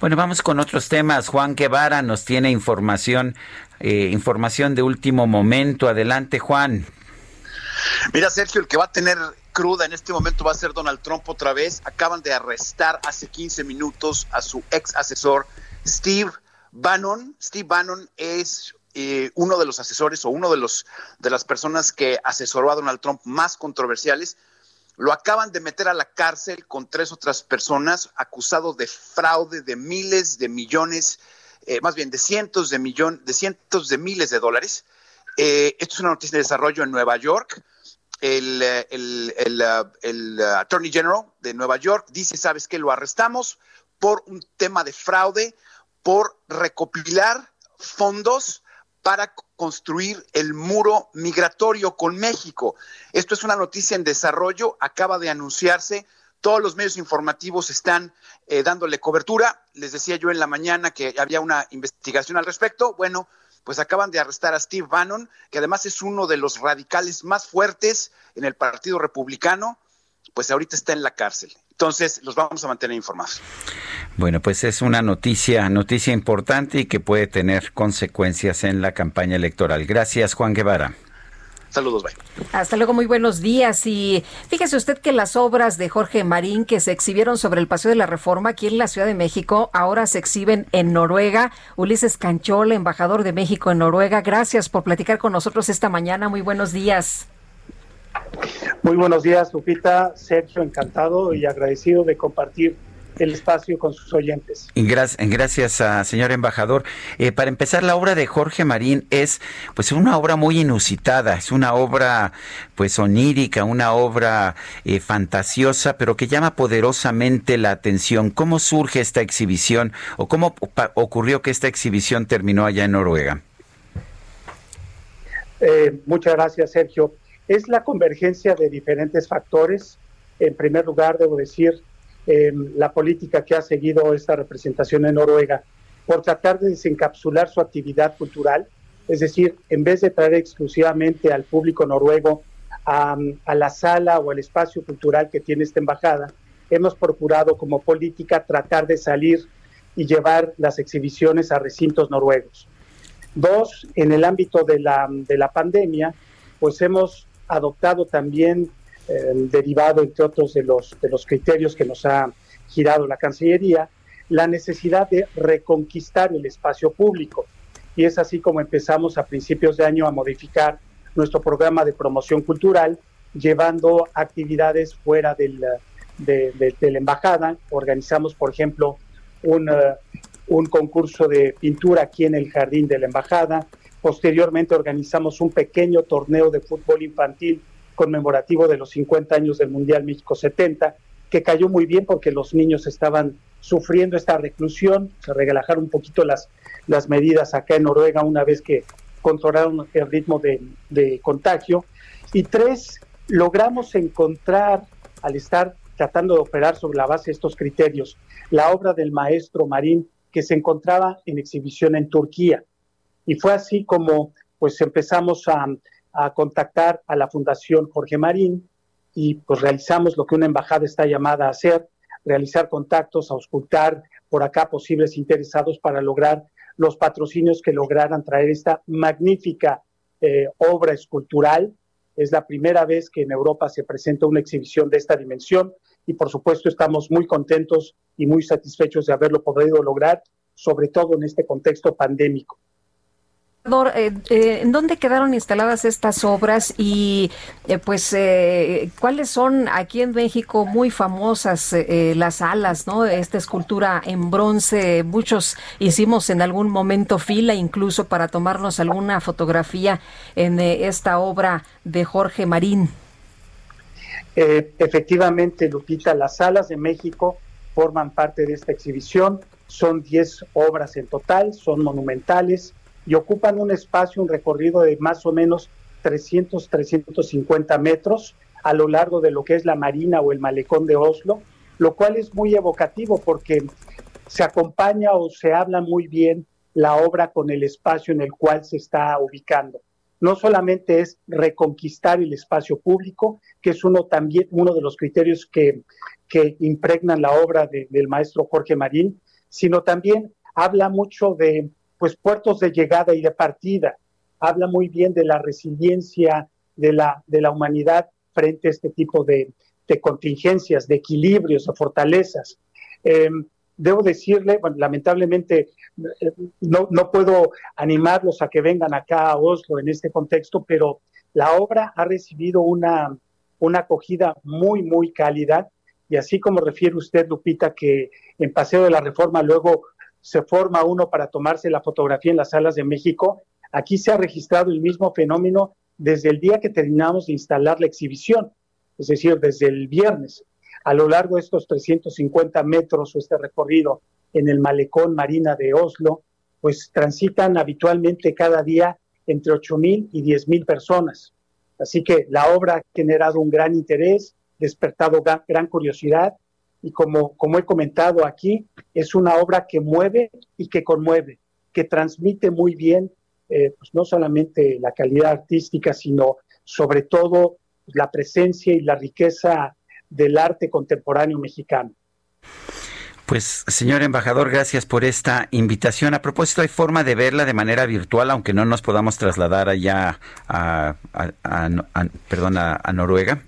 Bueno, vamos con otros temas. Juan Guevara nos tiene información, eh, información de último momento. Adelante, Juan. Mira, Sergio, el que va a tener cruda en este momento va a ser Donald Trump otra vez. Acaban de arrestar hace 15 minutos a su ex asesor Steve Bannon, Steve Bannon es eh, uno de los asesores o uno de los de las personas que asesoró a Donald Trump más controversiales. Lo acaban de meter a la cárcel con tres otras personas acusados de fraude de miles de millones, eh, más bien de cientos de millones, de cientos de miles de dólares. Eh, esto es una noticia de desarrollo en Nueva York. El, el, el, el Attorney General de Nueva York dice, ¿sabes qué? Lo arrestamos por un tema de fraude por recopilar fondos para construir el muro migratorio con México. Esto es una noticia en desarrollo, acaba de anunciarse, todos los medios informativos están eh, dándole cobertura. Les decía yo en la mañana que había una investigación al respecto. Bueno, pues acaban de arrestar a Steve Bannon, que además es uno de los radicales más fuertes en el Partido Republicano, pues ahorita está en la cárcel. Entonces, los vamos a mantener informados. Bueno, pues es una noticia, noticia importante y que puede tener consecuencias en la campaña electoral. Gracias, Juan Guevara. Saludos, bye. Hasta luego, muy buenos días. Y fíjese usted que las obras de Jorge Marín que se exhibieron sobre el Paseo de la Reforma aquí en la Ciudad de México ahora se exhiben en Noruega. Ulises Canchol, embajador de México en Noruega, gracias por platicar con nosotros esta mañana. Muy buenos días. Muy buenos días, Lupita. Sergio, encantado y agradecido de compartir el espacio con sus oyentes. Gracias, gracias a señor embajador. Eh, para empezar, la obra de Jorge Marín es pues una obra muy inusitada, es una obra pues onírica, una obra eh, fantasiosa, pero que llama poderosamente la atención. ¿Cómo surge esta exhibición o cómo ocurrió que esta exhibición terminó allá en Noruega? Eh, muchas gracias, Sergio es la convergencia de diferentes factores. En primer lugar, debo decir, em, la política que ha seguido esta representación en Noruega por tratar de desencapsular su actividad cultural, es decir, en vez de traer exclusivamente al público noruego a, a la sala o al espacio cultural que tiene esta embajada, hemos procurado como política tratar de salir y llevar las exhibiciones a recintos noruegos. Dos, en el ámbito de la, de la pandemia, pues hemos adoptado también, eh, derivado entre otros de los, de los criterios que nos ha girado la Cancillería, la necesidad de reconquistar el espacio público. Y es así como empezamos a principios de año a modificar nuestro programa de promoción cultural, llevando actividades fuera del, de, la embajada. Organizamos, por ejemplo, un, eh, un concurso de pintura aquí en el jardín de la embajada. Posteriormente organizamos un pequeño torneo de fútbol infantil conmemorativo de los 50 años del Mundial México 70, que cayó muy bien porque los niños estaban sufriendo esta reclusión, se relajaron un poquito las, las medidas acá en Noruega una vez que controlaron el ritmo de, de contagio. Y tres, logramos encontrar, al estar tratando de operar sobre la base de estos criterios, la obra del maestro Marín que se encontraba en exhibición en Turquía. Y fue así como pues empezamos a, contactar a la Fundación Jorge Marín y pues realizamos lo que una embajada está llamada a hacer, realizar contactos, a auscultar por acá posibles interesados para lograr los patrocinios que lograran traer esta magnífica eh, obra escultural. Es la primera vez que en Europa se presenta una exhibición de esta dimensión y por supuesto estamos muy contentos y muy satisfechos de haberlo podido lograr, sobre todo en este contexto pandémico. Eh, eh, ¿En dónde quedaron instaladas estas obras y eh, pues cuáles son aquí en México muy famosas las alas, ¿no? Esta escultura en bronce, muchos hicimos en algún momento fila incluso para tomarnos alguna fotografía en esta obra de Jorge Marín. efectivamente, Lupita, las alas de México forman parte de esta exhibición, son 10 obras en total, son monumentales y ocupan un espacio, un recorrido de más o menos 300, 350 metros a lo largo de lo que es la marina o el malecón de Oslo, lo cual es muy evocativo porque se acompaña o se habla muy bien la obra con el espacio en el cual se está ubicando. No solamente es reconquistar el espacio público, que es uno también uno de los criterios que, que impregnan la obra del maestro Jorge Marín, sino también habla mucho de pues puertos de llegada y de partida. Habla muy bien de la resiliencia de la, de la humanidad frente a este tipo de, contingencias, de equilibrios, de fortalezas. Em, debo decirle, lamentablemente eh, no, no puedo animarlos a que vengan acá a Oslo en este contexto, pero la obra ha recibido una, una acogida muy, muy cálida. Y así como refiere usted, Lupita, que en Paseo de la Reforma luego se forma uno para tomarse la fotografía en las salas de México. Aquí se ha registrado el mismo fenómeno desde el día que terminamos de instalar la exhibición, es decir, desde el viernes. A lo largo de estos 350 metros o este recorrido en el malecón marina de Oslo, pues transitan habitualmente cada día entre 8.000 y 10.000 personas. Así que la obra ha generado un gran interés, despertado gran curiosidad y como, como he comentado aquí, es una obra que mueve y que conmueve, que transmite muy bien eh, pues no solamente la calidad artística, sino sobre todo la presencia y la riqueza del arte contemporáneo mexicano. Pues, señor embajador, gracias por esta invitación. A propósito, ¿hay forma de verla de manera virtual, aunque no nos podamos trasladar allá a, perdón, a Noruega?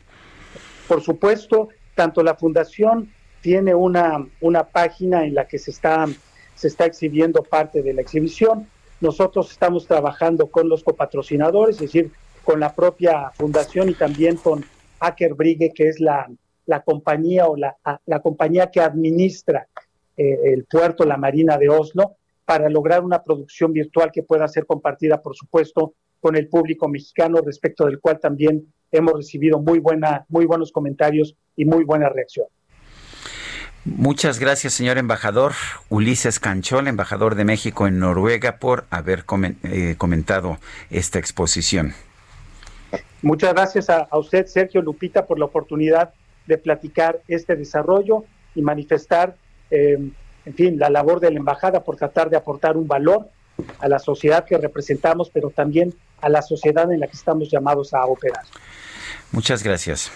Por supuesto, tanto la Fundación tiene una, una página en la que se está, se está exhibiendo parte de la exhibición. Nosotros estamos trabajando con los copatrocinadores, es decir, con la propia fundación y también con Aker Brigge, que es la, la compañía o la, la, compañía que administra eh, el puerto, la Marina de Oslo, para lograr una producción virtual que pueda ser compartida, por supuesto, con el público mexicano, respecto del cual también hemos recibido muy, buena, muy buenos comentarios y muy buena reacción. Muchas gracias, señor embajador Ulises Canchol, embajador de México en Noruega, por haber eh, comentado esta exposición. Muchas gracias a, usted, Sergio Lupita, por la oportunidad de platicar este desarrollo y manifestar, em, en fin, la labor de la embajada por tratar de aportar un valor a la sociedad que representamos, pero también a la sociedad en la que estamos llamados a operar. Muchas gracias.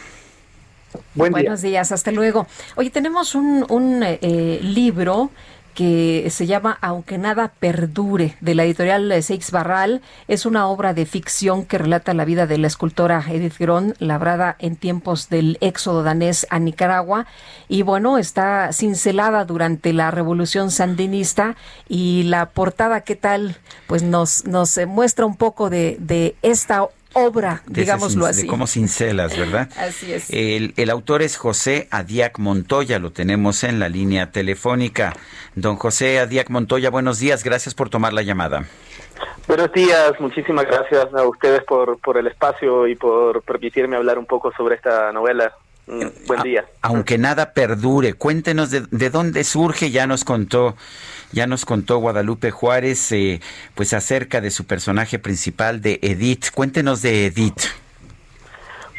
Buenos días, hasta luego. Oye, tenemos un, eh, libro que se llama Aunque nada perdure, de la editorial Seix Barral. Es una obra de ficción que relata la vida de la escultora Edith Gron, labrada en tiempos del éxodo danés a Nicaragua. Y bueno, está cincelada durante la revolución sandinista. Y la portada, ¿qué tal? Pues nos, nos muestra un poco de, de esta obra, digámoslo así. De cómo cincelas, ¿verdad? así es. El, el, autor es José Adiac Montoya, lo tenemos en la línea telefónica. Don José Adiac Montoya, buenos días, gracias por tomar la llamada. Buenos días, muchísimas gracias a ustedes por, por el espacio y por permitirme hablar un poco sobre esta novela. Mm, buen día. aunque nada perdure, cuéntenos de, de dónde surge, ya nos contó ya nos contó Guadalupe Juárez eh, pues acerca de su personaje principal de Edith. Cuéntenos de Edith.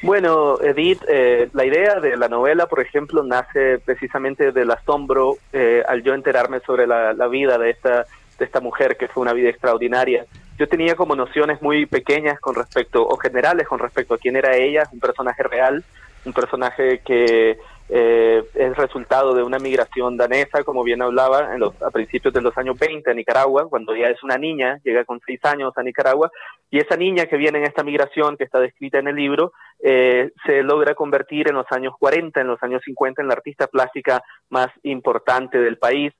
Bueno, Edith, eh, la idea de la novela, por ejemplo, nace precisamente del asombro eh, al yo enterarme sobre la, vida de esta, de esta mujer, que fue una vida extraordinaria. Yo tenía como nociones muy pequeñas con respecto, o generales con respecto a quién era ella, un personaje real, un personaje que eh, es resultado de una migración danesa, como bien hablaba, en los, a principios de los años 20 a Nicaragua, cuando ya es una niña, llega con seis años a Nicaragua, y esa niña que viene en esta migración, que está descrita en el libro, eh, se logra convertir en los años 40, en los años 50, en la artista plástica más importante del país.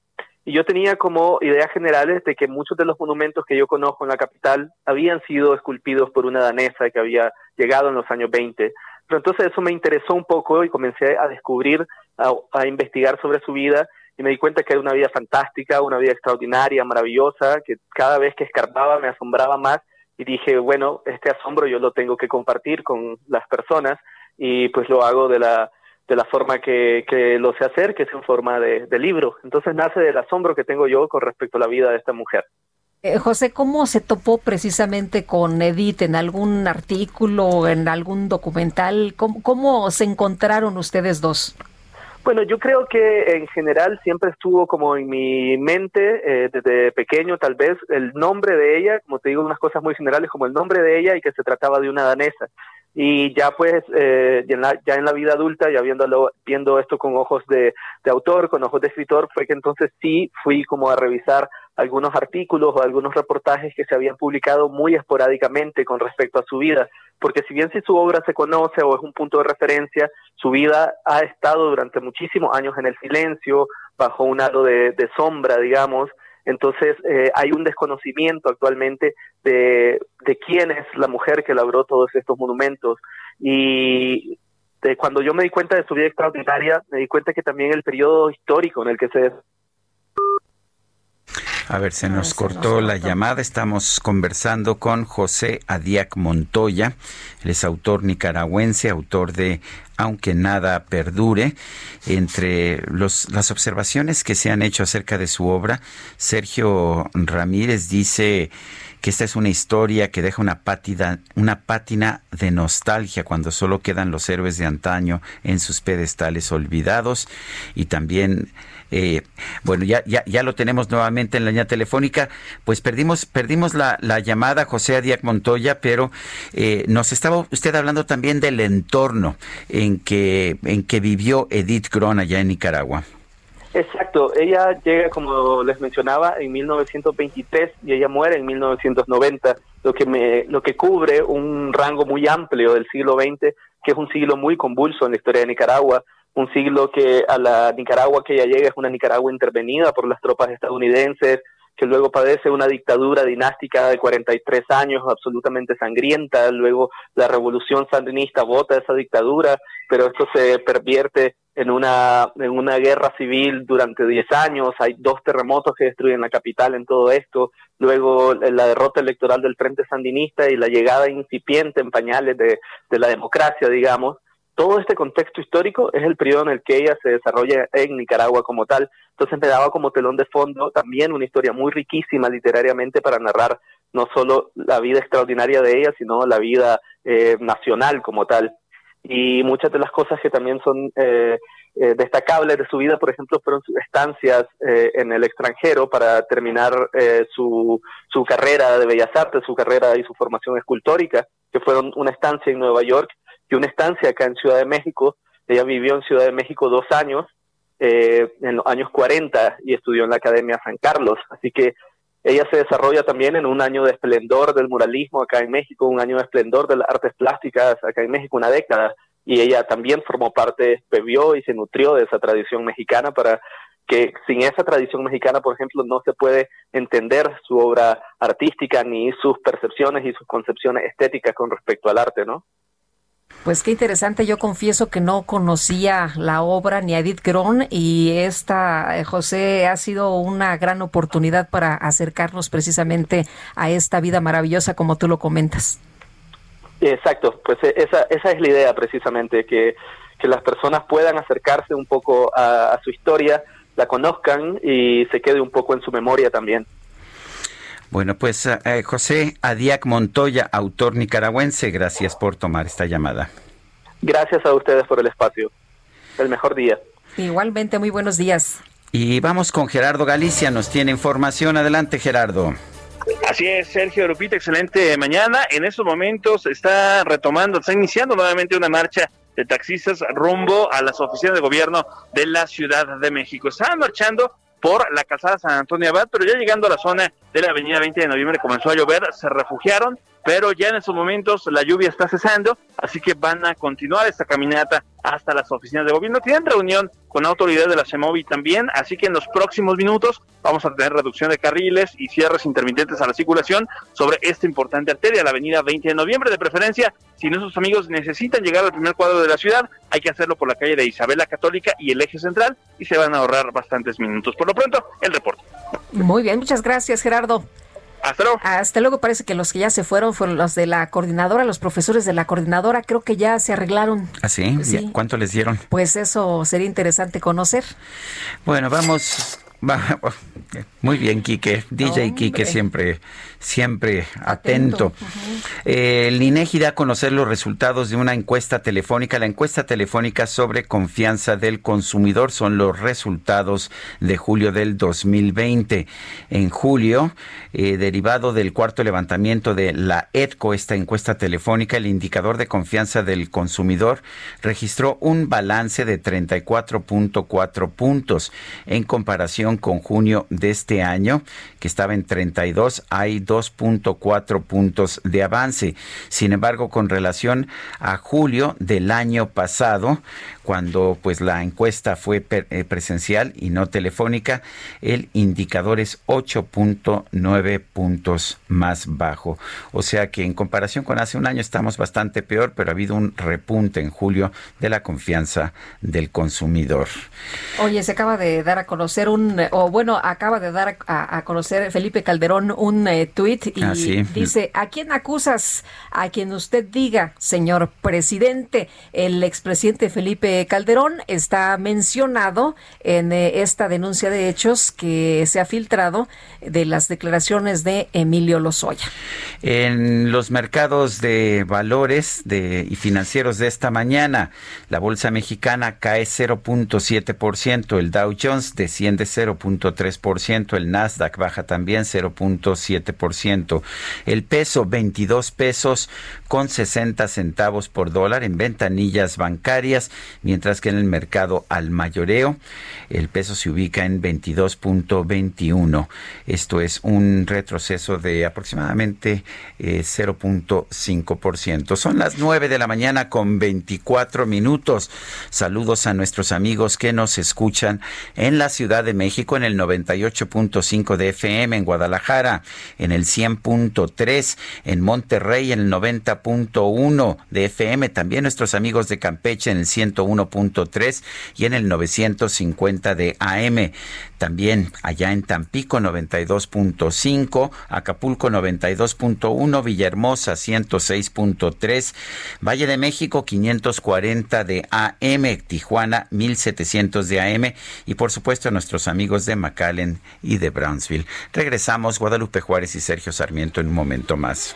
Y yo tenía como ideas generales de que muchos de los monumentos que yo conozco en la capital habían sido esculpidos por una danesa que había llegado en los años 20. Pero entonces eso me interesó un poco y comencé a descubrir, a, investigar sobre su vida y me di cuenta que era una vida fantástica, una vida extraordinaria, maravillosa, que cada vez que escarbaba me asombraba más y dije, bueno, este asombro yo lo tengo que compartir con las personas y pues lo hago de la, de la forma que, que lo sé hacer, que es en forma de, de libro. Entonces nace del asombro que tengo yo con respecto a la vida de esta mujer. Eh, José, ¿cómo se topó precisamente con Edith en algún artículo, en algún documental? ¿Cómo, se encontraron ustedes dos? Bueno, yo creo que en general siempre estuvo como en mi mente, eh, desde pequeño tal vez, el nombre de ella, como te digo, unas cosas muy generales como el nombre de ella y que se trataba de una danesa. Y ya pues, eh, ya, en la, vida adulta, ya viendo esto con ojos de autor, con ojos de escritor, fue que entonces sí fui como a revisar algunos artículos o algunos reportajes que se habían publicado muy esporádicamente con respecto a su vida, porque si bien si su obra se conoce o es un punto de referencia, su vida ha estado durante muchísimos años en el silencio, bajo un halo de, sombra, digamos, entonces eh, hay un desconocimiento actualmente de, de quién es la mujer que labró todos estos monumentos. Y cuando yo me di cuenta de su vida extraordinaria, me di cuenta que también el periodo histórico en el que se a ver, se nos cortó la llamada. Estamos conversando con José Adiac Montoya. Él es autor nicaragüense, autor de Aunque nada perdure. Entre los, las observaciones que se han hecho acerca de su obra, Sergio Ramírez dice que esta es una historia que deja una pátina, una pátina de nostalgia cuando solo quedan los héroes de antaño en sus pedestales olvidados y también eh, bueno, ya, ya, ya lo tenemos nuevamente en la línea telefónica. Pues perdimos, perdimos la, la llamada, José Adiac Montoya, pero eh, nos estaba usted hablando también del entorno en que, en que vivió Edith Cron allá en Nicaragua. Exacto, ella llega, como les mencionaba, en 1923 y ella muere en 1990, lo que, me, lo que cubre un rango muy amplio del siglo XX, que es un siglo muy convulso en la historia de Nicaragua, un siglo que a la Nicaragua que ya llega es una Nicaragua intervenida por las tropas estadounidenses, que luego padece una dictadura dinástica de 43 años absolutamente sangrienta, luego la revolución sandinista vota esa dictadura, pero esto se pervierte en una, en una guerra civil durante 10 años, hay dos terremotos que destruyen la capital en todo esto, luego la derrota electoral del Frente Sandinista y la llegada incipiente en pañales de, de la democracia, digamos, todo este contexto histórico es el periodo en el que ella se desarrolla en Nicaragua como tal. Entonces me daba como telón de fondo también una historia muy riquísima literariamente para narrar no solo la vida extraordinaria de ella, sino la vida eh, nacional como tal. Y muchas de las cosas que también son eh, eh, destacables de su vida, por ejemplo, fueron sus estancias en el extranjero para terminar su, su carrera de bellas artes, su carrera y su formación escultórica, que fueron una estancia en Nueva York y una estancia acá en Ciudad de México. Ella vivió en Ciudad de México dos años, eh, en los años 40, y estudió en la Academia San Carlos. Así que ella se desarrolla también en un año de esplendor del muralismo acá en México, un año de esplendor de las artes plásticas acá en México, una década. Y ella también formó parte, bebió y se nutrió de esa tradición mexicana para que sin esa tradición mexicana, por ejemplo, no se puede entender su obra artística ni sus percepciones y sus concepciones estéticas con respecto al arte, ¿no? Pues qué interesante, yo confieso que no conocía la obra ni a Edith Gron y esta, eh, José, ha sido una gran oportunidad para acercarnos precisamente a esta vida maravillosa como tú lo comentas. Exacto, pues e, esa, esa es la idea precisamente, que, que las personas puedan acercarse un poco a su historia, la conozcan y se quede un poco en su memoria también. Bueno, pues eh, eh, José Adiac Montoya, autor nicaragüense, gracias por tomar esta llamada. Gracias a ustedes por el espacio. El mejor día. Igualmente, muy buenos días. Y vamos con Gerardo Galicia, nos tiene información. Adelante, Gerardo. Así es, Sergio Lupita, excelente mañana. En estos momentos está retomando, está iniciando nuevamente una marcha de taxistas rumbo a las oficinas de gobierno de la Ciudad de México. Estaban marchando por la calzada San Antonio Abad, pero ya llegando a la zona de la avenida 20 de noviembre comenzó a llover, se refugiaron, pero ya en estos momentos la lluvia está cesando, así que van a continuar esta caminata hasta las oficinas de gobierno. Tienen reunión con autoridades de la CEMOVI también, así que en los próximos minutos vamos a tener reducción de carriles y cierres intermitentes a la circulación sobre esta importante arteria, la avenida 20 de noviembre. De preferencia, si nuestros amigos necesitan llegar al primer cuadro de la ciudad, hay que hacerlo por la calle de Isabela Católica y el eje central y se van a ahorrar bastantes minutos. Por lo pronto, el reporte. Muy bien, muchas gracias Gerardo. Hasta luego. Hasta luego. Parece que los que ya se fueron fueron los de la coordinadora, los profesores de la coordinadora. Creo que ya se arreglaron. ¿Ah, sí? ¿Cuánto les dieron? Pues eso sería interesante conocer. Bueno, vamos muy bien, Quique. DJ Quique siempre, siempre atento. el INEGI da a conocer los resultados de una encuesta telefónica. La encuesta telefónica sobre confianza del consumidor son los resultados de julio del 2020. En julio, eh, derivado del cuarto levantamiento de la EDCO, esta encuesta telefónica, el indicador de confianza del consumidor registró un balance de 34.4 puntos en comparación con junio de este año, que estaba en 32, hay 2.4 puntos de avance. Sin embargo, con relación a julio del año pasado, cuando pues la encuesta fue eh, presencial y no telefónica, el indicador es 8.9 puntos más bajo. O sea que en comparación con hace un año estamos bastante peor, pero ha habido un repunte en julio de la confianza del consumidor. Oye, se acaba de dar a conocer un, o bueno, acaba de dar a, conocer Felipe Calderón un eh, tuit y ah, dice, ¿a quién acusas? A quien usted diga, señor presidente. El expresidente Felipe Calderón está mencionado en eh, esta denuncia de hechos que se ha filtrado de las declaraciones de Emilio Lozoya. En los mercados de valores de, y financieros de esta mañana, la bolsa mexicana cae 0.7%, el Dow Jones desciende 0.3%, el Nasdaq baja también 0.7%, el peso 22 pesos con 60 centavos por dólar en ventanillas bancarias mientras que en el mercado al mayoreo el peso se ubica en 22.21. Esto es un retroceso de aproximadamente 0.5%. Eh, Son las 9 de la mañana con 24 minutos. Saludos a nuestros amigos que nos escuchan en la Ciudad de México en el 98.5 de FM, en Guadalajara en el 100.3, en Monterrey en el 90.1 de FM, también nuestros amigos de Campeche en el 101 1.3 y en el 950 de AM. También allá en Tampico 92.5, Acapulco 92.1, Villahermosa 106.3, Valle de México 540 de AM, Tijuana 1700 de AM y por supuesto nuestros amigos de McAllen y de Brownsville. Regresamos Guadalupe Juárez y Sergio Sarmiento en un momento más.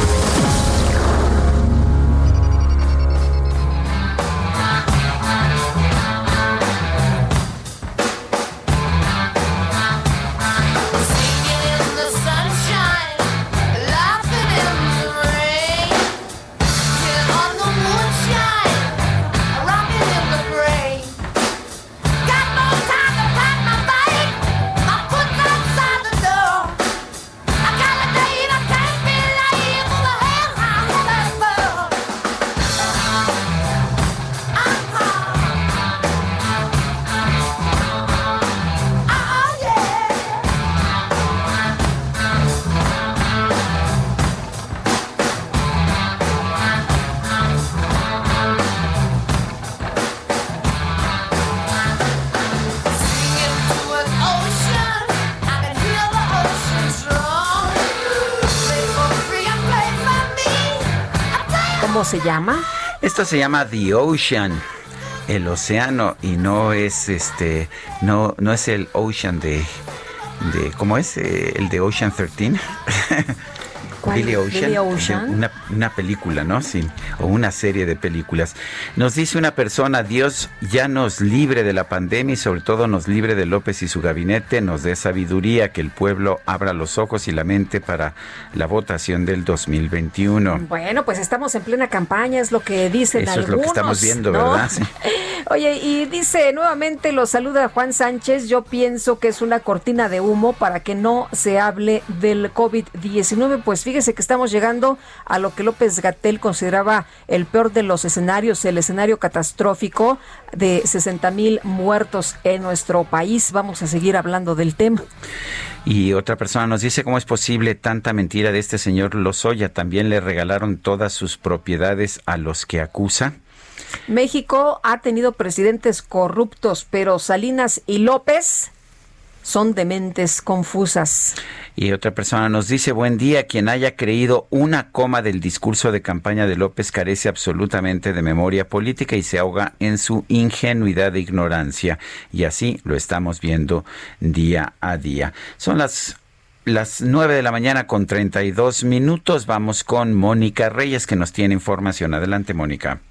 Se llama? Esto se llama The Ocean el océano y no es este no no es el Ocean de de cómo es Eh, el de Ocean 13 ¿Cuál? Billy Ocean, Billy Ocean. Una, una película, ¿no? Sí, o una serie de películas. Nos dice una persona, Dios ya nos libre de la pandemia y sobre todo nos libre de López y su gabinete, nos dé sabiduría, que el pueblo abra los ojos y la mente para la votación del 2021. Bueno, pues estamos en plena campaña, es lo que dicen Eso algunos. es lo que estamos viendo, ¿no? ¿verdad? Sí. Oye, y dice nuevamente, lo saluda Juan Sánchez, yo pienso que es una cortina de humo para que no se hable del COVID-19, pues fíjese que estamos llegando a lo que López Gatel consideraba el peor de los escenarios, el escenario catastrófico de 60 mil muertos en nuestro país. Vamos a seguir hablando del tema. Y otra persona nos dice cómo es posible tanta mentira de este señor Lozoya. También le regalaron todas sus propiedades a los que acusa. México ha tenido presidentes corruptos, pero Salinas y López son de mentes confusas. Y otra persona nos dice, buen día, quien haya creído una coma del discurso de campaña de López carece absolutamente de memoria política y se ahoga en su ingenuidad e ignorancia. Y así lo estamos viendo día a día. Son las las 9 de la mañana con 32 minutos. Vamos con Mónica Reyes que nos tiene información. Adelante, Mónica.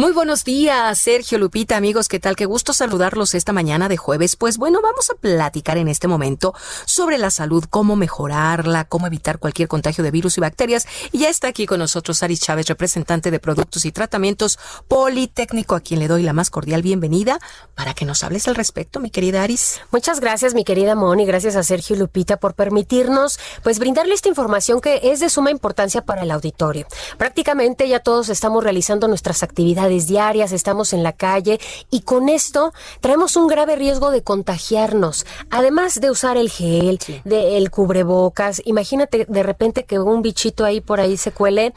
Muy buenos días, Sergio Lupita, amigos, ¿qué tal? Qué gusto saludarlos esta mañana de jueves. Pues bueno, vamos a platicar en este momento sobre la salud, cómo mejorarla, cómo evitar cualquier contagio de virus y bacterias. Y ya está aquí con nosotros Aris Chávez, representante de Productos y Tratamientos Politécnico, a quien le doy la más cordial bienvenida para que nos hables al respecto, mi querida Aris. Muchas gracias, mi querida Moni, gracias a Sergio Lupita por permitirnos pues brindarle esta información que es de suma importancia para el auditorio. Prácticamente ya todos estamos realizando nuestras actividades diarias, estamos en la calle y con esto traemos un grave riesgo de contagiarnos. Además de usar el gel, de el cubrebocas, imagínate de repente que un bichito ahí por ahí se cuele,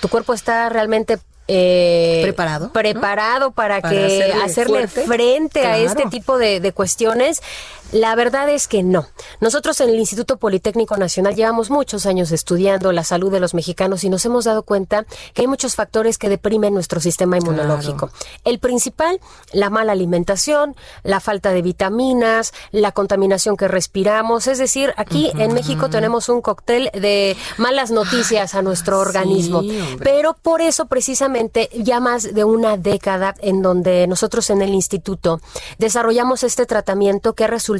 tu cuerpo está realmente eh, ¿Preparado? Preparado para, Para que hacerle frente a este tipo de, de cuestiones. La verdad es que no. Nosotros en el Instituto Politécnico Nacional llevamos muchos años estudiando la salud de los mexicanos y nos hemos dado cuenta que hay muchos factores que deprimen nuestro sistema inmunológico. El principal, la mala alimentación, la falta de vitaminas, la contaminación que respiramos. Es decir, aquí en México tenemos un cóctel de malas noticias a nuestro organismo. Pero por eso precisamente ya más de una década en donde nosotros en el instituto desarrollamos este tratamiento que ha resultado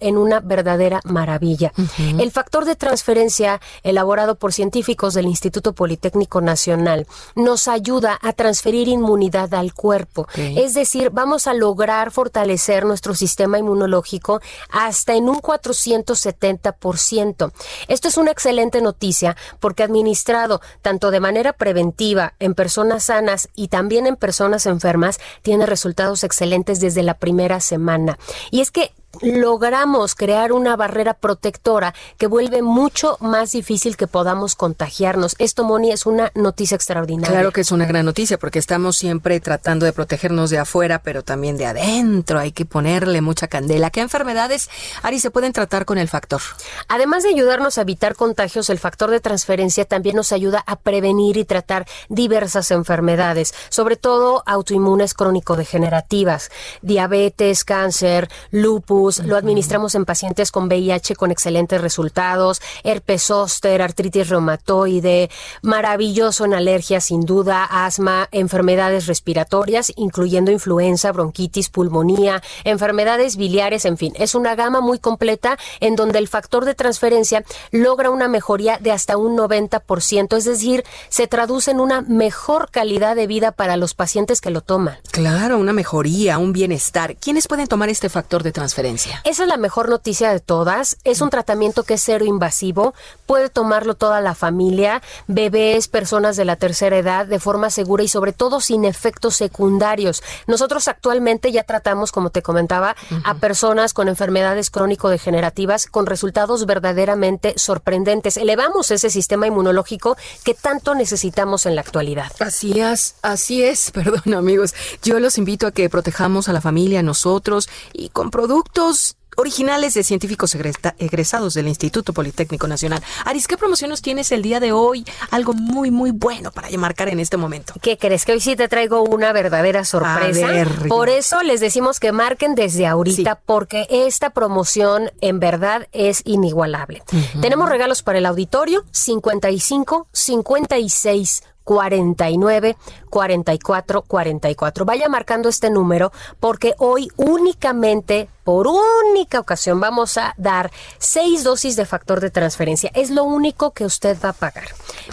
en una verdadera maravilla. El factor de transferencia elaborado por científicos del Instituto Politécnico Nacional nos ayuda a transferir inmunidad al cuerpo. Es decir, vamos a lograr fortalecer nuestro sistema inmunológico hasta en un 470%. Esto es una excelente noticia porque administrado tanto de manera preventiva en personas sanas y también en personas enfermas tiene resultados excelentes desde la primera semana. Y es que logramos crear una barrera protectora que vuelve mucho más difícil que podamos contagiarnos. Esto, Moni, es una noticia extraordinaria. Claro que es una gran noticia porque estamos siempre tratando de protegernos de afuera, pero también de adentro. Hay que ponerle mucha candela. ¿Qué enfermedades, Ari, se pueden tratar con el factor? Además de ayudarnos a evitar contagios, el factor de transferencia también nos ayuda a prevenir y tratar diversas enfermedades, sobre todo autoinmunes crónico-degenerativas, diabetes, cáncer, lupus. Lo administramos en pacientes con VIH con excelentes resultados, herpes zóster, artritis reumatoide, maravilloso en alergias sin duda, asma, enfermedades respiratorias, incluyendo influenza, bronquitis, pulmonía, enfermedades biliares, en fin, es una gama muy completa en donde el factor de transferencia logra una mejoría de hasta un 90%, es decir, se traduce en una mejor calidad de vida para los pacientes que lo toman. Claro, una mejoría, un bienestar. ¿Quiénes pueden tomar este factor de transferencia? Esa es la mejor noticia de todas. Es un tratamiento que es cero invasivo. Puede tomarlo toda la familia, bebés, personas de la tercera edad, de forma segura y sobre todo sin efectos secundarios. Nosotros actualmente ya tratamos, como te comentaba, a personas con enfermedades crónico-degenerativas con resultados verdaderamente sorprendentes. Elevamos ese sistema inmunológico que tanto necesitamos en la actualidad. Así es, así es, perdón amigos. Yo los invito a que protejamos a la familia, a nosotros y con productos proyectos originales de científicos egresados del Instituto Politécnico Nacional. Aris, ¿qué promociones tienes el día de hoy? Algo muy, muy bueno para marcar en este momento. ¿Qué crees? Que hoy sí te traigo una verdadera sorpresa. Por eso les decimos que marquen desde ahorita, porque esta promoción en verdad es inigualable. Tenemos regalos para el auditorio, 55, 56, 49 44 44. Vaya marcando este número porque hoy únicamente, por única ocasión, vamos a dar seis dosis de factor de transferencia. Es lo único que usted va a pagar.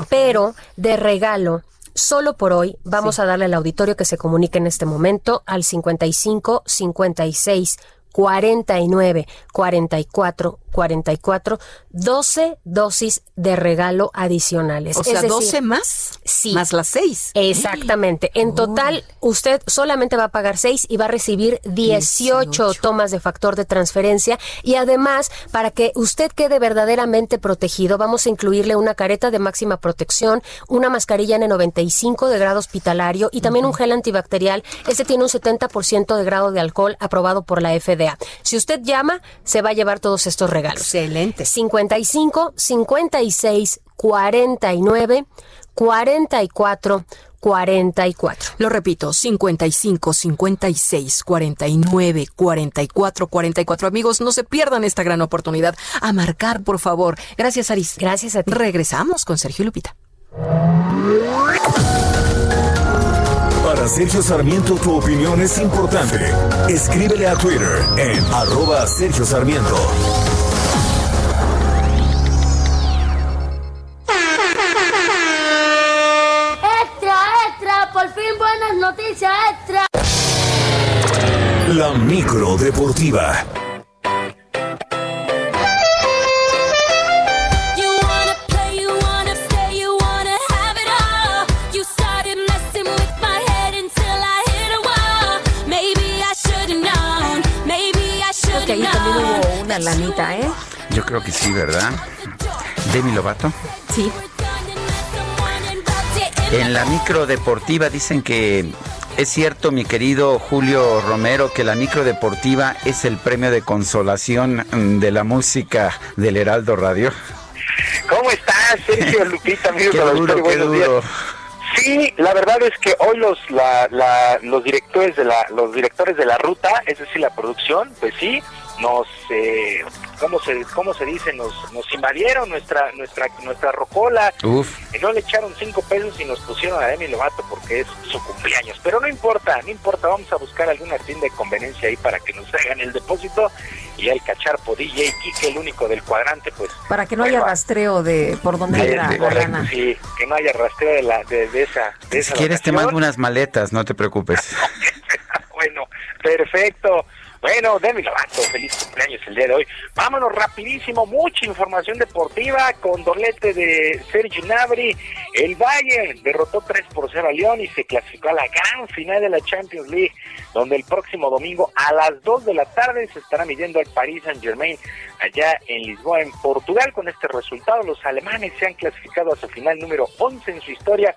Pero de regalo, solo por hoy vamos a darle al auditorio que se comunique en este momento al 55 56 49 44 44, 12 dosis de regalo adicionales. O sea, 12 más. Sí. Más las 6. Exactamente. En total, usted solamente va a pagar 6 y va a recibir 18, tomas de factor de transferencia. Y además, para que usted quede verdaderamente protegido, vamos a incluirle una careta de máxima protección, una mascarilla N95 de grado hospitalario y también un gel antibacterial. Este tiene un 70% de grado de alcohol aprobado por la FDA. Si usted llama, se va a llevar todos estos regalos. Excelente. 55 56 49 44 44. Lo repito, 55 56 49 44 44. Amigos, no se pierdan esta gran oportunidad. A marcar, por favor. Gracias, Aris. Gracias a ti. Regresamos con Sergio Lupita. Para Sergio Sarmiento tu opinión es importante. Escríbele a Twitter en arroba Sergio Sarmiento. Noticias extra. La micro deportiva. Que ahí también hubo una lanita, ¿eh? Yo creo que sí, ¿verdad? Demi Lovato. Sí. En la micro deportiva dicen que es cierto, mi querido Julio Romero, que la micro deportiva es el premio de consolación de la música del Heraldo Radio. ¿Cómo estás, Sergio Lupita, amigo? qué duro, qué duro. Sí, la verdad es que hoy los los directores de la los directores de la ruta, es decir, la producción, pues sí, nos eh, cómo se cómo se dice nos nos invadieron nuestra nuestra nuestra rocola. Y no le echaron cinco pesos y nos pusieron a Demi Lovato porque es su cumpleaños. Pero no importa no importa. Vamos a buscar alguna tienda de conveniencia ahí para que nos hagan el depósito y el cacharpo DJ Kike el único del cuadrante pues. Para que no haya rastreo de por dónde era la gana sí que no haya rastreo de la de, esa de si quieres te mando unas maletas no te preocupes. Bueno perfecto bueno, Demi Lovato, feliz cumpleaños el día de hoy. Vámonos rapidísimo, mucha información deportiva con dolete de Sergio Nabri. El Bayern derrotó 3 por 0 a León y se clasificó a la gran final de la Champions League, donde el próximo domingo a las 2 de la tarde se estará midiendo al Paris Saint Germain allá en Lisboa, en Portugal. Con este resultado, los alemanes se han clasificado a su final número 11 en su historia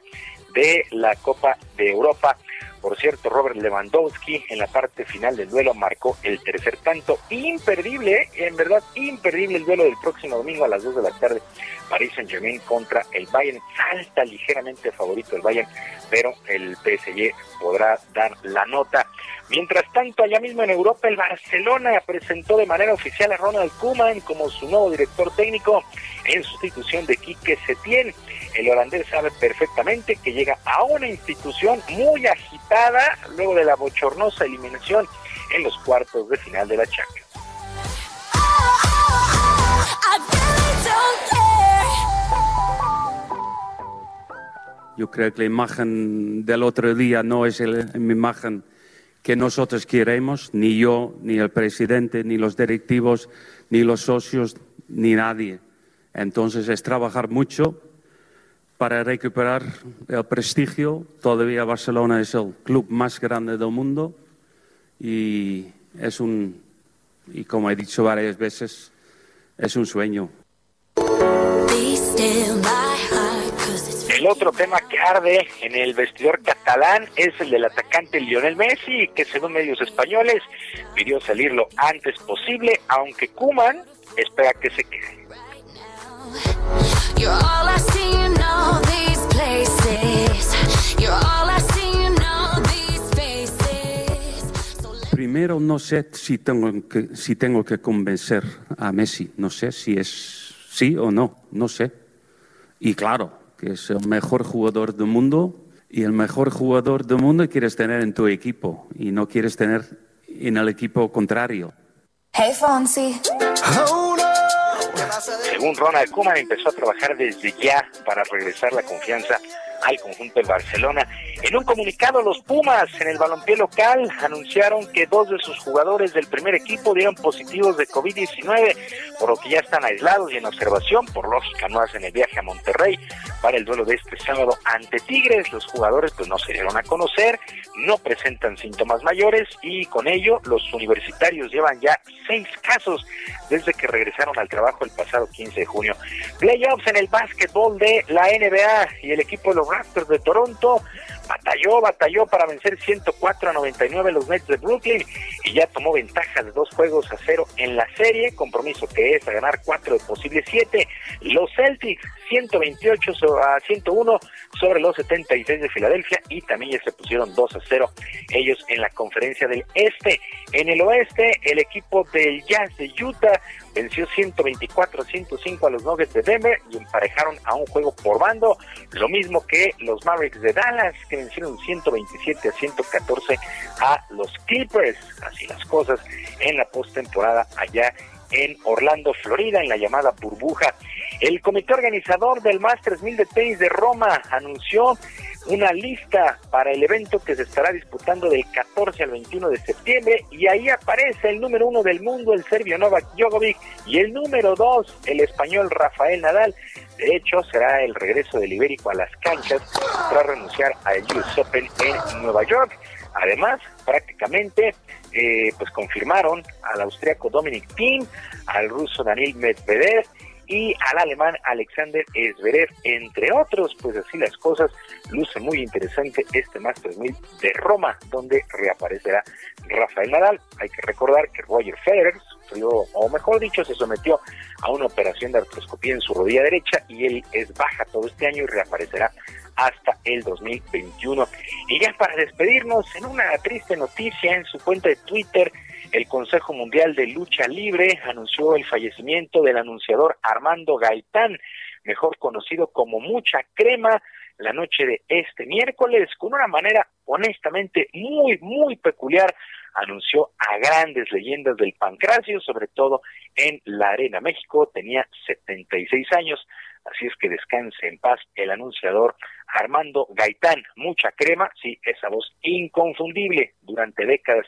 de la Copa de Europa. Por cierto, Robert Lewandowski en la parte final del duelo marcó el tercer tanto. Imperdible, en verdad, imperdible el duelo del próximo domingo a las 2 de la tarde. Paris Saint Germain contra el Bayern. Salta ligeramente favorito el Bayern, pero el PSG podrá dar la nota. Mientras tanto, allá mismo en Europa, el Barcelona presentó de manera oficial a Ronald Koeman como su nuevo director técnico en sustitución de Quique Setién. El holandés sabe perfectamente que llega a una institución muy agitada luego de la bochornosa eliminación en los cuartos de final de la Champions. Yo creo que la imagen del otro día no es la imagen que nosotros queremos, ni yo, ni el presidente, ni los directivos, ni los socios, ni nadie. Entonces es trabajar mucho para recuperar el prestigio. Todavía Barcelona es el club más grande del mundo y es un, y como he dicho varias veces, es un sueño. El otro tema que arde en el vestidor catalán es el del atacante Lionel Messi, que según medios españoles pidió salir lo antes posible, aunque Kuman espera que se quede. Primero no sé si tengo que, si tengo que convencer a Messi, no sé si es sí o no, no sé. Y claro, que es el mejor jugador del mundo y el mejor jugador del mundo quieres tener en tu equipo y no quieres tener en el equipo contrario. Hey Fonsi. Según Ronald Koeman empezó a trabajar desde ya para regresar la confianza al conjunto de Barcelona. En un comunicado, los Pumas en el balompié local anunciaron que dos de sus jugadores del primer equipo dieron positivos de COVID-19, por lo que ya están aislados y en observación. Por lógica, no hacen el viaje a Monterrey para el duelo de este sábado ante Tigres. Los jugadores pues no se dieron a conocer, no presentan síntomas mayores y con ello los universitarios llevan ya seis casos desde que regresaron al trabajo el pasado 15 de junio. Playoffs en el básquetbol de la NBA y el equipo de los Raptors de Toronto batalló, batalló para vencer 104 a 99 los Nets de Brooklyn y ya tomó ventaja de dos juegos a cero en la serie, compromiso que es a ganar cuatro de posibles siete. Los Celtics 128 a 101 sobre los 76 de Filadelfia y también ya se pusieron 2 a 0 ellos en la conferencia del Este. En el Oeste, el equipo del Jazz de Utah venció 124 a 105 a los Nuggets de Denver y emparejaron a un juego por bando, lo mismo que los Mavericks de Dallas que vencieron 127 a 114 a los Clippers. Así las cosas en la postemporada allá en Orlando, Florida, en la llamada burbuja. El comité organizador del Masters 1000 de tenis de Roma anunció una lista para el evento que se estará disputando del 14 al 21 de septiembre y ahí aparece el número uno del mundo, el serbio Novak Djokovic, y el número dos, el español Rafael Nadal. De hecho, será el regreso del Ibérico a las canchas tras renunciar al US Open en Nueva York. Además, prácticamente, eh, pues confirmaron al austriaco Dominic Thiem, al ruso Daniel Medvedev y al alemán Alexander Zverev, entre otros, pues así las cosas, luce muy interesante este Masters 1000 de Roma, donde reaparecerá Rafael Nadal. Hay que recordar que Roger Federer o mejor dicho, se sometió a una operación de artroscopía en su rodilla derecha y él es baja todo este año y reaparecerá hasta el 2021. Y ya para despedirnos, en una triste noticia en su cuenta de Twitter, el Consejo Mundial de Lucha Libre anunció el fallecimiento del anunciador Armando Gaitán, mejor conocido como Mucha Crema, la noche de este miércoles, con una manera honestamente muy, muy peculiar, anunció a grandes leyendas del pancracio, sobre todo en la Arena México, tenía 76 años, así es que descanse en paz el anunciador Armando Gaitán, mucha crema, sí, esa voz inconfundible durante décadas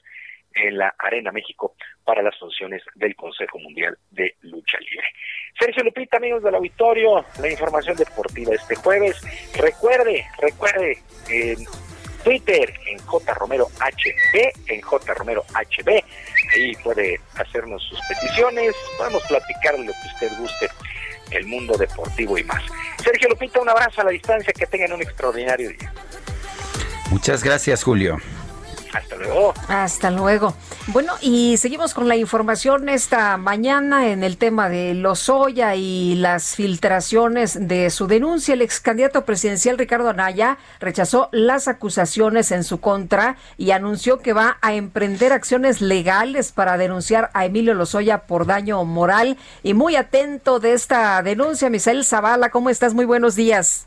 en la Arena México para las funciones del Consejo Mundial de Lucha Libre. Sergio Lupita, amigos del auditorio, la información deportiva este jueves. Recuerde, recuerde, en Twitter, en J. Romero HB, en J. Romero HB, ahí puede hacernos sus peticiones, podemos platicar lo que usted guste, el mundo deportivo y más. Sergio Lupita, un abrazo a la distancia, que tengan un extraordinario día. Muchas gracias, Julio. Hasta luego. Hasta luego. Bueno, y seguimos con la información esta mañana en el tema de Lozoya y las filtraciones de su denuncia. El ex candidato presidencial Ricardo Anaya rechazó las acusaciones en su contra y anunció que va a emprender acciones legales para denunciar a Emilio Lozoya por daño moral. Y muy atento de esta denuncia, Misael Zavala, ¿cómo estás? Muy buenos días.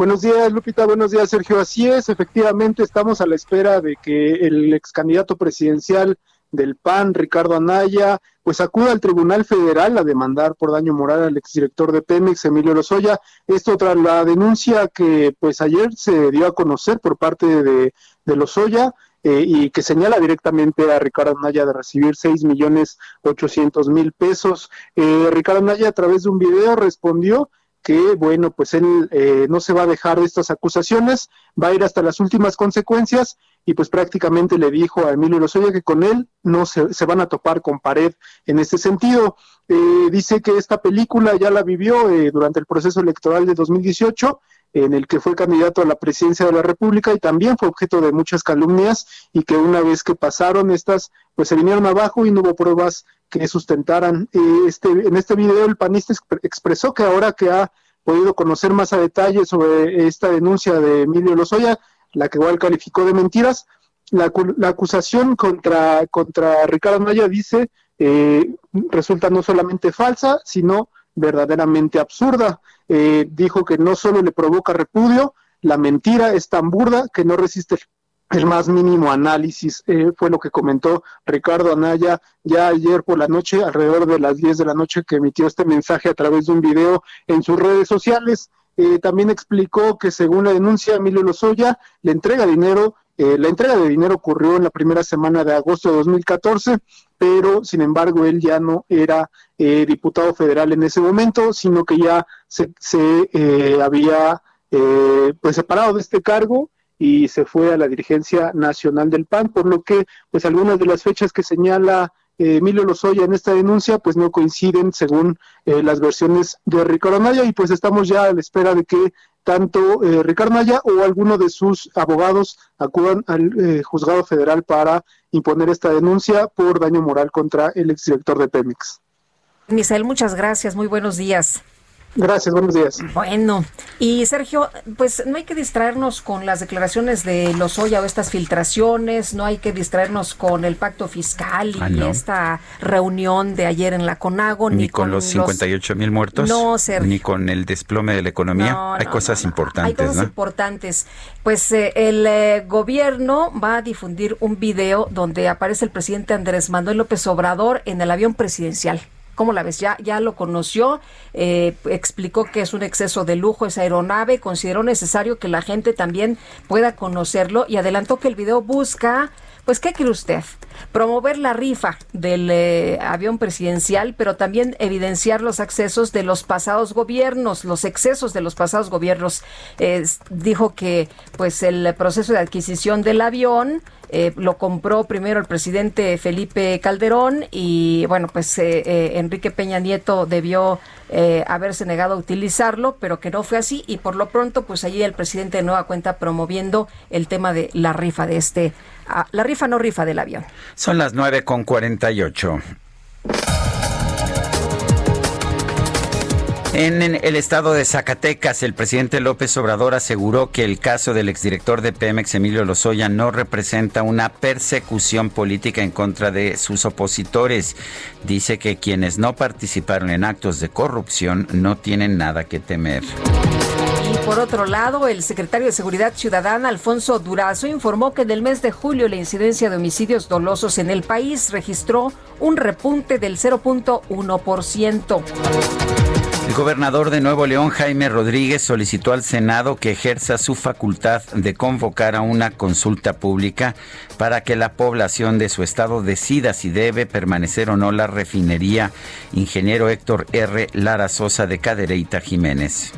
Buenos días, Lupita. Buenos días, Sergio. Así es, efectivamente, estamos a la espera de que el ex candidato presidencial del PAN, Ricardo Anaya, pues acuda al Tribunal Federal a demandar por daño moral al exdirector de Pemex, Emilio Lozoya. Esto tras la denuncia que pues ayer se dio a conocer por parte de, de Lozoya eh, y que señala directamente a Ricardo Anaya de recibir seis millones ochocientos mil pesos. Eh, Ricardo Anaya a través de un video respondió que, bueno, pues él eh, no se va a dejar de estas acusaciones, va a ir hasta las últimas consecuencias y pues prácticamente le dijo a Emilio Lozoya que con él no se, se van a topar con pared en este sentido. Eh, dice que esta película ya la vivió eh, durante el proceso electoral de 2018 en el que fue candidato a la presidencia de la República y también fue objeto de muchas calumnias y que una vez que pasaron estas, pues se vinieron abajo y no hubo pruebas que sustentaran. Eh, este, en este video el panista expresó que ahora que ha podido conocer más a detalle sobre esta denuncia de Emilio Lozoya, la que igual calificó de mentiras, la, la acusación contra, contra Ricardo Maya dice eh, resulta no solamente falsa, sino verdaderamente absurda. Eh, dijo que no solo le provoca repudio, la mentira es tan burda que no resiste el más mínimo análisis. Eh, fue lo que comentó Ricardo Anaya ya ayer por la noche, alrededor de las 10 de la noche, que emitió este mensaje a través de un video en sus redes sociales. Eh, también explicó que según la denuncia, Emilio Lozoya le entrega dinero. la entrega de dinero ocurrió en la primera semana de agosto de 2014 pero sin embargo él ya no era eh, diputado federal en ese momento, sino que ya se, eh, había eh, pues separado de este cargo y se fue a la dirigencia nacional del PAN, por lo que pues algunas de las fechas que señala Emilio Lozoya en esta denuncia pues no coinciden según las versiones de Ricardo Naya y pues estamos ya a la espera de que tanto Ricardo Naya o alguno de sus abogados acudan al juzgado federal para imponer esta denuncia por daño moral contra el exdirector de Pemex. Misael, muchas gracias. Muy buenos días. Gracias, buenos días. Bueno, y Sergio, pues no hay que distraernos con las declaraciones de los Lozoya o estas filtraciones, no hay que distraernos con el pacto fiscal y ah, esta reunión de ayer en la CONAGO. Ni, con, los 58 mil muertos, no, Sergio. ni con el desplome de la economía. hay cosas importantes. Hay cosas importantes. Pues eh, el eh, gobierno va a difundir un video donde aparece el presidente Andrés Manuel López Obrador en el avión presidencial. ¿Cómo la ves? Ya, ya lo conoció, eh, explicó que es un exceso de lujo esa aeronave, consideró necesario que la gente también pueda conocerlo y adelantó que el video busca pues, ¿qué cree usted? Promover la rifa del eh, avión presidencial, pero también evidenciar los accesos de los pasados gobiernos, los excesos de los pasados gobiernos. dijo que, pues, el proceso de adquisición del avión eh, lo compró primero el presidente Felipe Calderón y, bueno, pues eh, Enrique Peña Nieto debió haberse negado a utilizarlo, pero que no fue así y por lo pronto, pues allí el presidente de nueva cuenta promoviendo el tema de la rifa de este la rifa no rifa del avión. Son las 9 con 48. En el estado de Zacatecas, el presidente López Obrador aseguró que el caso del exdirector de Pemex, Emilio Lozoya, no representa una persecución política en contra de sus opositores. Dice que quienes no participaron en actos de corrupción no tienen nada que temer. Por otro lado, el secretario de Seguridad Ciudadana, Alfonso Durazo, informó que en el mes de julio la incidencia de homicidios dolosos en el país registró un repunte del 0.1%. El gobernador de Nuevo León, Jaime Rodríguez, solicitó al Senado que ejerza su facultad de convocar a una consulta pública para que la población de su estado decida si debe permanecer o no la refinería. Ingeniero Héctor R. Lara Sosa de Cadereyta Jiménez.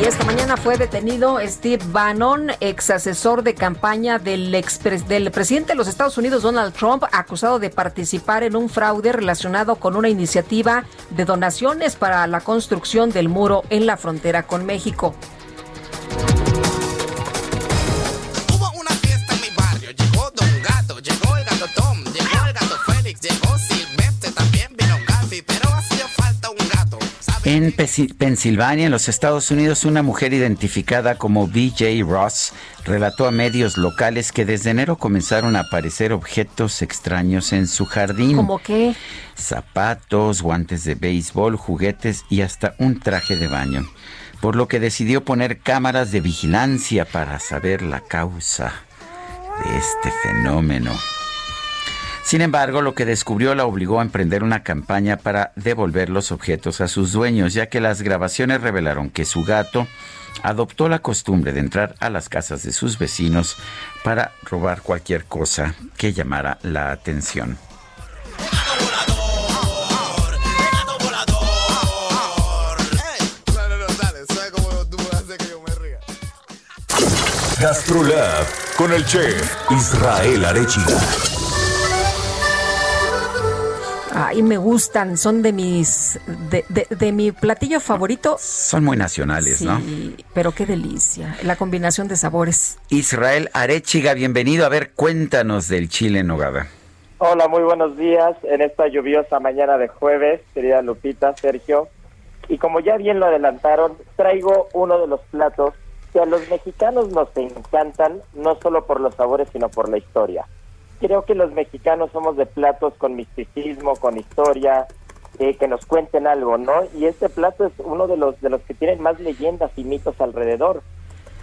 Y esta mañana fue detenido Steve Bannon, ex asesor de campaña del, presidente de los Estados Unidos, Donald Trump, acusado de participar en un fraude relacionado con una iniciativa de donaciones para la construcción del muro en la frontera con México. En Pensilvania, en los Estados Unidos, una mujer identificada como BJ Ross relató a medios locales que desde enero comenzaron a aparecer objetos extraños en su jardín. ¿Cómo qué? Zapatos, guantes de béisbol, juguetes y hasta un traje de baño. Por lo que decidió poner cámaras de vigilancia para saber la causa de este fenómeno. Sin embargo, lo que descubrió la obligó a emprender una campaña para devolver los objetos a sus dueños, ya que las grabaciones revelaron que su gato adoptó la costumbre de entrar a las casas de sus vecinos para robar cualquier cosa que llamara la atención. Gastrolab con el chef Israel Arechiga. Ay, me gustan, son de mis, de, de, mi platillo favorito. Son muy nacionales, ¿no? Sí, pero qué delicia, la combinación de sabores. Israel Arechiga, bienvenido. A ver, cuéntanos del chile en nogada. Hola, muy buenos días en esta lluviosa mañana de jueves, querida Lupita, Sergio. Y como ya bien lo adelantaron, traigo uno de los platos que a los mexicanos nos encantan, no solo por los sabores, sino por la historia. Creo que los mexicanos somos de platos con misticismo, con historia, eh, que nos cuenten algo, ¿no? Y este plato es uno de los, de los que tienen más leyendas y mitos alrededor.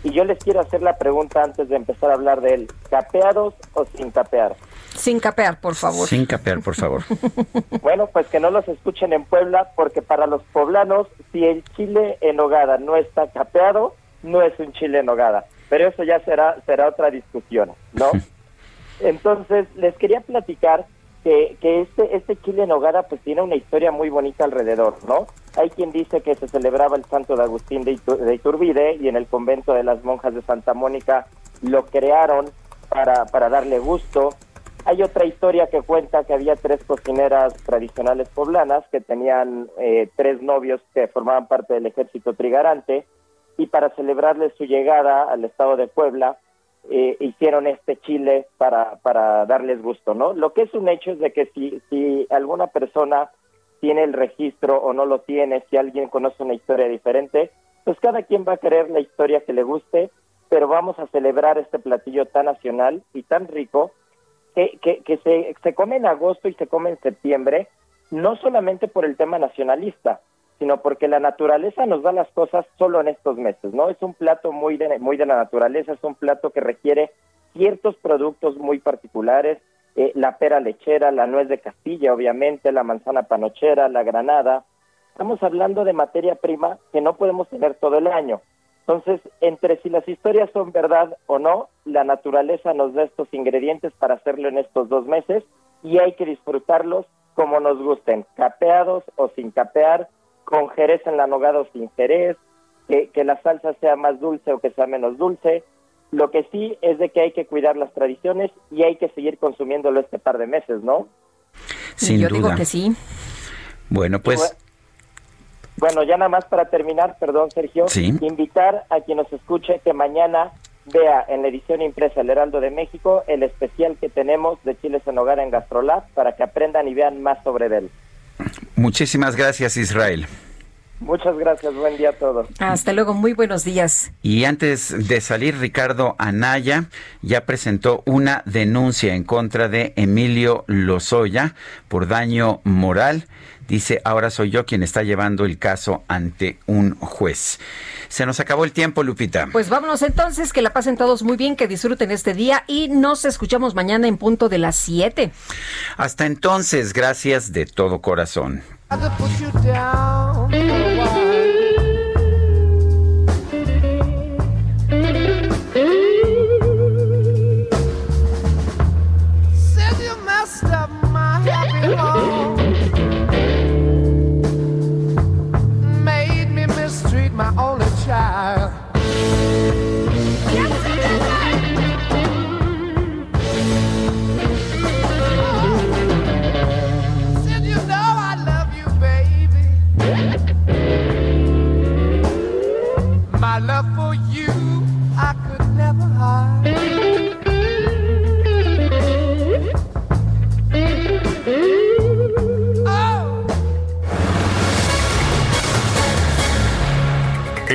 Y yo les quiero hacer la pregunta antes de empezar a hablar de él. ¿Capeados o sin capear? Sin capear, por favor. Sin capear, por favor. bueno, pues que no los escuchen en Puebla, porque para los poblanos, si el chile en hogada no está capeado, no es un chile en nogada. Pero eso ya será, será otra discusión, ¿no? Entonces, les quería platicar que, que este, este chile en nogada pues tiene una historia muy bonita alrededor, ¿no? Hay quien dice que se celebraba el santo de Agustín de, de Iturbide y en el convento de las monjas de Santa Mónica lo crearon para, para darle gusto. Hay otra historia que cuenta que había tres cocineras tradicionales poblanas que tenían eh, tres novios que formaban parte del ejército trigarante y para celebrarles su llegada al estado de Puebla, eh, hicieron este chile para, para darles gusto, ¿no? Lo que es un hecho es de que si, si alguna persona tiene el registro o no lo tiene, si alguien conoce una historia diferente, pues cada quien va a querer la historia que le guste, pero vamos a celebrar este platillo tan nacional y tan rico que, que, que se, se come en agosto y se come en septiembre, no solamente por el tema nacionalista, sino porque la naturaleza nos da las cosas solo en estos meses, ¿no? Es un plato muy de, muy de la naturaleza, es un plato que requiere ciertos productos muy particulares, eh, la pera lechera, la nuez de Castilla, obviamente, la manzana panochera, la granada. Estamos hablando de materia prima que no podemos tener todo el año. Entonces, entre si las historias son verdad o no, la naturaleza nos da estos ingredientes para hacerlo en estos dos meses y hay que disfrutarlos como nos gusten, capeados o sin capear, con jerez en la nogada o sin jerez, que, que la salsa sea más dulce o que sea menos dulce. Lo que sí es de que hay que cuidar las tradiciones y hay que seguir consumiéndolo este par de meses, ¿no? Sin Yo digo que sí. Bueno, pues... Bueno, ya nada más para terminar, perdón Sergio, invitar a quien nos escuche que mañana vea en la edición impresa El Heraldo de México el especial que tenemos de Chiles en Hogar en Gastrolab para que aprendan y vean más sobre él. Muchísimas gracias, Israel. Muchas gracias, buen día a todos. Hasta luego, muy buenos días. Y antes de salir, Ricardo Anaya ya presentó una denuncia en contra de Emilio Lozoya por daño moral. Dice, ahora soy yo quien está llevando el caso ante un juez. Se nos acabó el tiempo, Lupita. Pues vámonos entonces, que la pasen todos muy bien, que disfruten este día y nos escuchamos mañana en punto de las 7. Hasta entonces, gracias de todo corazón. I to put you down.